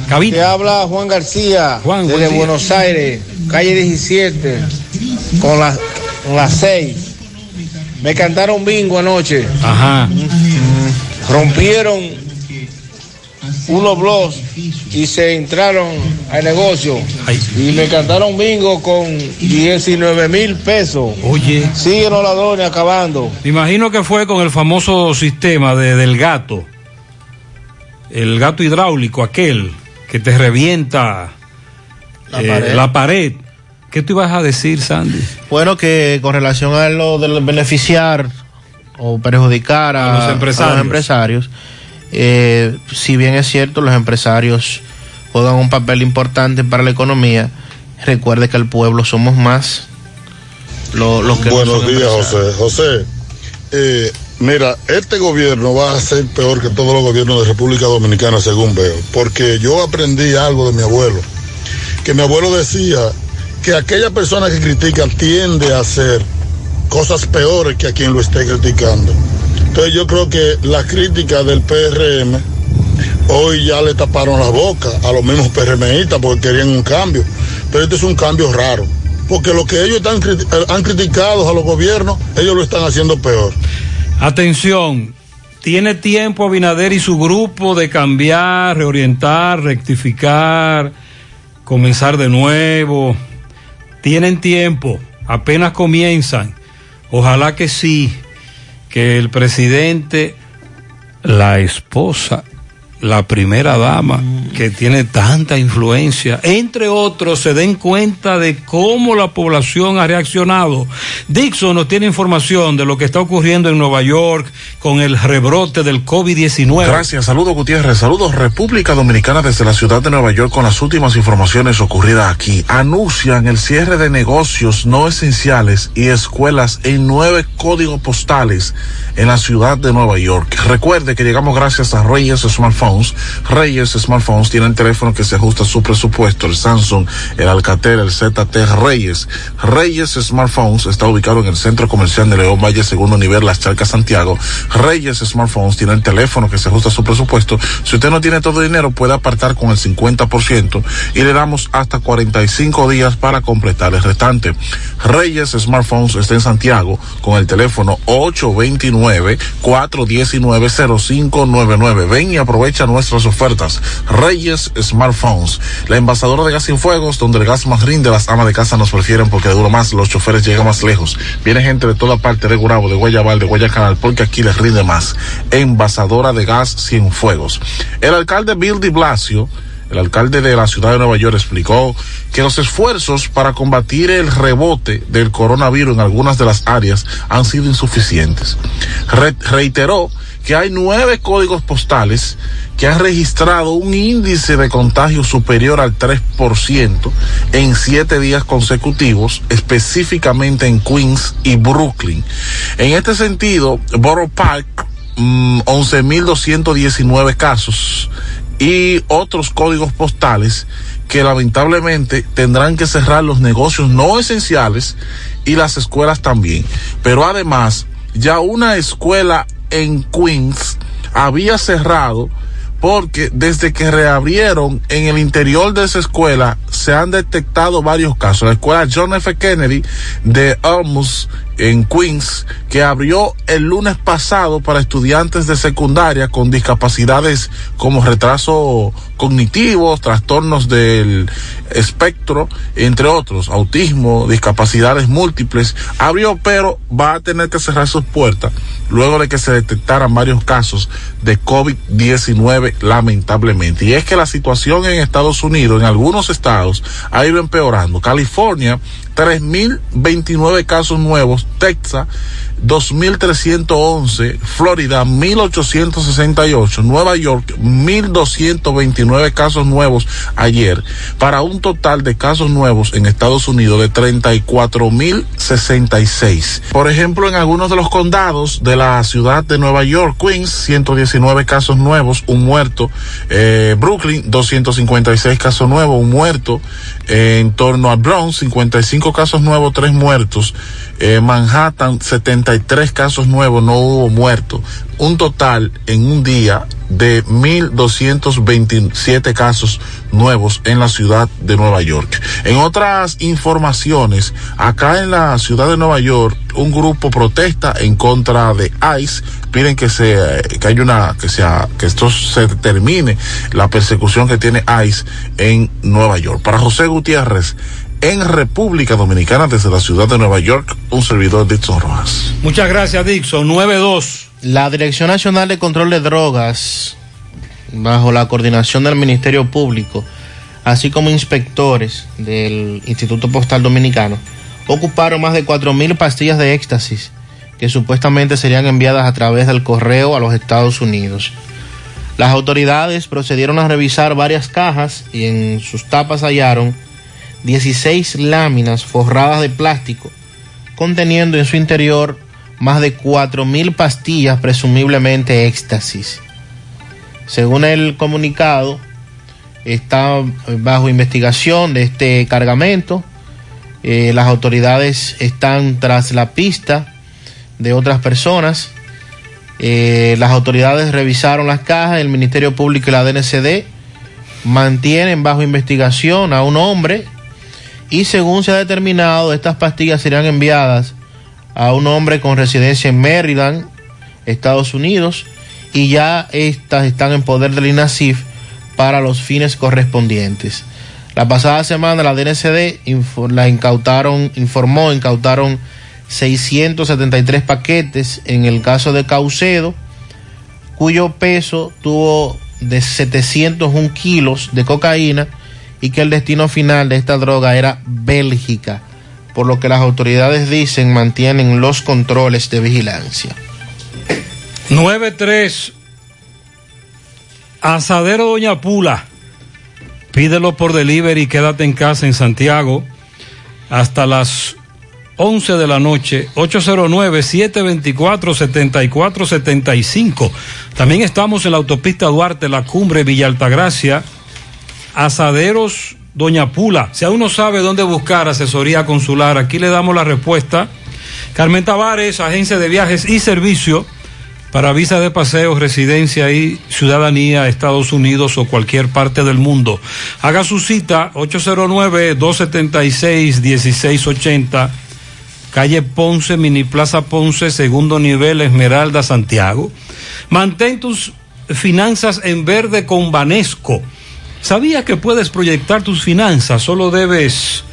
Cabirna. Te habla Juan García, Juan, desde. Buenos Aires, calle 17, con las con las 6. Me cantaron bingo anoche. Ajá. Rompieron unos blogs y se entraron al negocio. Y me cantaron bingo con 19 mil pesos. Oye. Siguen los ladrones acabando. Me imagino que fue con el famoso sistema de, del gato, el gato hidráulico, aquel que te revienta La eh, pared. la pared. ¿Qué tú ibas a decir, Sandy? Bueno, que con relación a lo del beneficiar o perjudicar a, A los empresarios. a los empresarios, eh, si bien es cierto, los empresarios juegan un papel importante para la economía, recuerde que el pueblo somos más lo- los que no Buenos días. José. José, eh, mira, este gobierno va a ser peor que todos los gobiernos de República Dominicana, según veo, porque yo aprendí algo de mi abuelo, que mi abuelo decía que aquella persona que critica tiende a hacer cosas peores que a quien lo esté criticando. Entonces yo creo que la crítica del PRM hoy ya le taparon la boca a los mismos PRMistas porque querían un cambio, pero este es un cambio raro. Porque lo que ellos están, eh, han criticado a los gobiernos, ellos lo están haciendo peor. Atención, tiene tiempo Abinader y su grupo de cambiar, reorientar, rectificar, comenzar de nuevo. Tienen tiempo, apenas comienzan. Ojalá que sí, que el presidente, la esposa, la primera dama, que tiene tanta influencia, entre otros, se den cuenta de cómo la población ha reaccionado. Dixon nos tiene información de lo que está ocurriendo en Nueva York con el rebrote del COVID-19. Gracias, saludos Gutiérrez, saludos República Dominicana desde la ciudad de Nueva York con las últimas informaciones ocurridas aquí. Anuncian el cierre de negocios no esenciales y escuelas en nueve códigos postales en la ciudad de Nueva York. Recuerde que llegamos gracias a Reyes Reyes Smartphones tienen teléfono que se ajusta a su presupuesto, el Samsung, el Alcatel, el ZT Reyes. Reyes Smartphones está ubicado en el centro comercial de León Valle, segundo nivel, Las Charcas, Santiago. Reyes Smartphones tiene el teléfono que se ajusta a su presupuesto. Si usted no tiene todo el dinero, puede apartar con el 50% y le damos hasta 45 días para completar el restante. Reyes Smartphones está en Santiago con el teléfono 829-419-0599. Ven y aprovecha nuestras ofertas. Reyes Smartphones, la envasadora de gas sin fuegos, donde el gas más rinde, las amas de casa nos prefieren porque dura más, los choferes llegan más lejos. Viene gente de toda parte de Gurabo, de Guayabal, de Guayacanal, porque aquí les rinde más. Envasadora de gas sin fuegos. El alcalde Bill de Blasio el alcalde de la ciudad de Nueva York explicó que los esfuerzos para combatir el rebote del coronavirus en algunas de las áreas han sido insuficientes. Re- reiteró que hay nueve códigos postales que han registrado un índice de contagio superior al 3% en siete días consecutivos, específicamente en Queens y Brooklyn. En este sentido, Borough Park, mm, 11.219 casos y otros códigos postales que lamentablemente tendrán que cerrar los negocios no esenciales y las escuelas también. Pero además, ya una escuela en Queens había cerrado porque desde que reabrieron en el interior de esa escuela se han detectado varios casos. La escuela John F. Kennedy de Elmus en Queens, que abrió el lunes pasado para estudiantes de secundaria con discapacidades como retraso cognitivo, trastornos del espectro, entre otros, autismo, discapacidades múltiples, abrió pero va a tener que cerrar sus puertas luego de que se detectaran varios casos de COVID-19 lamentablemente. Y es que la situación en Estados Unidos, en algunos estados, ha ido empeorando. California, 3.029 casos nuevos, Texas, 2.311, Florida, 1.868, Nueva York, 1.229 casos nuevos ayer, para un total de casos nuevos en Estados Unidos de 34.066. Por ejemplo, en algunos de los condados de la ciudad de Nueva York, Queens, 119 casos nuevos, un muerto, eh, Brooklyn, 256 casos nuevos, un muerto, en torno a Bronx, 55 casos nuevos, tres muertos, Eh, Manhattan, 73 casos nuevos, no hubo muertos. Un total en un día de 1.227 casos nuevos en la ciudad de Nueva York. En otras informaciones, acá en la ciudad de Nueva York, un grupo protesta en contra de ICE, piden que se, que haya una, que sea, que esto se termine la persecución que tiene ICE en Nueva York. Para José Gutiérrez, en República Dominicana, desde la ciudad de Nueva York, un servidor Dixon Rojas. Muchas gracias, Dixon. 9-2. La Dirección Nacional de Control de Drogas, bajo la coordinación del Ministerio Público, así como inspectores del Instituto Postal Dominicano, ocuparon más de 4.000 pastillas de éxtasis que supuestamente serían enviadas a través del correo a los Estados Unidos. Las autoridades procedieron a revisar varias cajas y en sus tapas hallaron 16 láminas forradas de plástico, conteniendo en su interior más de 4.000 pastillas presumiblemente éxtasis. Según el comunicado, está bajo investigación de este cargamento. Eh, las autoridades están tras la pista de otras personas. Eh, las autoridades revisaron las cajas, el Ministerio Público y la DNCD mantienen bajo investigación a un hombre y según se ha determinado, estas pastillas serán enviadas a un hombre con residencia en Maryland, Estados Unidos, y ya estas están en poder del INASIF para los fines correspondientes. La pasada semana la DNCD la incautaron, informó, incautaron 673 paquetes en el caso de Caucedo, cuyo peso tuvo de 701 kilos de cocaína y que el destino final de esta droga era Bélgica, por lo que las autoridades dicen mantienen los controles de vigilancia. 9-3. Asadero Doña Pula. Pídelo por delivery, quédate en casa en Santiago hasta las 11 de la noche, 809-724-7475. También estamos en la autopista Duarte, la cumbre Villa Altagracia Asaderos Doña Pula. Si aún no sabe dónde buscar asesoría consular, aquí le damos la respuesta. Carmen Tavares, agencia de viajes y servicio para visa de paseo, residencia y ciudadanía, Estados Unidos o cualquier parte del mundo. Haga su cita 809-276-1680, calle Ponce, Mini Plaza Ponce, segundo nivel, Esmeralda, Santiago. Mantén tus finanzas en verde con Banesco. ¿Sabías que puedes proyectar tus finanzas? Solo debes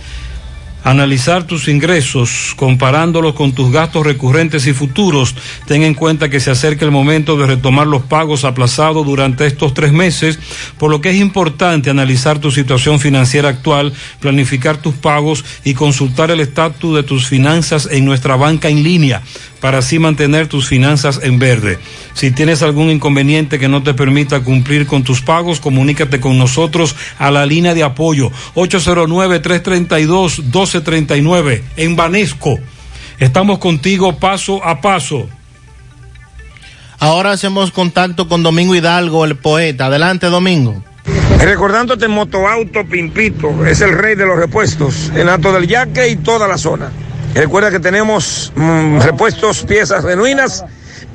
analizar tus ingresos comparándolos con tus gastos recurrentes y futuros. Ten en cuenta que se acerca el momento de retomar los pagos aplazados durante estos tres meses, por lo que es importante analizar tu situación financiera actual, planificar tus pagos y consultar el estatus de tus finanzas en nuestra banca en línea para así mantener tus finanzas en verde. Si tienes algún inconveniente que no te permita cumplir con tus pagos, comunícate con nosotros a la línea de apoyo 809-332-1239 en Banesco. Estamos contigo paso a paso. Ahora hacemos contacto con Domingo Hidalgo, el poeta. Adelante, Domingo. Recordándote, Motoauto Pimpito es el rey de los repuestos en Alto del Yaque y toda la zona. Recuerda que tenemos mm, repuestos, piezas genuinas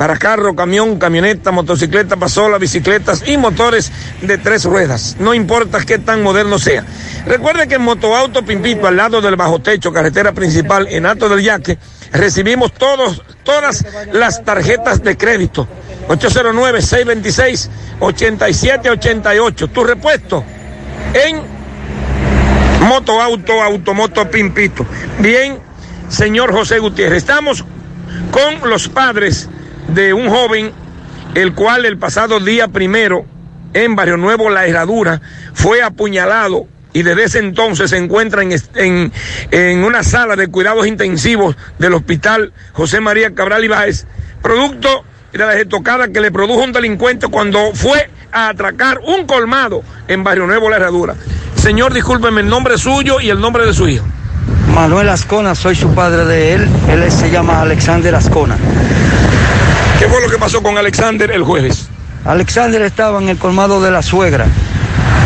para carro, camión, camioneta, motocicleta, pasola, bicicletas y motores de tres ruedas. No importa qué tan moderno sea. Recuerde que en Motoauto Pimpito, al lado del bajo techo, carretera principal en Alto del Yaque, recibimos todos, todas las tarjetas de crédito. 809-626-8788. Tu repuesto en Motoauto, Automoto Pimpito. Bien, señor José Gutiérrez, estamos con los padres de un joven, el cual el pasado día primero en Barrio Nuevo La Herradura fue apuñalado y desde ese entonces se encuentra en, en, en, una sala de cuidados intensivos del hospital José María Cabral Ibáez, producto de la estocada que le produjo un delincuente cuando fue a atracar un colmado en Barrio Nuevo La Herradura. Señor, discúlpeme el nombre suyo y el nombre de su hijo. Manuel Ascona, soy su padre de él, él se llama Alexander Ascona. ¿Qué fue lo que pasó con Alexander el jueves? Alexander estaba en el colmado de la suegra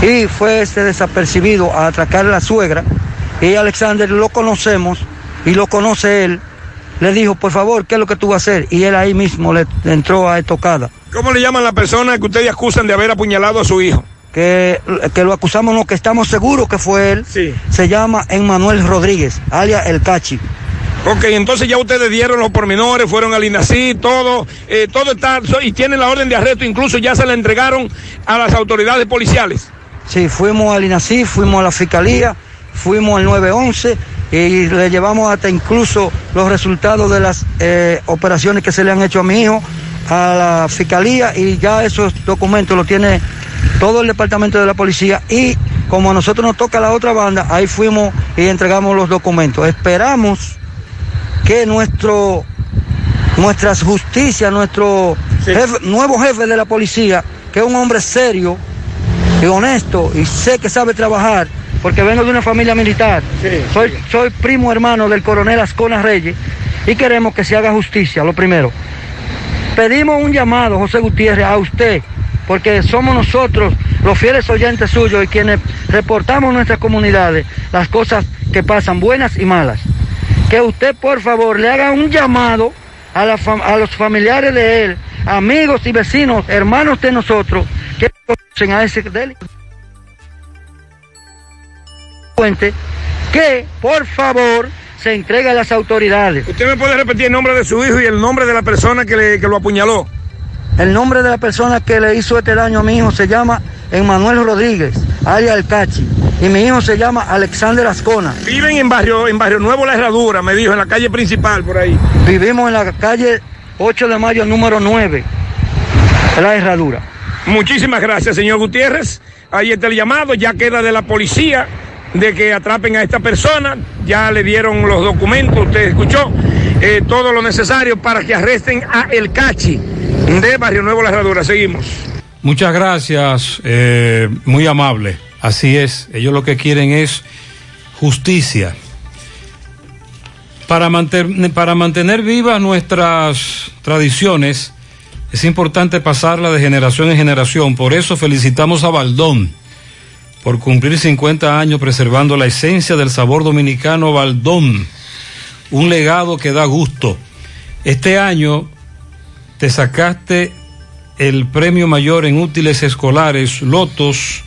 y fue este desapercibido a atracar a la suegra y Alexander lo conocemos y lo conoce él le dijo, por favor, ¿qué es lo que tú vas a hacer? Y él ahí mismo le entró a estocada. ¿Cómo le llaman la persona que ustedes acusan de haber apuñalado a su hijo? Que, que lo acusamos, no, que estamos seguros que fue él. Sí. Se llama Emmanuel Rodríguez, alias El Cachi. Ok, entonces ya ustedes dieron los pormenores, fueron al INACI, todo, eh, todo está, y tienen la orden de arresto, incluso ya se la entregaron a las autoridades policiales. Sí, fuimos al INACI, fuimos a la fiscalía, fuimos al 911 y le llevamos hasta incluso los resultados de las eh, operaciones que se le han hecho a mi hijo a la fiscalía y ya esos documentos los tiene todo el departamento de la policía y como a nosotros nos toca la otra banda, ahí fuimos y entregamos los documentos. Esperamos que nuestro nuestra justicia, nuestro jefe- nuevo jefe de la policía, que es un hombre serio y honesto y sé que sabe trabajar, porque vengo de una familia militar. soy, soy primo hermano del coronel Ascona Reyes y queremos que se haga justicia, lo primero. Pedimos un llamado, José Gutiérrez, a usted, porque somos nosotros, los fieles oyentes suyos y quienes reportamos en nuestras comunidades las cosas que pasan, buenas y malas. Que usted, por favor, le haga un llamado a, la a los familiares de él, amigos y vecinos, hermanos de nosotros, que conocen a ese delincuente, que, por favor, se entregue a las autoridades. ¿Usted me puede repetir el nombre de su hijo y el nombre de la persona que, le- que lo apuñaló? El nombre de la persona que le hizo este daño a mi hijo se llama Emmanuel Rodríguez, alias El Cachi. Y mi hijo se llama Alexander Ascona. Viven en barrio, en barrio Nuevo La Herradura, me dijo, en la calle principal por ahí. Vivimos en la calle 8 de mayo, número 9, La Herradura. Muchísimas gracias, señor Gutiérrez. Ahí está el llamado, ya queda de la policía de que atrapen a esta persona. Ya le dieron los documentos, usted escuchó, eh, todo lo necesario para que arresten a El Cachi de Barrio Nuevo La Herradura. Seguimos. Muchas gracias, eh, muy amable. Así es, ellos lo que quieren es justicia. Para, para mantener vivas nuestras tradiciones, es importante pasarla de generación en generación. Por eso felicitamos a Baldón por cumplir 50 años preservando la esencia del sabor dominicano Baldón. Un legado que da gusto. Este año te sacaste el premio mayor en útiles escolares Lotos,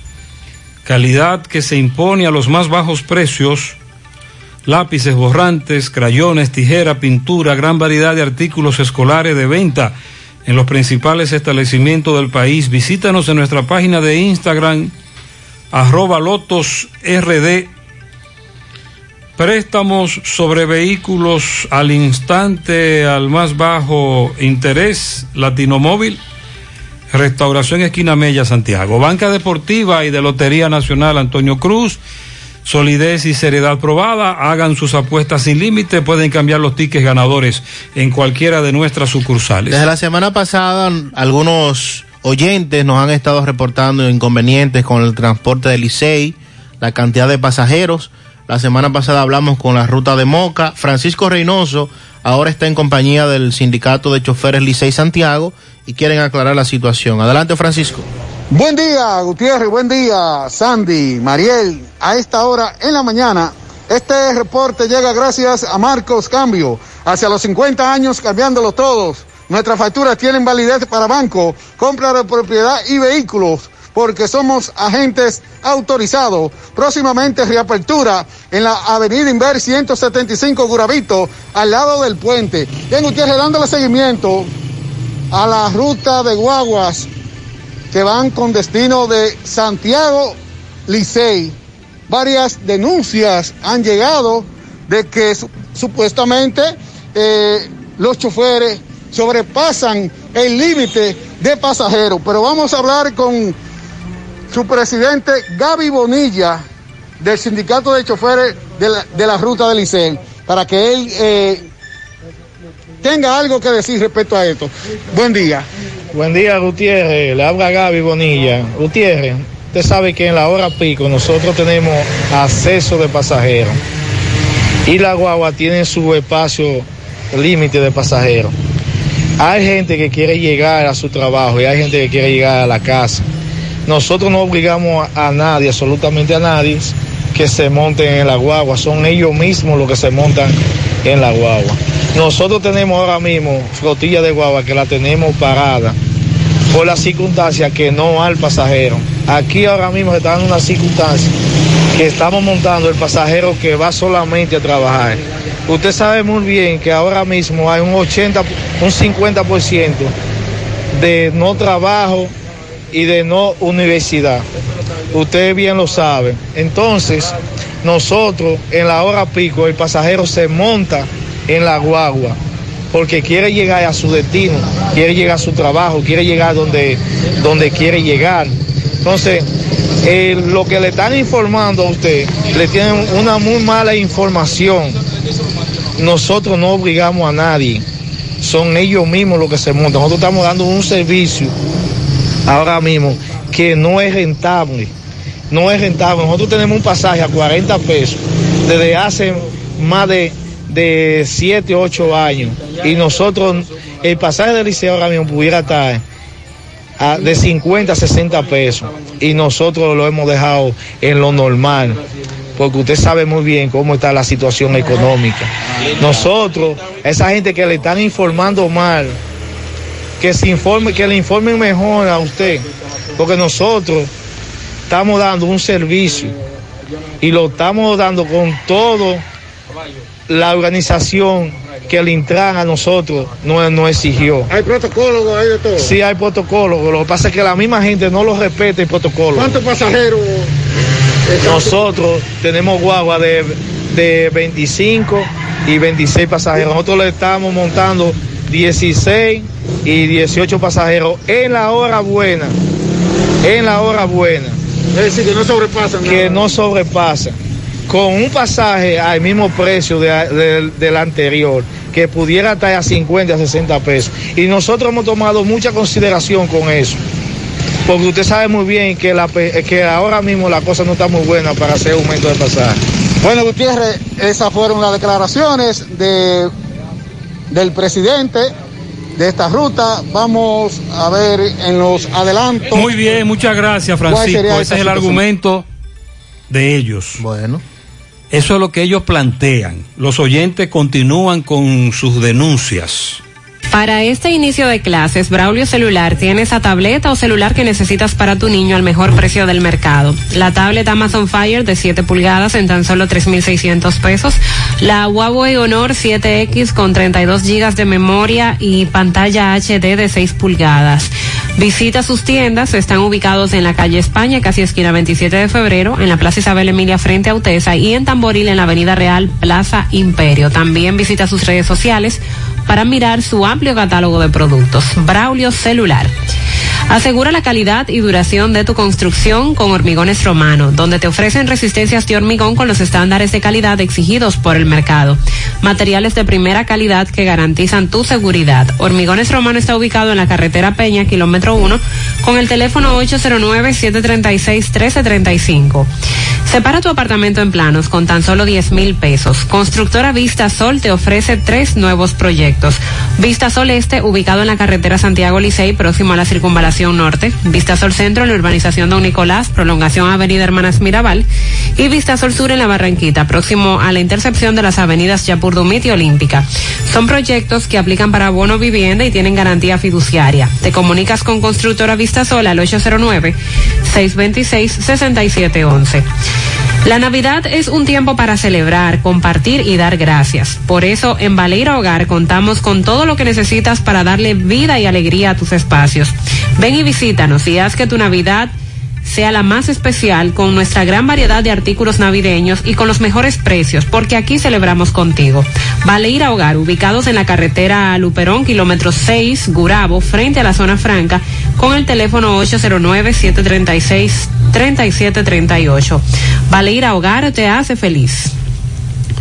calidad que se impone a los más bajos precios, lápices borrantes, crayones, tijera, pintura, gran variedad de artículos escolares de venta en los principales establecimientos del país. Visítanos en nuestra página de Instagram, arroba Lotos RD. Préstamos sobre vehículos al instante, al más bajo interés, Latinomóvil. Restauración Esquina Mella, Santiago. Banca Deportiva y de Lotería Nacional Antonio Cruz. Solidez y seriedad probada. Hagan sus apuestas sin límite. Pueden cambiar los tickets ganadores en cualquiera de nuestras sucursales. Desde la semana pasada, algunos oyentes nos han estado reportando inconvenientes con el transporte del Licey, la cantidad de pasajeros. La semana pasada hablamos con la ruta de Moca. Francisco Reynoso ahora está en compañía del sindicato de choferes Licey Santiago y quieren aclarar la situación. Adelante, Francisco. Buen día, Gutiérrez, buen día, Sandy, Mariel. A esta hora en la mañana, este reporte llega gracias a Marcos Cambio. Hacia los 50 años cambiándolo todos. Nuestras facturas tienen validez para banco, compra de propiedad y vehículos, porque somos agentes autorizados. Próximamente reapertura en la avenida Inver 175 Guravito, al lado del puente. Bien, Gutiérrez, dándole seguimiento a la ruta de guaguas que van con destino de Santiago Licey. Varias denuncias han llegado de que su- supuestamente eh, los choferes sobrepasan el límite de pasajeros. Pero vamos a hablar con su presidente Gaby Bonilla del sindicato de choferes de la, de la ruta del Licey para que él eh, tenga algo que decir respecto a esto. Buen día. Buen día, Gutiérrez. Le habla Gaby Bonilla. Gutiérrez, usted sabe que en la hora pico nosotros tenemos acceso de pasajeros y la guagua tiene su espacio límite de pasajeros. Hay gente que quiere llegar a su trabajo y hay gente que quiere llegar a la casa. Nosotros no obligamos a, nadie, absolutamente a nadie, que se monten en la guagua. Son ellos mismos los que se montan en la guagua. Nosotros tenemos ahora mismo flotilla de guagua que la tenemos parada por la circunstancia que no al pasajero. Aquí ahora mismo se está dando una circunstancia que estamos montando el pasajero que va solamente a trabajar. Usted sabe muy bien que ahora mismo hay un 80, un 50% de no trabajo y de no universidad. Usted bien lo sabe. Entonces, nosotros en la hora pico, el pasajero se monta en la guagua porque quiere llegar a su destino, quiere llegar a su trabajo, quiere llegar donde, donde quiere llegar. Entonces, eh, lo que le están informando a usted, le tienen una muy mala información. Nosotros no obligamos a nadie, son ellos mismos los que se montan. Nosotros estamos dando un servicio ahora mismo que no es rentable. No es rentable. Nosotros tenemos un pasaje a 40 pesos desde hace más de, de 7, 8 años. Y nosotros, el pasaje del liceo ahora mismo pudiera estar de 50 a 60 pesos. Y nosotros lo hemos dejado en lo normal. Porque usted sabe muy bien cómo está la situación económica. Nosotros, esa gente que le están informando mal, que se informe, que le informen mejor a usted, porque nosotros estamos dando un servicio y lo estamos dando con todo la organización que el Intran a nosotros no, no exigió. Hay protocolo, hay de todo. Sí hay protocolo, lo que pasa es que la misma gente no lo respeta el protocolo. ¿Cuántos pasajeros? Nosotros tenemos guagua de, de 25 y 26 pasajeros. Nosotros le estamos montando 16 y 18 pasajeros en la hora buena. En la hora buena. Es decir, que no sobrepasan. Que no sobrepasa. Con un pasaje al mismo precio de- de- del anterior, que pudiera estar a 50, a 60 pesos. Y nosotros hemos tomado mucha consideración con eso. Porque usted sabe muy bien que, la, que ahora mismo la cosa no está muy buena para hacer aumento de pasaje. Bueno, Gutiérrez, esas fueron las declaraciones de, del presidente de esta ruta. Vamos a ver en los adelantos. Muy bien, muchas gracias, ¿Cuál Francisco. Ese es el situación? argumento de ellos. Bueno. Eso es lo que ellos plantean. Los oyentes continúan con sus denuncias. Para este inicio de clases, Braulio Celular tiene esa tableta o celular que necesitas para tu niño al mejor precio del mercado. La tablet Amazon Fire de 7 pulgadas en tan solo 3,600 pesos. La Huawei Honor 7X con 32 gigas de memoria y pantalla HD de 6 pulgadas. Visita sus tiendas, están ubicados en la calle España, casi esquina 27 de febrero, en la Plaza Isabel Emilia frente a Utesa y en Tamboril en la Avenida Real Plaza Imperio. También visita sus redes sociales para mirar su amplio catálogo de productos. Braulio Celular. Asegura la calidad y duración de tu construcción con Hormigones Romano, donde te ofrecen resistencias de hormigón con los estándares de calidad exigidos por el mercado. Materiales de primera calidad que garantizan tu seguridad. Hormigones Romano está ubicado en la carretera Peña, kilómetro 1, con el teléfono 809-736-1335. Separa tu apartamento en planos con tan solo 10 mil pesos. Constructora Vista Sol te ofrece tres nuevos proyectos. Vista Sol Este, ubicado en la carretera Santiago Licey, próximo a la circunvalación norte. Vista Sol Centro, en la urbanización Don Nicolás, prolongación Avenida Hermanas Mirabal. Y Vista Sol Sur en la Barranquita, próximo a la intercepción de las avenidas Yapurdumit y Olímpica. Son proyectos que aplican para bono vivienda y tienen garantía fiduciaria. Te comunicas con Constructora Vista Sol al 809-626-6711. La Navidad es un tiempo para celebrar, compartir y dar gracias. Por eso, en Baleira Hogar contamos con todo lo que necesitas para darle vida y alegría a tus espacios. Ven y visítanos y haz que tu Navidad sea la más especial con nuestra gran variedad de artículos navideños y con los mejores precios, porque aquí celebramos contigo. Baleira Hogar, ubicados en la carretera Luperón, kilómetro 6, Gurabo, frente a la zona franca, con el teléfono 809-736-3738. Baleira Hogar te hace feliz.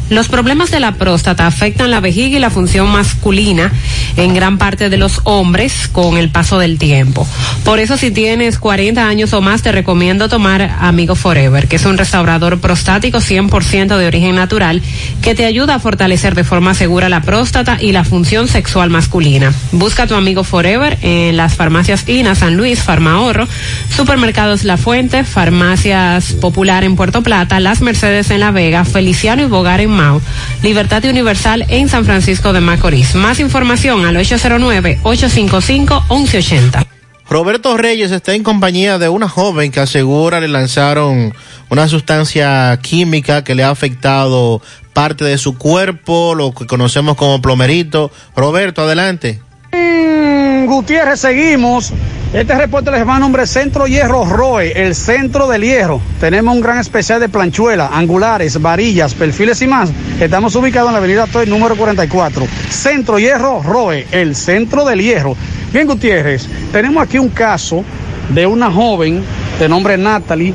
Los problemas de la próstata afectan la vejiga y la función masculina en gran parte de los hombres con el paso del tiempo. Por eso si tienes 40 años o más te recomiendo tomar Amigo Forever, que es un restaurador prostático 100% de origen natural que te ayuda a fortalecer de forma segura la próstata y la función sexual masculina. Busca tu Amigo Forever en las farmacias INA, San Luis, Farmahorro, Supermercados La Fuente, Farmacias Popular en Puerto Plata, Las Mercedes en La Vega, Feliciano y Bogar en Mao, Libertad Universal en San Francisco de Macorís. Más información al 809-855-1180. Roberto Reyes está en compañía de una joven que asegura le lanzaron una sustancia química que le ha afectado parte de su cuerpo, lo que conocemos como plomerito. Roberto, adelante. Mm, Gutiérrez, seguimos. Este reporte les va a nombre Centro Hierro Roe, el centro del hierro. Tenemos un gran especial de planchuela, angulares, varillas, perfiles y más. Estamos ubicados en la avenida Toy número 44. Centro Hierro Roe, el centro del hierro. Bien, Gutiérrez, tenemos aquí un caso de una joven de nombre Natalie,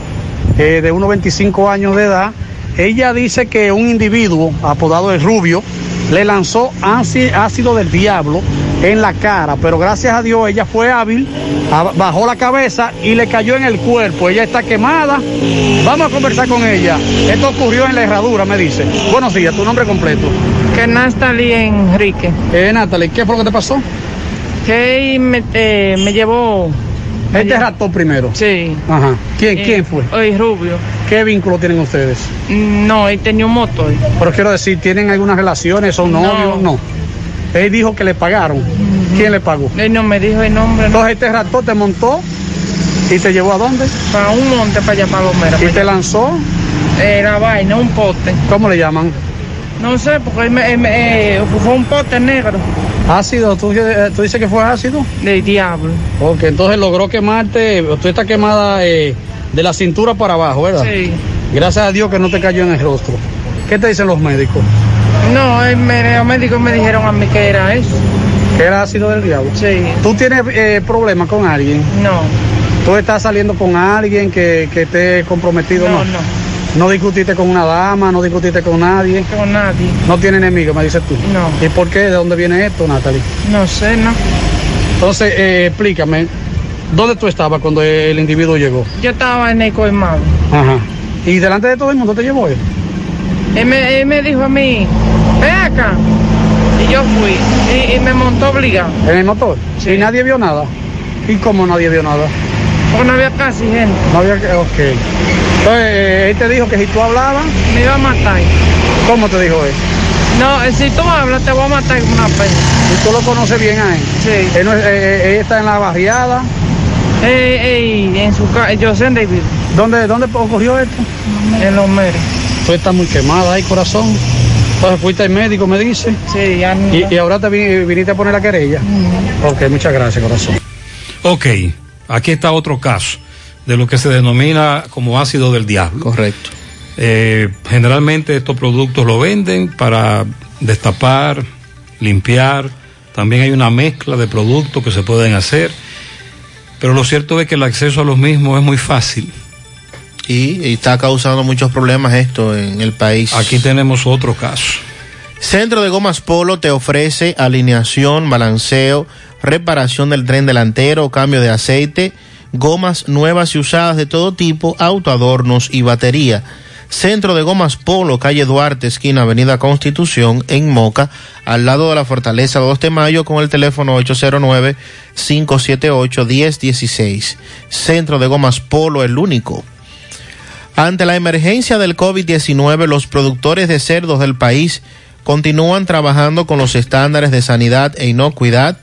eh, de unos 25 años de edad. Ella dice que un individuo apodado el Rubio le lanzó áci- ácido del diablo en la cara, pero gracias a Dios ella fue hábil, bajó la cabeza y le cayó en el cuerpo. Ella está quemada. Vamos a conversar con ella. Esto ocurrió en la herradura, me dice. Buenos días, tu nombre completo. Que Natalie Enrique. Eh, Natalie, ¿qué fue lo que te pasó? Que me, eh, me llevó. Él te rató primero. Sí. Ajá. ¿Quién, Eh, quién fue? Hoy Rubio. ¿Qué vínculo tienen ustedes? No, él tenía un motor. Pero quiero decir, ¿tienen algunas relaciones? ¿Son novios? No. Él dijo que le pagaron. ¿Quién le pagó? Él no me dijo el nombre. Entonces él te rató, te montó y te llevó a dónde? Para un monte para allá, para Lomera. ¿Y te lanzó? Era vaina, un pote. ¿Cómo le llaman? No sé, porque él me, él me- eh, fue un pote negro. ¿Ácido? ¿Tú, eh, tú dices que fue ácido? De diablo. Ok, entonces logró quemarte. Tú estás quemada eh, de la cintura para abajo, ¿verdad? Sí. Gracias a Dios que no te cayó en el rostro. ¿Qué te dicen los médicos? No, me, los médicos me dijeron a mí que era eso. ¿Que era ácido del diablo? Sí. ¿Tú tienes eh, problemas con alguien? No. ¿Tú estás saliendo con alguien que, que esté comprometido? No, No, no. ¿No discutiste con una dama? ¿No discutiste con nadie? Con nadie. ¿No tiene enemigo, me dices tú? No. ¿Y por qué? ¿De dónde viene esto, Natalie? No sé, no. Entonces, eh, explícame, ¿dónde tú estabas cuando el individuo llegó? Yo estaba en el colmado. Ajá. ¿Y delante de todo el mundo te llevó él? Él me, él me dijo a mí, ve acá. Y yo fui. Y, y me montó obligado. ¿En el motor? ¿Y nadie vio nada? ¿Y cómo nadie vio nada? Porque no había casi gente. No había que... Ok. Entonces, eh, él te dijo que si tú hablabas... Me iba a matar. ¿Cómo te dijo él? No, eh, si tú hablas, te voy a matar con una peña. ¿Y tú lo conoces bien a él? Sí. Él, no es- eh, él está en la barriada. Eh, en su casa, yo sé en David. ¿Dónde, ¿Dónde ocurrió esto? En los meros. Tú estás muy quemada ahí, corazón. Entonces fuiste al médico, me dice. Sí, ya no. Y, y ahora te vin- viniste a poner la querella. Ok, muchas gracias, corazón. Ok, aquí está otro caso de lo que se denomina como ácido del diablo. Correcto. Eh, generalmente estos productos lo venden para destapar, limpiar. También hay una mezcla de productos que se pueden hacer. Pero lo cierto es que el acceso a los mismos es muy fácil. Y, y está causando muchos problemas esto en el país. Aquí tenemos otro caso. Centro de Gomas Polo te ofrece alineación, balanceo, reparación del tren delantero, cambio de aceite, gomas nuevas y usadas de todo tipo, autoadornos y batería. Centro de Gomas Polo, calle Duarte, esquina Avenida Constitución, en Moca, al lado de la Fortaleza 2 de Mayo, con el teléfono 809-578-1016. Centro de Gomas Polo, el único. Ante la emergencia del COVID-19, los productores de cerdos del país continúan trabajando con los estándares de sanidad e inocuidad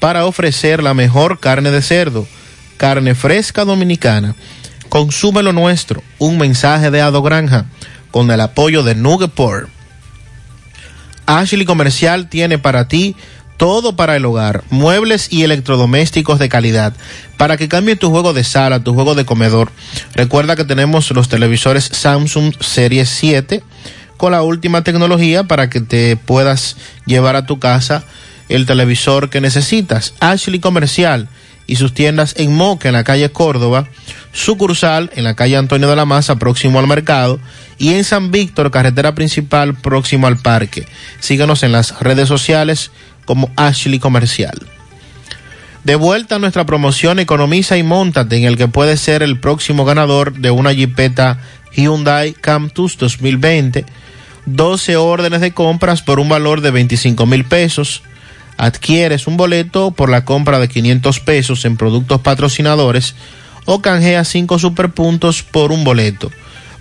para ofrecer la mejor carne de cerdo, carne fresca dominicana. Consume lo nuestro, un mensaje de Ado Granja, con el apoyo de Nugeport. Ashley Comercial tiene para ti todo para el hogar, muebles y electrodomésticos de calidad, para que cambie tu juego de sala, tu juego de comedor. Recuerda que tenemos los televisores Samsung Series 7 con la última tecnología para que te puedas llevar a tu casa el televisor que necesitas. Ashley Comercial y sus tiendas en Moca, en la calle Córdoba, sucursal en la calle Antonio de la Maza, próximo al mercado, y en San Víctor, carretera principal, próximo al parque. Síguenos en las redes sociales como Ashley Comercial. De vuelta a nuestra promoción Economiza y Montate, en el que puedes ser el próximo ganador de una Jeepeta Hyundai Camptus 2020. 12 órdenes de compras por un valor de 25 mil pesos. Adquieres un boleto por la compra de 500 pesos en productos patrocinadores o canjea 5 superpuntos por un boleto.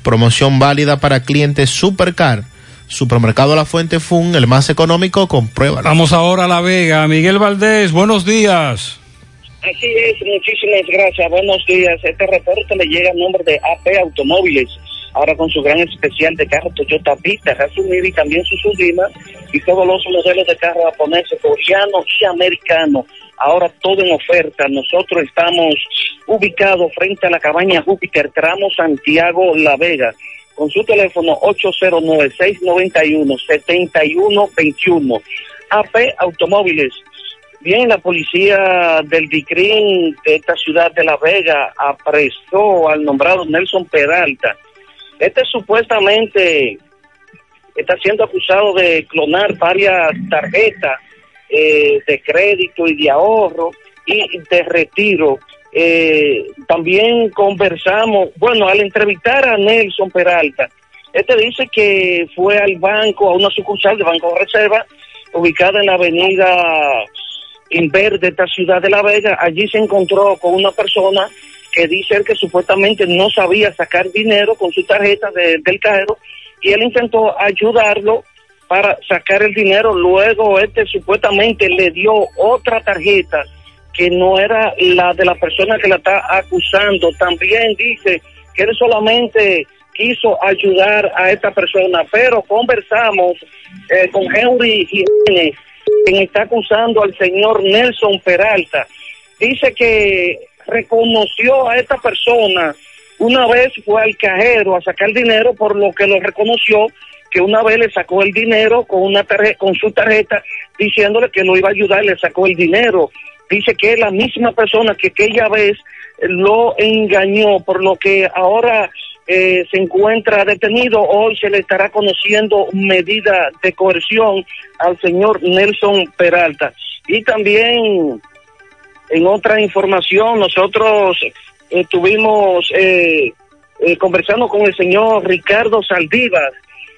Promoción válida para clientes Supercar. Supermercado La Fuente Fun, el más económico, compruébalo. Vamos ahora a La Vega. Miguel Valdés, buenos días. Así es, muchísimas gracias. Buenos días. Este reporte le llega a nombre de AP Automóviles. Ahora con su gran especial de carro Toyota Vita, Razumir y también su Sublima y todos los modelos de carro japoneses, coreano y americano. Ahora todo en oferta. Nosotros estamos ubicados frente a la cabaña Júpiter, tramo Santiago La Vega, con su teléfono 809-691-7121. AP Automóviles. Bien, la policía del DICRIN de esta ciudad de La Vega apresó al nombrado Nelson Peralta. Este supuestamente está siendo acusado de clonar varias tarjetas eh, de crédito y de ahorro y de retiro. Eh, también conversamos, bueno, al entrevistar a Nelson Peralta, este dice que fue al banco, a una sucursal de Banco Reserva, ubicada en la avenida Inver de esta ciudad de La Vega. Allí se encontró con una persona que dice él que supuestamente no sabía sacar dinero con su tarjeta de- del cajero y él intentó ayudarlo para sacar el dinero. Luego este supuestamente le dio otra tarjeta que no era la de la persona que la está acusando. También dice que él solamente quiso ayudar a esta persona, pero conversamos eh, con Henry Jiménez, quien está acusando al señor Nelson Peralta. Dice que reconoció a esta persona una vez fue al cajero a sacar dinero, por lo que lo reconoció que una vez le sacó el dinero con una tarjeta, con su tarjeta, diciéndole que lo iba a ayudar, le sacó el dinero. Dice que es la misma persona que aquella vez lo engañó, por lo que ahora eh, se encuentra detenido. Hoy se le estará conociendo medida de coerción al señor Nelson Peralta. Y también en otra información, nosotros eh, estuvimos eh, eh, conversando con el señor Ricardo Saldívar.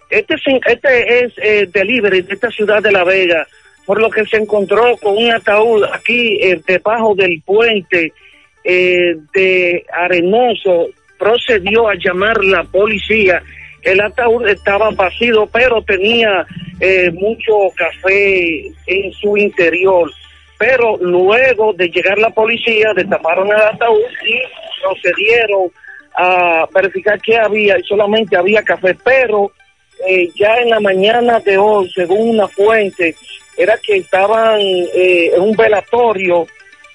Este, este es eh, delivery de esta ciudad de La Vega, por lo que se encontró con un ataúd aquí eh, debajo del puente eh, de Arenoso. Procedió a llamar la policía. El ataúd estaba vacío, pero tenía eh, mucho café en su interior pero luego de llegar la policía destaparon el ataúd y procedieron a verificar qué había y solamente había café, pero eh, ya en la mañana de hoy, según una fuente, era que estaban eh, en un velatorio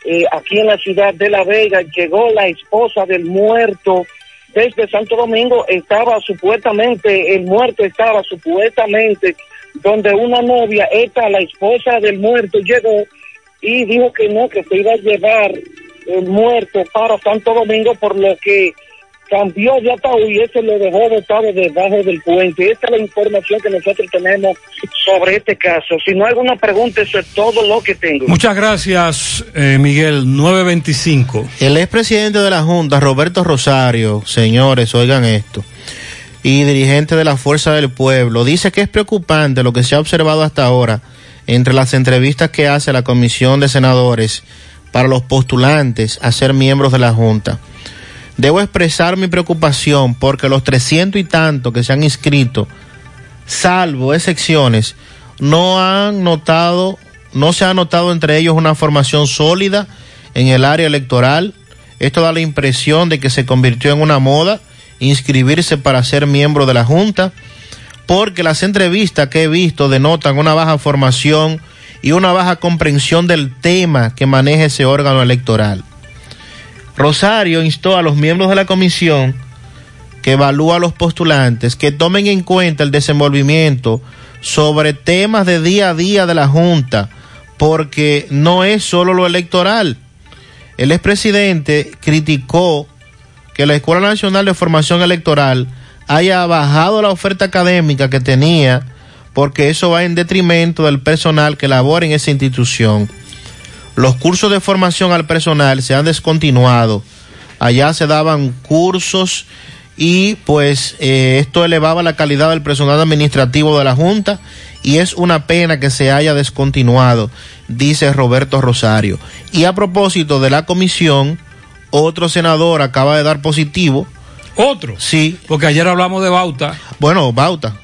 eh, aquí en la ciudad de La Vega, llegó la esposa del muerto. Desde Santo Domingo, estaba supuestamente, el muerto estaba supuestamente donde una novia, esta, la esposa del muerto, llegó y dijo que no, que se iba a llevar el muerto para Santo Domingo, por lo que cambió de ataúd y ese lo dejó botado debajo del puente. Esta es la información que nosotros tenemos sobre este caso. Si no hay alguna pregunta, eso es todo lo que tengo. Muchas gracias, eh, Miguel. 925. El expresidente de la Junta, Roberto Rosario, señores, oigan esto, y dirigente de la Fuerza del Pueblo, dice que es preocupante lo que se ha observado hasta ahora entre las entrevistas que hace la Comisión de Senadores para los postulantes a ser miembros de la Junta. Debo expresar mi preocupación porque los trescientos y tantos que se han inscrito, salvo excepciones, no han notado, no se ha notado entre ellos una formación sólida en el área electoral. Esto da la impresión de que se convirtió en una moda inscribirse para ser miembro de la Junta, porque las entrevistas que he visto denotan una baja formación y una baja comprensión del tema que maneja ese órgano electoral. Rosario instó a los miembros de la comisión que evalúa a los postulantes que tomen en cuenta el desenvolvimiento sobre temas de día a día de la Junta, porque no es solo lo electoral. El expresidente criticó que la Escuela Nacional de Formación Electoral haya bajado la oferta académica que tenía, porque eso va en detrimento del personal que labora en esa institución. Los cursos de formación al personal se han descontinuado. Allá se daban cursos y pues eh, esto elevaba la calidad del personal administrativo de la Junta y es una pena que se haya descontinuado, dice Roberto Rosario. Y a propósito de la comisión, otro senador acaba de dar positivo. ¿Otro? Sí. Porque ayer hablamos de Bauta. Bueno, Bauta.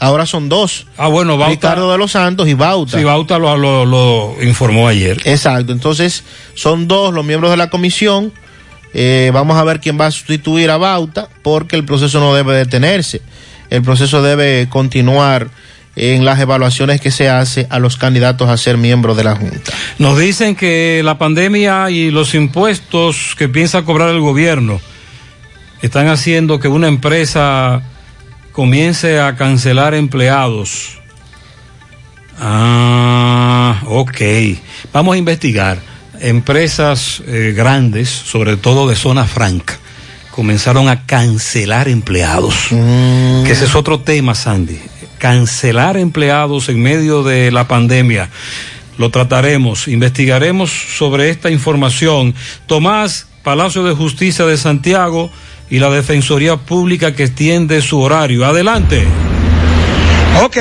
Ahora son dos. Ah, bueno, Bauta. Ricardo de los Santos y Bauta. Sí, Bauta lo, lo, lo informó ayer. Exacto, entonces son dos los miembros de la comisión. Eh, vamos a ver quién va a sustituir a Bauta porque el proceso no debe detenerse. El proceso debe continuar en las evaluaciones que se hace a los candidatos a ser miembros de la Junta. Nos dicen que la pandemia y los impuestos que piensa cobrar el gobierno están haciendo que una empresa comience a cancelar empleados. Ah, ok. Vamos a investigar. Empresas eh, grandes, sobre todo de zona franca, comenzaron a cancelar empleados. Que ese es otro tema, Sandy. Cancelar empleados en medio de la pandemia. Lo trataremos, investigaremos sobre esta información. Tomás, Palacio de Justicia de Santiago y la Defensoría Pública que extiende su horario. Adelante. Ok,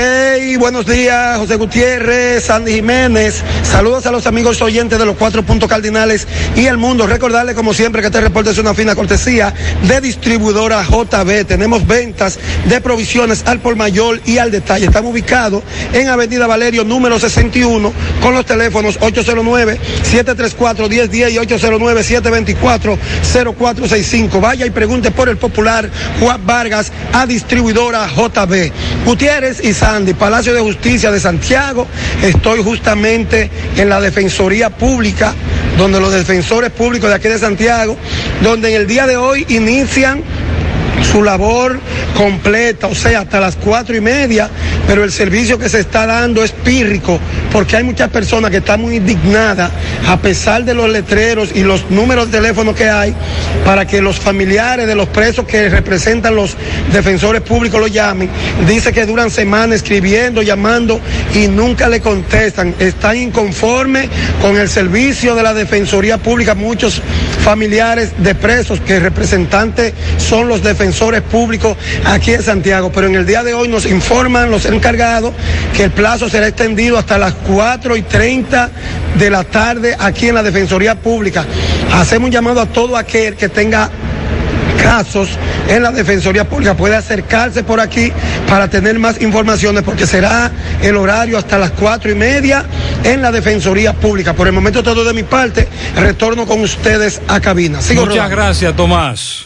buenos días, José Gutiérrez, Sandy Jiménez. Saludos a los amigos oyentes de los cuatro puntos cardinales y el mundo. Recordarles, como siempre, que este reporte es una fina cortesía de distribuidora JB. Tenemos ventas de provisiones al por mayor y al detalle. Estamos ubicados en Avenida Valerio, número 61, con los teléfonos 809-734-1010 y 809-724-0465. Vaya y pregunte por el popular Juan Vargas a distribuidora JB. Gutiérrez y Sandy, Palacio de Justicia de Santiago. Estoy justamente en la Defensoría Pública, donde los defensores públicos de aquí de Santiago, donde en el día de hoy inician su labor completa, o sea, hasta las cuatro y media, pero el servicio que se está dando es pírrico, porque hay muchas personas que están muy indignadas, a pesar de los letreros y los números de teléfono que hay, para que los familiares de los presos que representan los defensores públicos lo llamen. Dice que duran semanas escribiendo, llamando y nunca le contestan. Están inconformes con el servicio de la Defensoría Pública, muchos familiares de presos que representantes son los defensores públicos aquí en Santiago. Pero en el día de hoy nos informan los encargados que el plazo será extendido hasta las 4 y 30 de la tarde aquí en la Defensoría Pública. Hacemos un llamado a todo aquel que tenga casos en la Defensoría Pública puede acercarse por aquí para tener más informaciones porque será el horario hasta las cuatro y media en la Defensoría Pública. Por el momento todo de mi parte, retorno con ustedes a cabina. Sigo Muchas rodando. gracias, Tomás.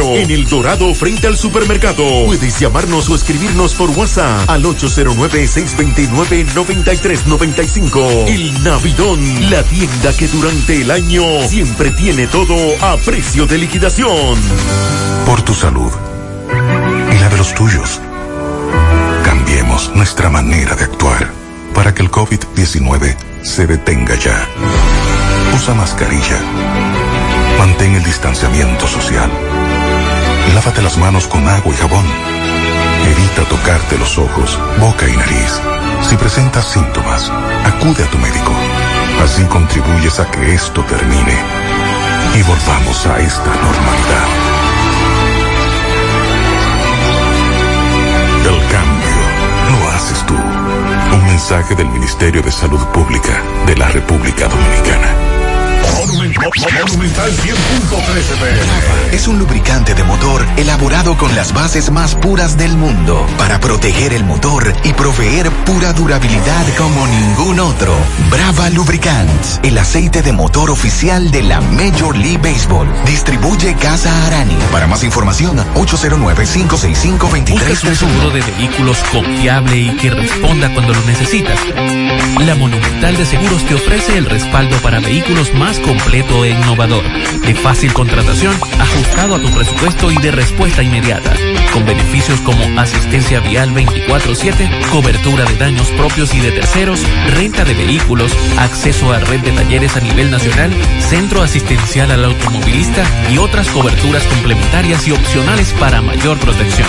en El Dorado, frente al supermercado. Puedes llamarnos o escribirnos por WhatsApp al 809-629-9395. El Navidón, la tienda que durante el año siempre tiene todo a precio de liquidación. Por tu salud y la de los tuyos. Cambiemos nuestra manera de actuar para que el COVID-19 se detenga ya. Usa mascarilla. Mantén el distanciamiento social. Lávate las manos con agua y jabón. Evita tocarte los ojos, boca y nariz. Si presentas síntomas, acude a tu médico. Así contribuyes a que esto termine y volvamos a esta normalidad. El cambio lo haces tú. Un mensaje del Ministerio de Salud Pública de la República Dominicana. Monumental 100.13 pm. Es un lubricante de motor elaborado con las bases más puras del mundo para proteger el motor y proveer pura durabilidad como ningún otro. Brava Lubricants, el aceite de motor oficial de la Major League Baseball. Distribuye Casa Arani. Para más información, 809-565-2331. ¿Buscas un seguro de vehículos confiable y que responda cuando lo necesitas? La Monumental de Seguros te ofrece el respaldo para vehículos más completo e innovador, de fácil contratación, ajustado a tu presupuesto y de respuesta inmediata, con beneficios como asistencia vial 24/7, cobertura de daños propios y de terceros, renta de vehículos, acceso a red de talleres a nivel nacional, centro asistencial al automovilista y otras coberturas complementarias y opcionales para mayor protección.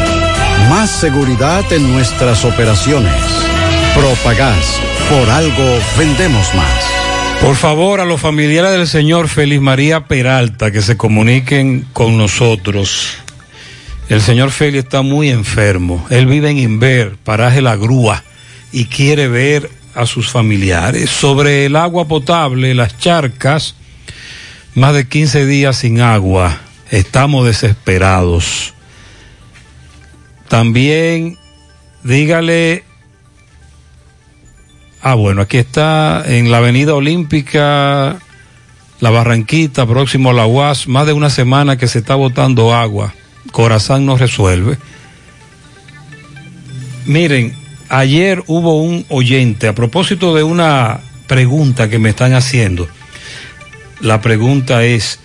Más seguridad en nuestras operaciones. Propagás. Por algo vendemos más. Por favor, a los familiares del señor Félix María Peralta que se comuniquen con nosotros. El señor Félix está muy enfermo. Él vive en Inver, paraje La Grúa, y quiere ver a sus familiares. Sobre el agua potable, las charcas, más de 15 días sin agua. Estamos desesperados. También dígale Ah, bueno, aquí está en la Avenida Olímpica, la Barranquita, próximo a la UAS, más de una semana que se está botando agua. Corazán no resuelve. Miren, ayer hubo un oyente a propósito de una pregunta que me están haciendo. La pregunta es,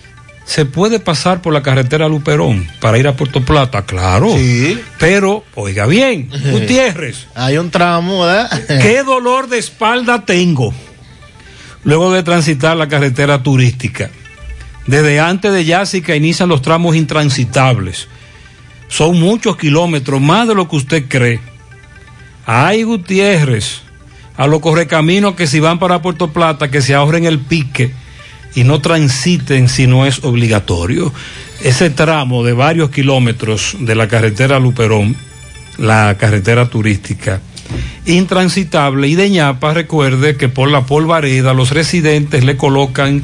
¿se puede pasar por la carretera Luperón para ir a Puerto Plata? Claro. Sí. Pero, oiga bien, Gutiérrez. Hay un tramo, ¿verdad? ¿Qué dolor de espalda tengo luego de transitar la carretera turística? Desde antes de Yásica inician los tramos intransitables. Son muchos kilómetros, más de lo que usted cree. Ay, Gutiérrez, a los correcaminos que si van para Puerto Plata, que se ahorren el pique y no transiten si no es obligatorio. Ese tramo de varios kilómetros de la carretera Luperón, la carretera turística, intransitable y de ñapa, recuerde que por la polvareda los residentes le colocan,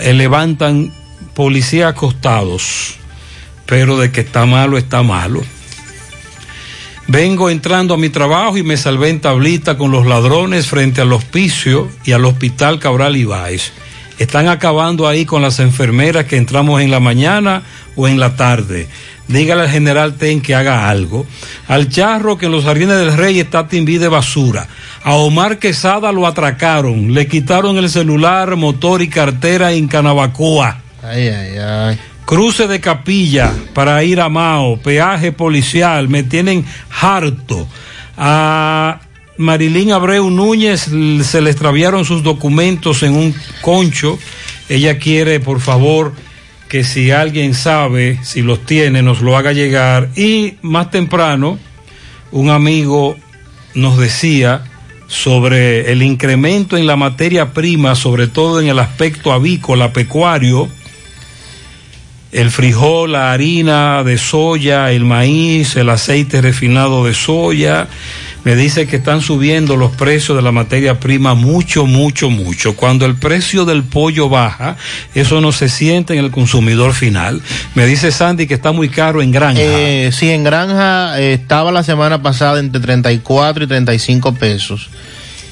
eh, levantan policía acostados, pero de que está malo, está malo. Vengo entrando a mi trabajo y me salvé en tablita con los ladrones frente al hospicio y al hospital Cabral Ibáez. Están acabando ahí con las enfermeras que entramos en la mañana o en la tarde. Dígale al general Ten que haga algo. Al charro que en los jardines del rey está timbí de basura. A Omar Quesada lo atracaron. Le quitaron el celular, motor y cartera en Canabacoa. Ay, ay, ay. Cruce de capilla para ir a Mao. Peaje policial. Me tienen harto. A Marilín Abreu Núñez se le extraviaron sus documentos en un concho. Ella quiere, por favor, que si alguien sabe, si los tiene, nos lo haga llegar. Y más temprano, un amigo nos decía sobre el incremento en la materia prima, sobre todo en el aspecto avícola, pecuario, el frijol, la harina de soya, el maíz, el aceite refinado de soya. Me dice que están subiendo los precios de la materia prima mucho, mucho, mucho. Cuando el precio del pollo baja, eso no se siente en el consumidor final. Me dice Sandy que está muy caro en granja. Eh, sí, en granja eh, estaba la semana pasada entre 34 y 35 pesos.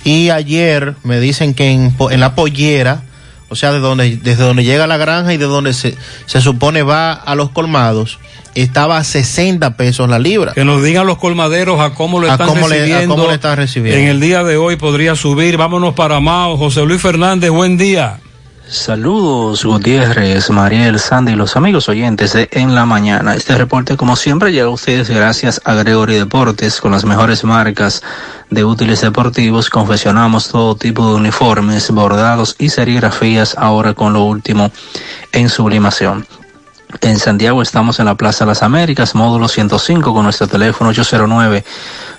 Y ayer me dicen que en, en la pollera, o sea, de donde, desde donde llega la granja y de donde se, se supone va a los colmados, estaba a 60 pesos la libra. Que nos digan los colmaderos a cómo lo están cómo le- a recibiendo. cómo le están recibiendo. En el día de hoy podría subir. Vámonos para Mao. José Luis Fernández, buen día. Saludos Gutiérrez, Mariel, Sandy y los amigos oyentes de En la Mañana. Este reporte como siempre llega a ustedes gracias a Gregory Deportes con las mejores marcas de útiles deportivos. Confeccionamos todo tipo de uniformes, bordados y serigrafías ahora con lo último en sublimación. En Santiago estamos en la Plaza Las Américas, módulo 105 con nuestro teléfono 809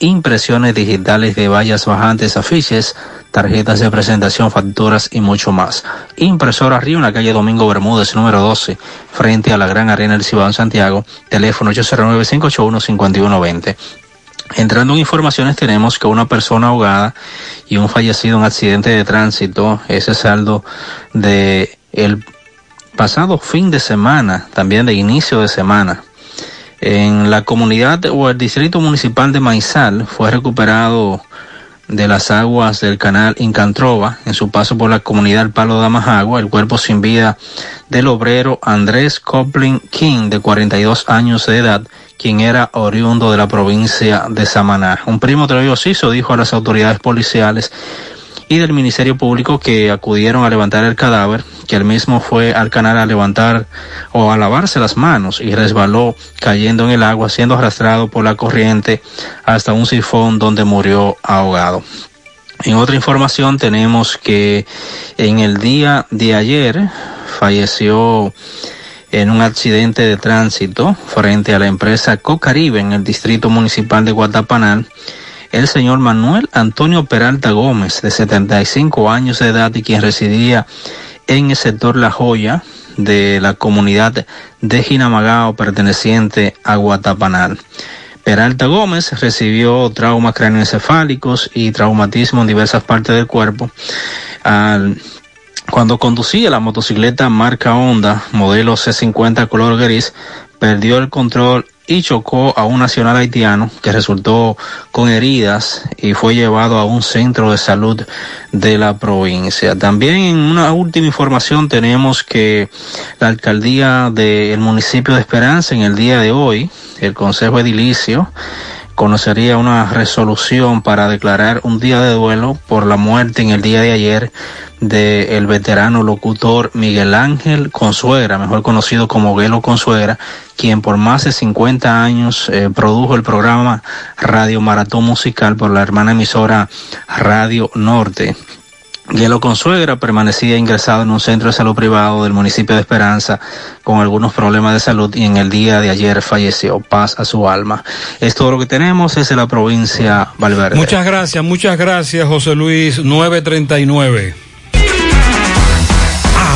impresiones digitales de vallas bajantes, afiches, tarjetas de presentación, facturas y mucho más. Impresora Río en la calle Domingo Bermúdez, número 12, frente a la Gran Arena del Cibao en Santiago, teléfono 809-581-5120. Entrando en informaciones tenemos que una persona ahogada y un fallecido en accidente de tránsito, ese saldo de el pasado fin de semana, también de inicio de semana. En la comunidad o el distrito municipal de Maizal fue recuperado de las aguas del canal Incantrova en su paso por la comunidad Palo de Amajagua, el cuerpo sin vida del obrero Andrés Coplin King, de 42 años de edad, quien era oriundo de la provincia de Samaná. Un primo de Osiso dijo a las autoridades policiales y del Ministerio Público que acudieron a levantar el cadáver, que el mismo fue al canal a levantar o a lavarse las manos y resbaló cayendo en el agua, siendo arrastrado por la corriente hasta un sifón donde murió ahogado. En otra información tenemos que en el día de ayer falleció en un accidente de tránsito frente a la empresa Cocaribe en el distrito municipal de Guatapanal el señor Manuel Antonio Peralta Gómez, de 75 años de edad y quien residía en el sector La Joya de la comunidad de Jinamagao perteneciente a Guatapanal. Peralta Gómez recibió traumas cráneoencefálicos y traumatismo en diversas partes del cuerpo. cuando conducía la motocicleta marca Honda, modelo C50 color gris, perdió el control y chocó a un nacional haitiano que resultó con heridas y fue llevado a un centro de salud de la provincia. También en una última información tenemos que la alcaldía del municipio de Esperanza en el día de hoy, el Consejo Edilicio, conocería una resolución para declarar un día de duelo por la muerte en el día de ayer del veterano locutor Miguel Ángel Consuegra, mejor conocido como Guelo Consuegra, quien por más de 50 años eh, produjo el programa Radio Maratón Musical por la hermana emisora Radio Norte. Guelo Consuegra permanecía ingresado en un centro de salud privado del municipio de Esperanza con algunos problemas de salud y en el día de ayer falleció. Paz a su alma. Es todo lo que tenemos desde la provincia Valverde. Muchas gracias, muchas gracias José Luis 939.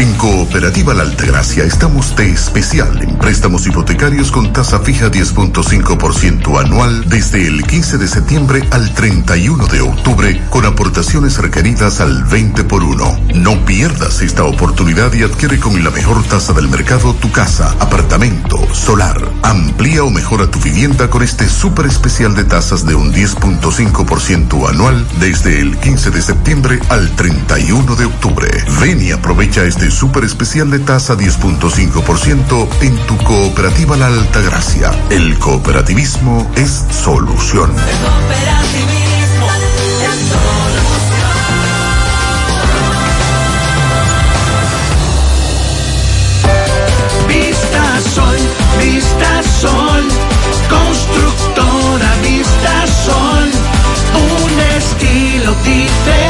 En Cooperativa La Altagracia estamos de especial en préstamos hipotecarios con tasa fija 10.5% anual desde el 15 de septiembre al 31 de octubre con aportaciones requeridas al 20 por 1. No pierdas esta oportunidad y adquiere con la mejor tasa del mercado tu casa, apartamento, solar. Amplía o mejora tu vivienda con este súper especial de tasas de un 10.5% anual desde el 15 de septiembre al 31 de octubre. Ven y aprovecha este súper especial de tasa 10.5% en tu cooperativa La Altagracia. El cooperativismo es solución. Vista Sol, Vista Sol, constructora Vista Sol, un estilo diferente,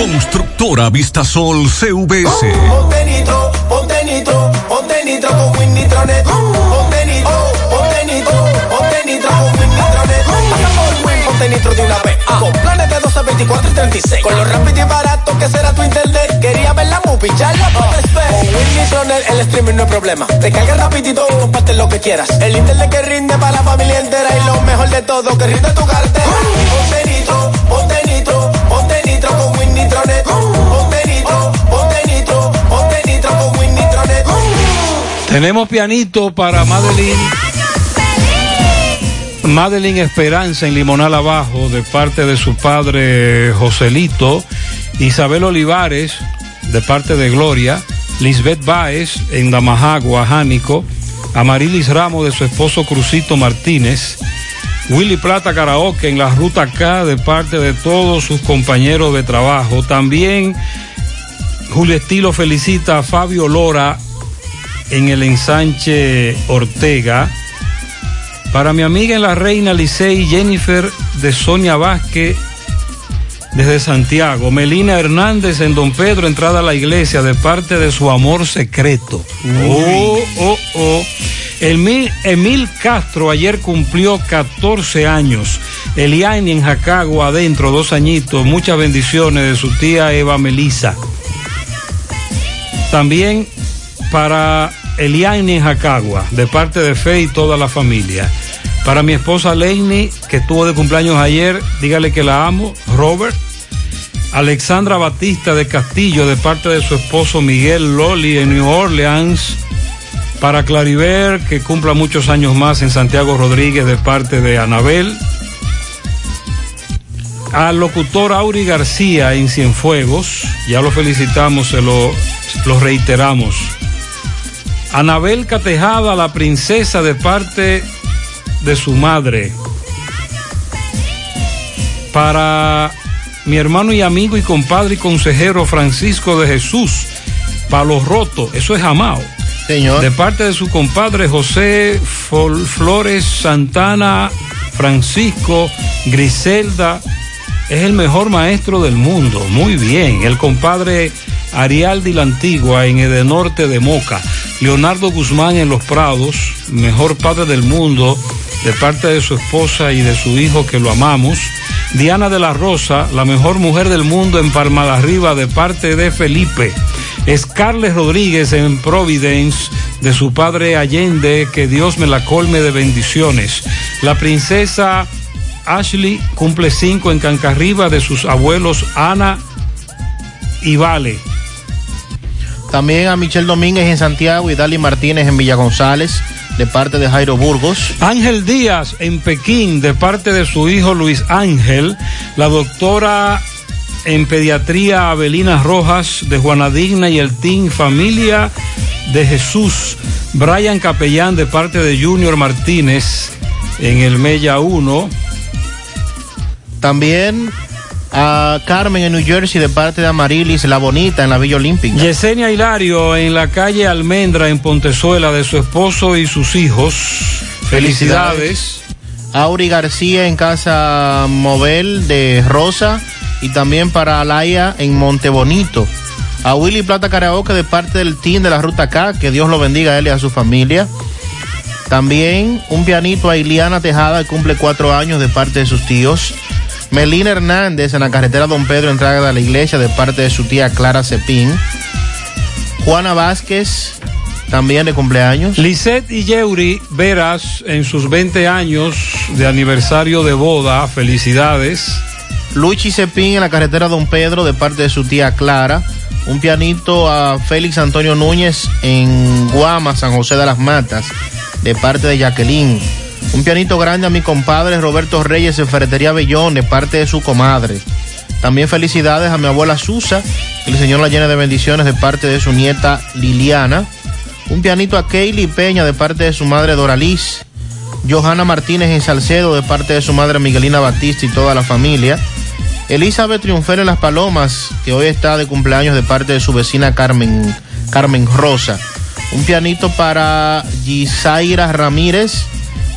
Constructora Vistasol CVS. Ponte nitro, ponte nitro, ponte nitro con Win Nitronet. Ponte nitro, ponte nitro, ponte nitro con Win Nitronet. Pasa por Win, ponte nitro de una vez. Con planes de 12, 24 y 36. Con lo rápido y barato que será tu internet. Quería ver la movie, ya la puedes ver. Con Win Nitronet el streaming no hay problema. Te carga rapidito y comparte lo que quieras. El internet que rinde para la familia entera. Y lo mejor de todo, que rinde tu cartera. Ponte Tenemos pianito para Madeline. Madeline Esperanza en Limonal Abajo de parte de su padre Joselito. Isabel Olivares de parte de Gloria. Lisbeth Baez en Damajagua, Jánico. Amarilis Ramos de su esposo Crucito Martínez. Willy Plata Karaoke en la ruta K de parte de todos sus compañeros de trabajo. También Julio Estilo felicita a Fabio Lora en el ensanche Ortega. Para mi amiga en la Reina Licey, Jennifer de Sonia Vázquez desde Santiago. Melina Hernández en Don Pedro, entrada a la iglesia de parte de su amor secreto. Oh, oh, oh. Emil, Castro ayer cumplió 14 años. Eliani en Jacagua adentro, dos añitos. Muchas bendiciones de su tía Eva Melisa. También para Eliani en Jacagua, de parte de Fe y toda la familia. Para mi esposa Leini, que estuvo de cumpleaños ayer, dígale que la amo. Robert. Alexandra Batista de Castillo, de parte de su esposo Miguel Loli en New Orleans. Para Clariver, que cumpla muchos años más en Santiago Rodríguez, de parte de Anabel. Al locutor Auri García en Cienfuegos, ya lo felicitamos, se lo, lo reiteramos. Anabel Catejada, la princesa de parte de su madre. Para mi hermano y amigo y compadre y consejero Francisco de Jesús, Palo Roto, eso es Jamao. De parte de su compadre José Fol- Flores Santana, Francisco Griselda, es el mejor maestro del mundo. Muy bien. El compadre Arialdi la Antigua en Edenorte de Moca. Leonardo Guzmán en Los Prados, mejor padre del mundo, de parte de su esposa y de su hijo que lo amamos. Diana de la Rosa, la mejor mujer del mundo en Palma de Arriba, de parte de Felipe. Scarlett Rodríguez en Providence, de su padre Allende, que Dios me la colme de bendiciones. La princesa Ashley cumple cinco en Cancarriba de sus abuelos Ana y Vale. También a Michelle Domínguez en Santiago y Dali Martínez en Villa González, de parte de Jairo Burgos. Ángel Díaz en Pekín, de parte de su hijo Luis Ángel. La doctora en pediatría Abelina Rojas, de Juana Digna y el Team Familia de Jesús. Brian Capellán, de parte de Junior Martínez, en el Mella 1. También a Carmen en New Jersey, de parte de Amarilis La Bonita en la Villa Olímpica. Yesenia Hilario en la calle Almendra, en Pontezuela, de su esposo y sus hijos. Felicidades. Auri García en Casa Movel de Rosa y también para Alaya en Montebonito. A Willy Plata Karaoke de parte del team de la Ruta K, que Dios lo bendiga a él y a su familia. También un pianito a Iliana Tejada, que cumple cuatro años de parte de sus tíos. Melina Hernández en la carretera Don Pedro, entrada a la iglesia de parte de su tía Clara Cepín. Juana Vázquez, también de cumpleaños. Lisette y Yeuri Veras en sus 20 años de aniversario de boda. Felicidades. Luchi Cepín en la carretera Don Pedro de parte de su tía Clara. Un pianito a Félix Antonio Núñez en Guama, San José de las Matas, de parte de Jacqueline. Un pianito grande a mi compadre Roberto Reyes en Ferretería Bellón, de parte de su comadre. También felicidades a mi abuela Susa, que el Señor la llene de bendiciones de parte de su nieta Liliana. Un pianito a Kaylee Peña de parte de su madre Doraliz. Johanna Martínez en Salcedo de parte de su madre Miguelina Batista y toda la familia. Elizabeth Triunfer en Las Palomas, que hoy está de cumpleaños de parte de su vecina Carmen, Carmen Rosa. Un pianito para Gisaira Ramírez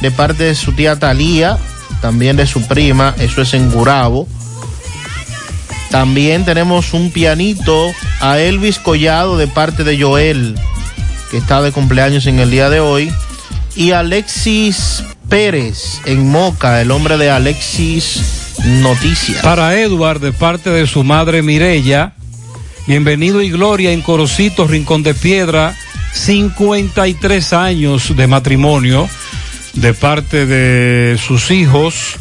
de parte de su tía Talía, también de su prima, eso es en Gurabo. También tenemos un pianito a Elvis Collado de parte de Joel, que está de cumpleaños en el día de hoy. Y Alexis Pérez en Moca, el hombre de Alexis Noticias. Para Edward, de parte de su madre Mirella, bienvenido y gloria en Corocito, Rincón de Piedra, 53 años de matrimonio, de parte de sus hijos.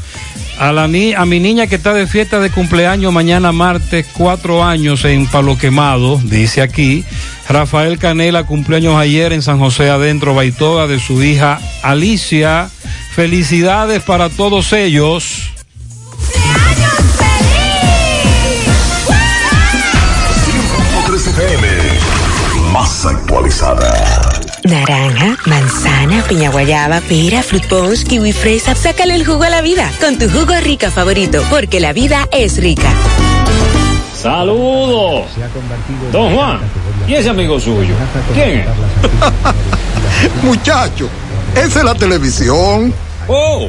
A, la mi niña que está de fiesta de cumpleaños mañana martes, cuatro años en Palo Quemado, dice aquí. Rafael Canela, cumpleaños ayer en San José Adentro, Baitoga, de su hija Alicia. Felicidades para todos ellos. Más actualizada. Naranja, manzana, piña guayaba, pera, fruit punch, kiwi fresa. Sácale el jugo a la vida con tu jugo rica favorito, porque la vida es rica. Saludos. Don Juan, ¿y ese amigo suyo? ¿Quién es? Muchacho, esa es la televisión. Oh,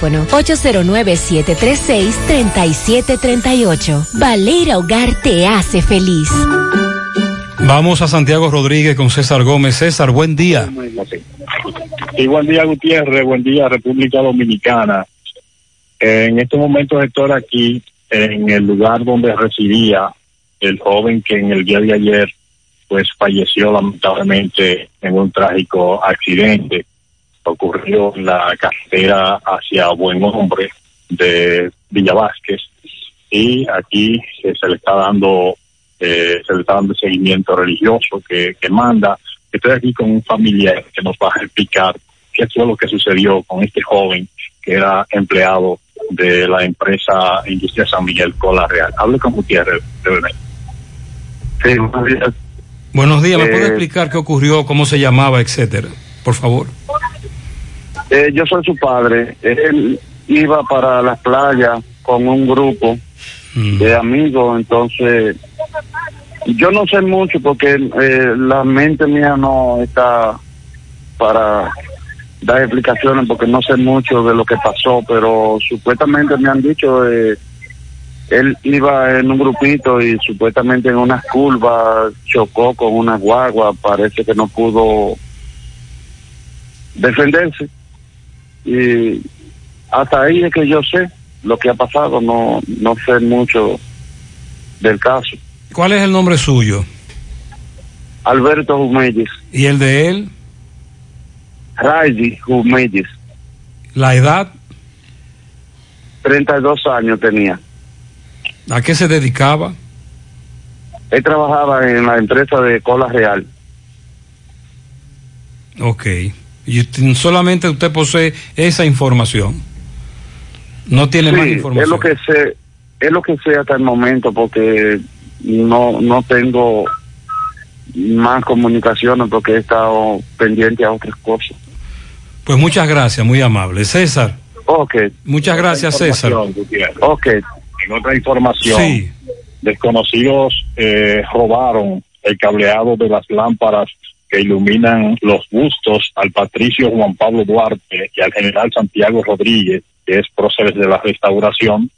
809-736-3738. Valera Hogar te hace feliz. Vamos a Santiago Rodríguez con César Gómez. César, buen día. Sí, buen día Gutiérrez, buen día República Dominicana. En estos momentos estoy aquí en el lugar donde residía el joven que en el día de ayer pues falleció lamentablemente en un trágico accidente ocurrió en la carretera hacia Buen Hombre de Villa Vázquez y aquí eh, se le está dando eh, se le está dando seguimiento religioso que, que manda. Estoy aquí con un familiar que nos va a explicar qué fue lo que sucedió con este joven que era empleado de la empresa Industria San Miguel Cola Real. Hable con Gutiérrez brevemente. Sí, buenos días. Buenos días, ¿me puede explicar qué ocurrió, cómo se llamaba, etcétera? Por favor. Eh, yo soy su padre. Él iba para las playas con un grupo de amigos, entonces yo no sé mucho porque eh, la mente mía no está para dar explicaciones porque no sé mucho de lo que pasó, pero supuestamente me han dicho eh, él iba en un grupito y supuestamente en unas curvas chocó con una guagua, parece que no pudo defenderse y hasta ahí es que yo sé lo que ha pasado, no, no sé mucho del caso. ¿Cuál es el nombre suyo? Alberto Jumelles. ¿Y el de él? Raidy Jumelles. ¿La edad? 32 años tenía. ¿A qué se dedicaba? Él trabajaba en la empresa de Cola Real. Ok. Y solamente usted posee esa información. No tiene Sí, más información. Es lo que sé, es lo que sé hasta el momento porque no no tengo más comunicaciones porque he estado pendiente a otras cosas. Pues muchas gracias, muy amable. César. Ok. Muchas gracias, César. Ok. En otra información, Sí. desconocidos eh, robaron el cableado de las lámparas que iluminan los bustos al patricio Juan Pablo Duarte y al general Santiago Rodríguez, que es próceres de la restauración.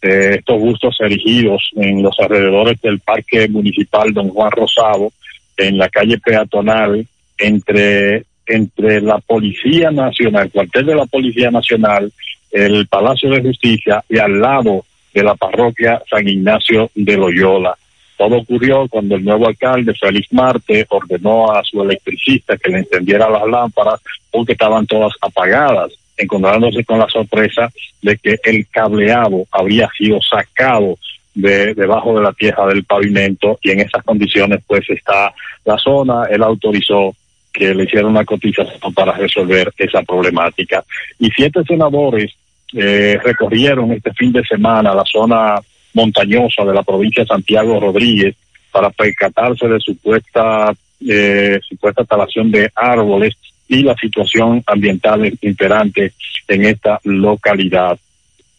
Estos bustos erigidos en los alrededores del Parque Municipal Don Juan Rosado en la calle peatonal entre, entre la Policía Nacional, el cuartel de la Policía Nacional, el Palacio de Justicia y al lado de la parroquia San Ignacio de Loyola. Todo ocurrió cuando el nuevo alcalde, Félix Marte, ordenó a su electricista que le encendiera las lámparas porque estaban todas apagadas, encontrándose con la sorpresa de que el cableado había sido sacado de debajo de la tierra del pavimento y en esas condiciones pues está la zona, él autorizó que le hicieran una cotización para resolver esa problemática. Y siete senadores eh, recorrieron este fin de semana la zona montañosa de la provincia de Santiago Rodríguez para percatarse de supuesta eh, supuesta talación de árboles y la situación ambiental imperante en esta localidad.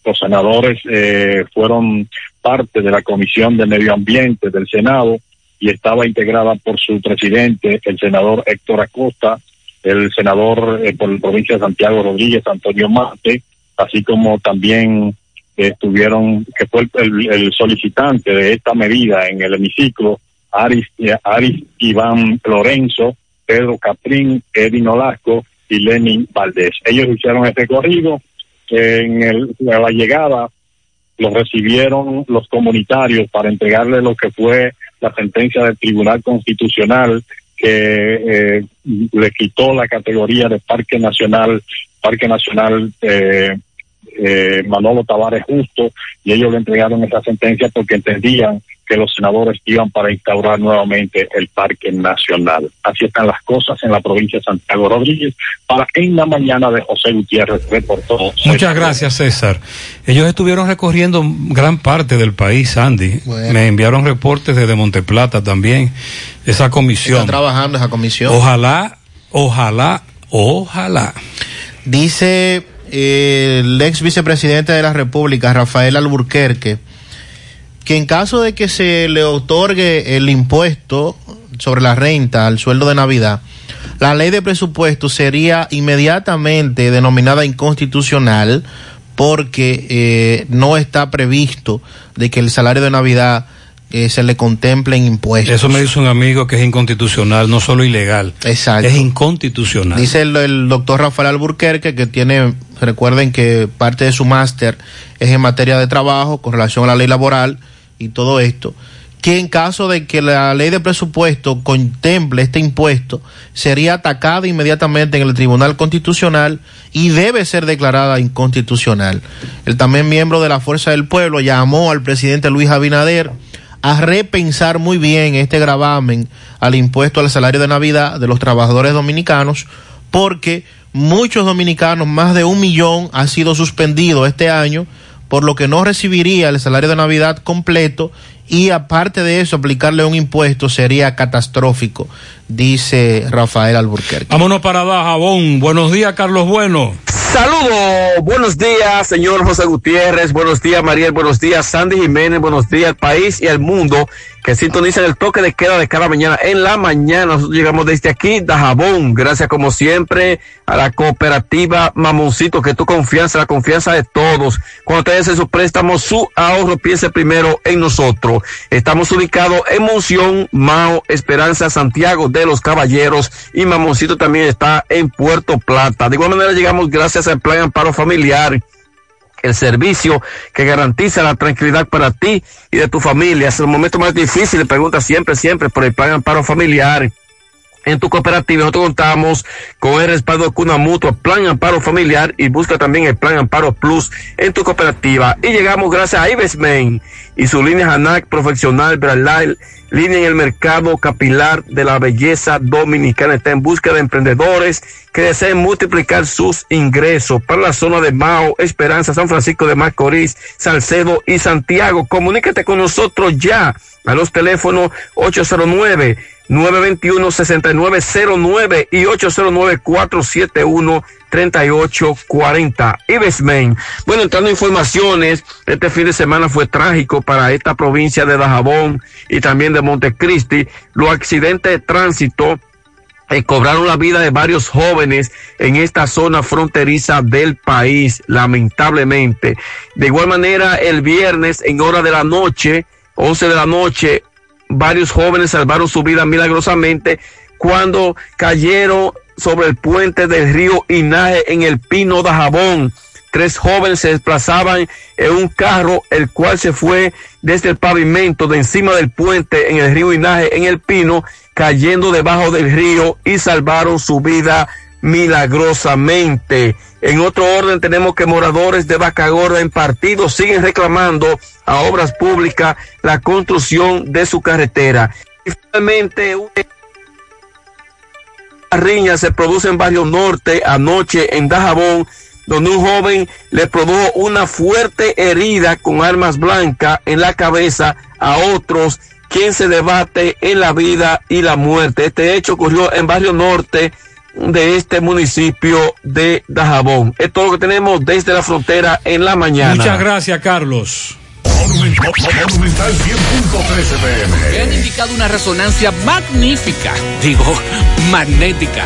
Los senadores eh, fueron parte de la Comisión de Medio Ambiente del Senado y estaba integrada por su presidente, el senador Héctor Acosta, el senador eh, por la provincia de Santiago Rodríguez, Antonio Mate, así como también estuvieron, que fue el, solicitante de esta medida en el hemiciclo, Aris, eh, Aris Iván Lorenzo, Pedro Caprín, Edwin Olasco y Lenin Valdés. Ellos hicieron este corrido. En, el, a la llegada los recibieron los comunitarios para entregarle lo que fue la sentencia del Tribunal Constitucional que eh, le quitó la categoría de Parque Nacional, Parque Nacional eh, eh, Manolo Tavares Justo, y ellos le entregaron esa sentencia porque entendían que los senadores iban para instaurar nuevamente el Parque Nacional. Así están las cosas en la provincia de Santiago Rodríguez. Para en la mañana de José Gutiérrez reportó. Muchas gracias, César. Ellos estuvieron recorriendo gran parte del país, Andy. Bueno. Me enviaron reportes desde Monteplata también. Esa comisión. Está trabajando esa comisión. Ojalá, ojalá, ojalá. Dice el ex vicepresidente de la República, Rafael Alburquerque, que en caso de que se le otorgue el impuesto sobre la renta al sueldo de Navidad, la ley de presupuesto sería inmediatamente denominada inconstitucional porque eh, no está previsto de que el salario de Navidad eh, se le contemplen impuestos. Eso me dice un amigo que es inconstitucional, no solo ilegal. Exacto. Es inconstitucional. Dice el, el doctor Rafael Alburquerque que tiene, recuerden que parte de su máster es en materia de trabajo con relación a la ley laboral y todo esto, que en caso de que la ley de presupuesto contemple este impuesto, sería atacada inmediatamente en el Tribunal Constitucional y debe ser declarada inconstitucional. El también miembro de la Fuerza del Pueblo llamó al presidente Luis Abinader a repensar muy bien este gravamen al impuesto al salario de Navidad de los trabajadores dominicanos, porque muchos dominicanos, más de un millón, ha sido suspendido este año por lo que no recibiría el salario de Navidad completo y aparte de eso aplicarle un impuesto sería catastrófico, dice Rafael Alburquerque. Vámonos para Dajabón. Buenos días, Carlos Bueno. Saludos, buenos días, señor José Gutiérrez, buenos días, Mariel, buenos días, Sandy Jiménez, buenos días al país y al mundo que sintonizan el toque de queda de cada mañana. En la mañana nosotros llegamos desde aquí, Dajabón, gracias como siempre a la cooperativa Mamoncito, que tu confianza, la confianza de todos. Cuando te des su préstamo, su ahorro, piense primero en nosotros. Estamos ubicados en Monción, Mao, Esperanza, Santiago de los Caballeros y Mamoncito también está en Puerto Plata. De igual manera llegamos gracias al Plan Amparo Familiar el servicio que garantiza la tranquilidad para ti y de tu familia. Es el momento más difícil, pregunta siempre, siempre por el plan amparo familiar. En tu cooperativa nosotros contamos con el respaldo de Cuna Mutua, Plan Amparo Familiar y busca también el Plan Amparo Plus en tu cooperativa. Y llegamos gracias a Ibesmen y su línea Hanac Profesional Bradley, línea en el mercado capilar de la belleza dominicana. Está en busca de emprendedores que deseen multiplicar sus ingresos para la zona de Mao, Esperanza, San Francisco de Macorís, Salcedo y Santiago. Comunícate con nosotros ya a los teléfonos 809 921-6909 y 809-471-3840. Ibesmen. Bueno, entrando informaciones, este fin de semana fue trágico para esta provincia de Dajabón y también de Montecristi. Los accidentes de tránsito eh, cobraron la vida de varios jóvenes en esta zona fronteriza del país, lamentablemente. De igual manera, el viernes en hora de la noche, 11 de la noche, varios jóvenes salvaron su vida milagrosamente cuando cayeron sobre el puente del río Inaje en el Pino de Jabón. Tres jóvenes se desplazaban en un carro, el cual se fue desde el pavimento de encima del puente en el río Inaje en el Pino, cayendo debajo del río y salvaron su vida milagrosamente. En otro orden tenemos que moradores de Bacagorda en partido siguen reclamando a obras públicas la construcción de su carretera. Y finalmente, una riña se produce en Barrio Norte anoche en Dajabón, donde un joven le produjo una fuerte herida con armas blancas en la cabeza a otros, quien se debate en la vida y la muerte. Este hecho ocurrió en Barrio Norte de este municipio de Dajabón. Es todo lo que tenemos desde la frontera en la mañana. Muchas gracias, Carlos. Monumental 100.13 pm. Me han indicado una resonancia magnífica, digo, magnética.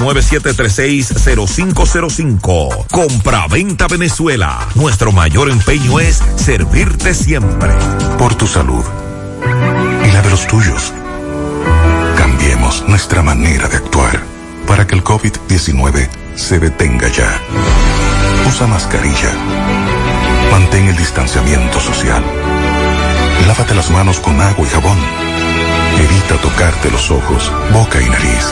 809-736-0505. Compra-venta Venezuela. Nuestro mayor empeño es servirte siempre. Por tu salud y la de los tuyos. Cambiemos nuestra manera de actuar para que el COVID-19 se detenga ya. Usa mascarilla. Mantén el distanciamiento social. Lávate las manos con agua y jabón. Evita tocarte los ojos, boca y nariz.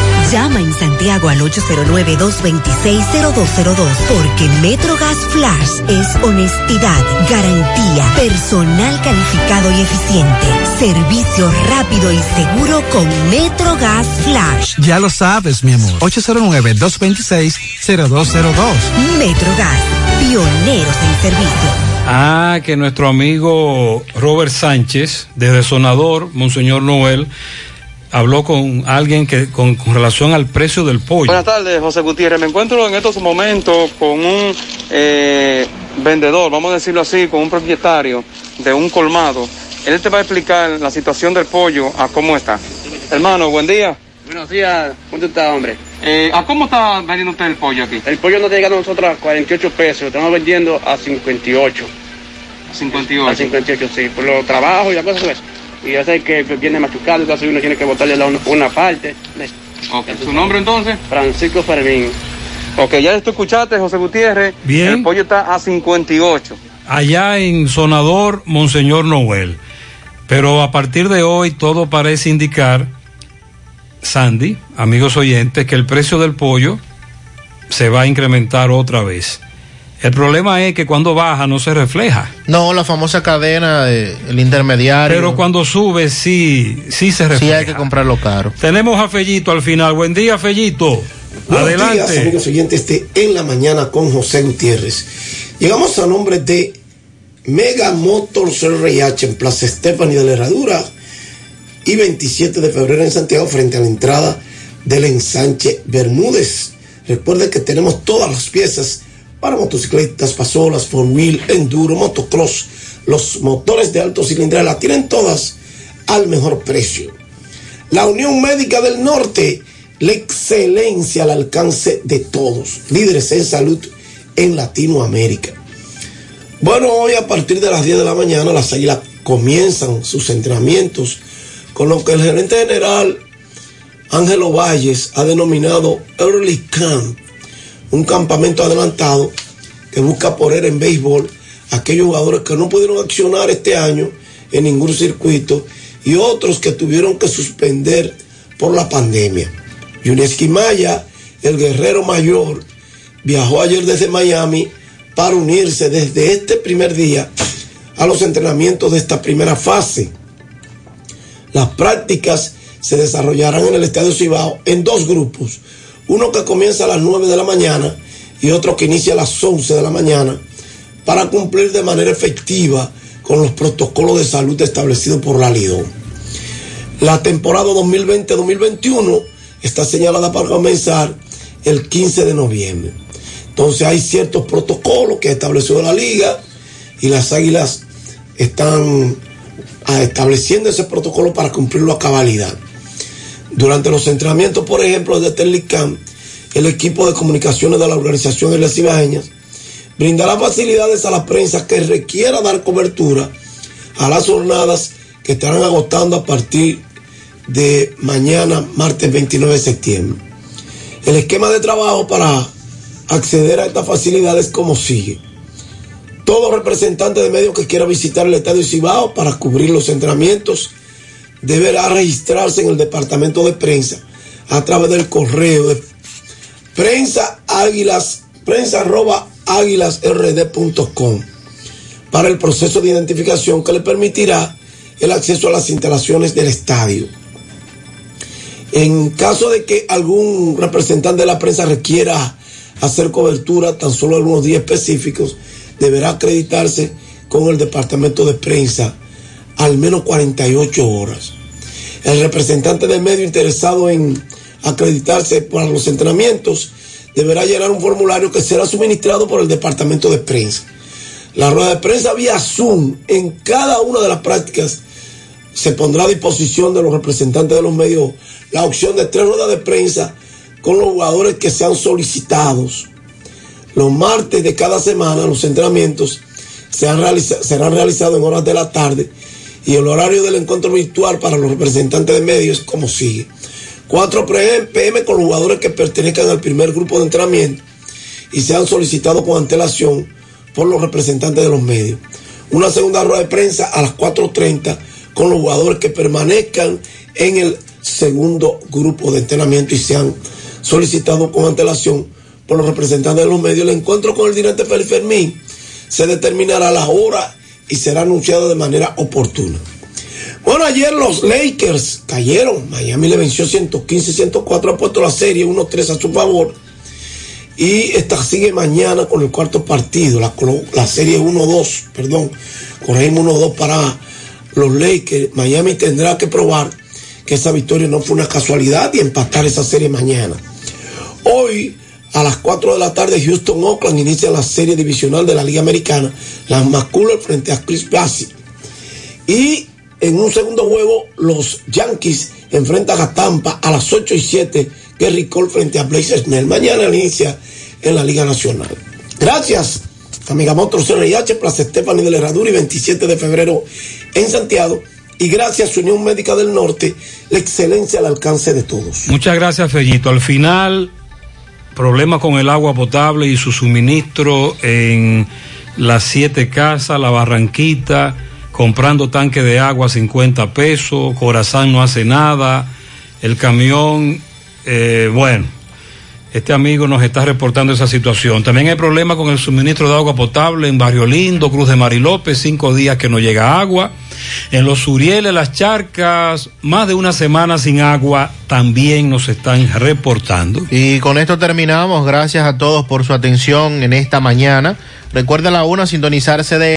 Llama en Santiago al 809-226-0202 porque Metrogas Flash es honestidad, garantía, personal calificado y eficiente, servicio rápido y seguro con Metrogas Flash. Ya lo sabes, mi amor. 809-226-0202. Metrogas, pioneros en servicio. Ah, que nuestro amigo Robert Sánchez, desde Sonador, Monseñor Noel, habló con alguien que con, con, relación al precio del pollo. Buenas tardes, José Gutiérrez. Me encuentro en estos momentos con un eh, vendedor, vamos a decirlo así, con un propietario de un colmado. Él te va a explicar la situación del pollo, a cómo está. Hermano, buen día. Buenos días, ¿cómo está, hombre? Eh, ¿A cómo está vendiendo usted el pollo aquí? El pollo nos está llegando a nosotros a 48 pesos, lo estamos vendiendo a 58. ¿A 58? A 58, sí, por los trabajos y las cosas. Y ya sé que viene machucado, entonces uno tiene que botarle la una, una parte. Okay. ¿Su nombre entonces? Francisco Fermín. Ok, ya tú escuchaste, José Gutiérrez. Bien. El pollo está a 58. Allá en Sonador, Monseñor Noel. Pero a partir de hoy todo parece indicar, Sandy, amigos oyentes, que el precio del pollo se va a incrementar otra vez. El problema es que cuando baja no se refleja. No, la famosa cadena, de, el intermediario. Pero cuando sube sí, sí se refleja. Sí hay que comprarlo caro. Tenemos a Fellito al final. Buen día, Fellito. Buenos Adelante. días, amigos oyentes de En la Mañana con José Gutiérrez. Llegamos a nombre de Mega Motors RH en Plaza Stephanie de la Herradura y 27 de febrero en Santiago frente a la entrada del ensanche Bermúdez. Recuerde que tenemos todas las piezas para motocicletas, pasolas, wheel, enduro, motocross. Los motores de alto cilindrada la tienen todas al mejor precio. La Unión Médica del Norte, la excelencia al alcance de todos, líderes en salud en Latinoamérica. Bueno, hoy a partir de las 10 de la mañana las águilas comienzan sus entrenamientos con lo que el gerente general Ángelo Valles ha denominado Early Camp, un campamento adelantado que busca poner en béisbol a aquellos jugadores que no pudieron accionar este año en ningún circuito y otros que tuvieron que suspender por la pandemia. Yuneski Maya, el guerrero mayor, viajó ayer desde Miami para unirse desde este primer día a los entrenamientos de esta primera fase. Las prácticas se desarrollarán en el Estadio Cibao en dos grupos, uno que comienza a las 9 de la mañana y otro que inicia a las 11 de la mañana, para cumplir de manera efectiva con los protocolos de salud establecidos por la Lidón. La temporada 2020-2021 está señalada para comenzar el 15 de noviembre. Entonces hay ciertos protocolos que estableció la liga y las águilas están ah, estableciendo ese protocolo para cumplirlo a cabalidad. Durante los entrenamientos, por ejemplo, de Telecam, el equipo de comunicaciones de la organización de las Cibaeñas brindará facilidades a la prensa que requiera dar cobertura a las jornadas que estarán agotando a partir de mañana, martes 29 de septiembre. El esquema de trabajo para acceder a estas facilidades como sigue. Todo representante de medios que quiera visitar el Estadio Cibao para cubrir los entrenamientos deberá registrarse en el departamento de prensa a través del correo de prensa águilas, prensa arroba águilasrd.com para el proceso de identificación que le permitirá el acceso a las instalaciones del estadio. En caso de que algún representante de la prensa requiera hacer cobertura tan solo algunos días específicos, deberá acreditarse con el departamento de prensa al menos 48 horas. El representante del medio interesado en acreditarse para los entrenamientos deberá llenar un formulario que será suministrado por el departamento de prensa. La rueda de prensa vía Zoom en cada una de las prácticas se pondrá a disposición de los representantes de los medios la opción de tres ruedas de prensa con los jugadores que sean solicitados. Los martes de cada semana los entrenamientos serán, realizados en horas de la tarde y el horario del encuentro virtual para los representantes de medios es como sigue. 4 pm con los jugadores que pertenezcan al primer grupo de entrenamiento y sean solicitados con antelación por los representantes de los medios. Una segunda rueda de prensa a las 4.30 con los jugadores que permanezcan en el segundo grupo de entrenamiento y sean solicitados con antelación por los representantes de los medios. El encuentro con el Félix Fermín se determinará la hora y será anunciado de manera oportuna. Bueno, ayer los Lakers cayeron. Miami le venció 115-104, ha puesto la serie 1-3 a su favor. Y esta sigue mañana con el cuarto partido, la, la serie 1-2, perdón, corregimos 1-2 para los Lakers. Miami tendrá que probar que esa victoria no fue una casualidad y empatar esa serie mañana. Hoy, a las 4 de la tarde, Houston Oakland inicia la serie divisional de la Liga Americana, las McCullers frente a Chris Bassett. Y en un segundo juego, los Yankees enfrentan a Tampa a las 8 y 7, Gary Cole frente a Blaze Snell. Mañana inicia en la Liga Nacional. Gracias, amiga Motors CRIH, Plaza Stephanie de la Herradura y 27 de febrero en Santiago. Y gracias, Unión Médica del Norte, la excelencia al alcance de todos. Muchas gracias, Fellito. Al final, problema con el agua potable y su suministro en las siete casas, la Barranquita comprando tanque de agua a 50 pesos, Corazán no hace nada, el camión, eh, bueno, este amigo nos está reportando esa situación. También hay problema con el suministro de agua potable en Barrio Lindo, Cruz de Marilópez, cinco días que no llega agua. En los Urieles, las charcas, más de una semana sin agua, también nos están reportando. Y con esto terminamos. Gracias a todos por su atención en esta mañana. Recuerda la una sintonizarse de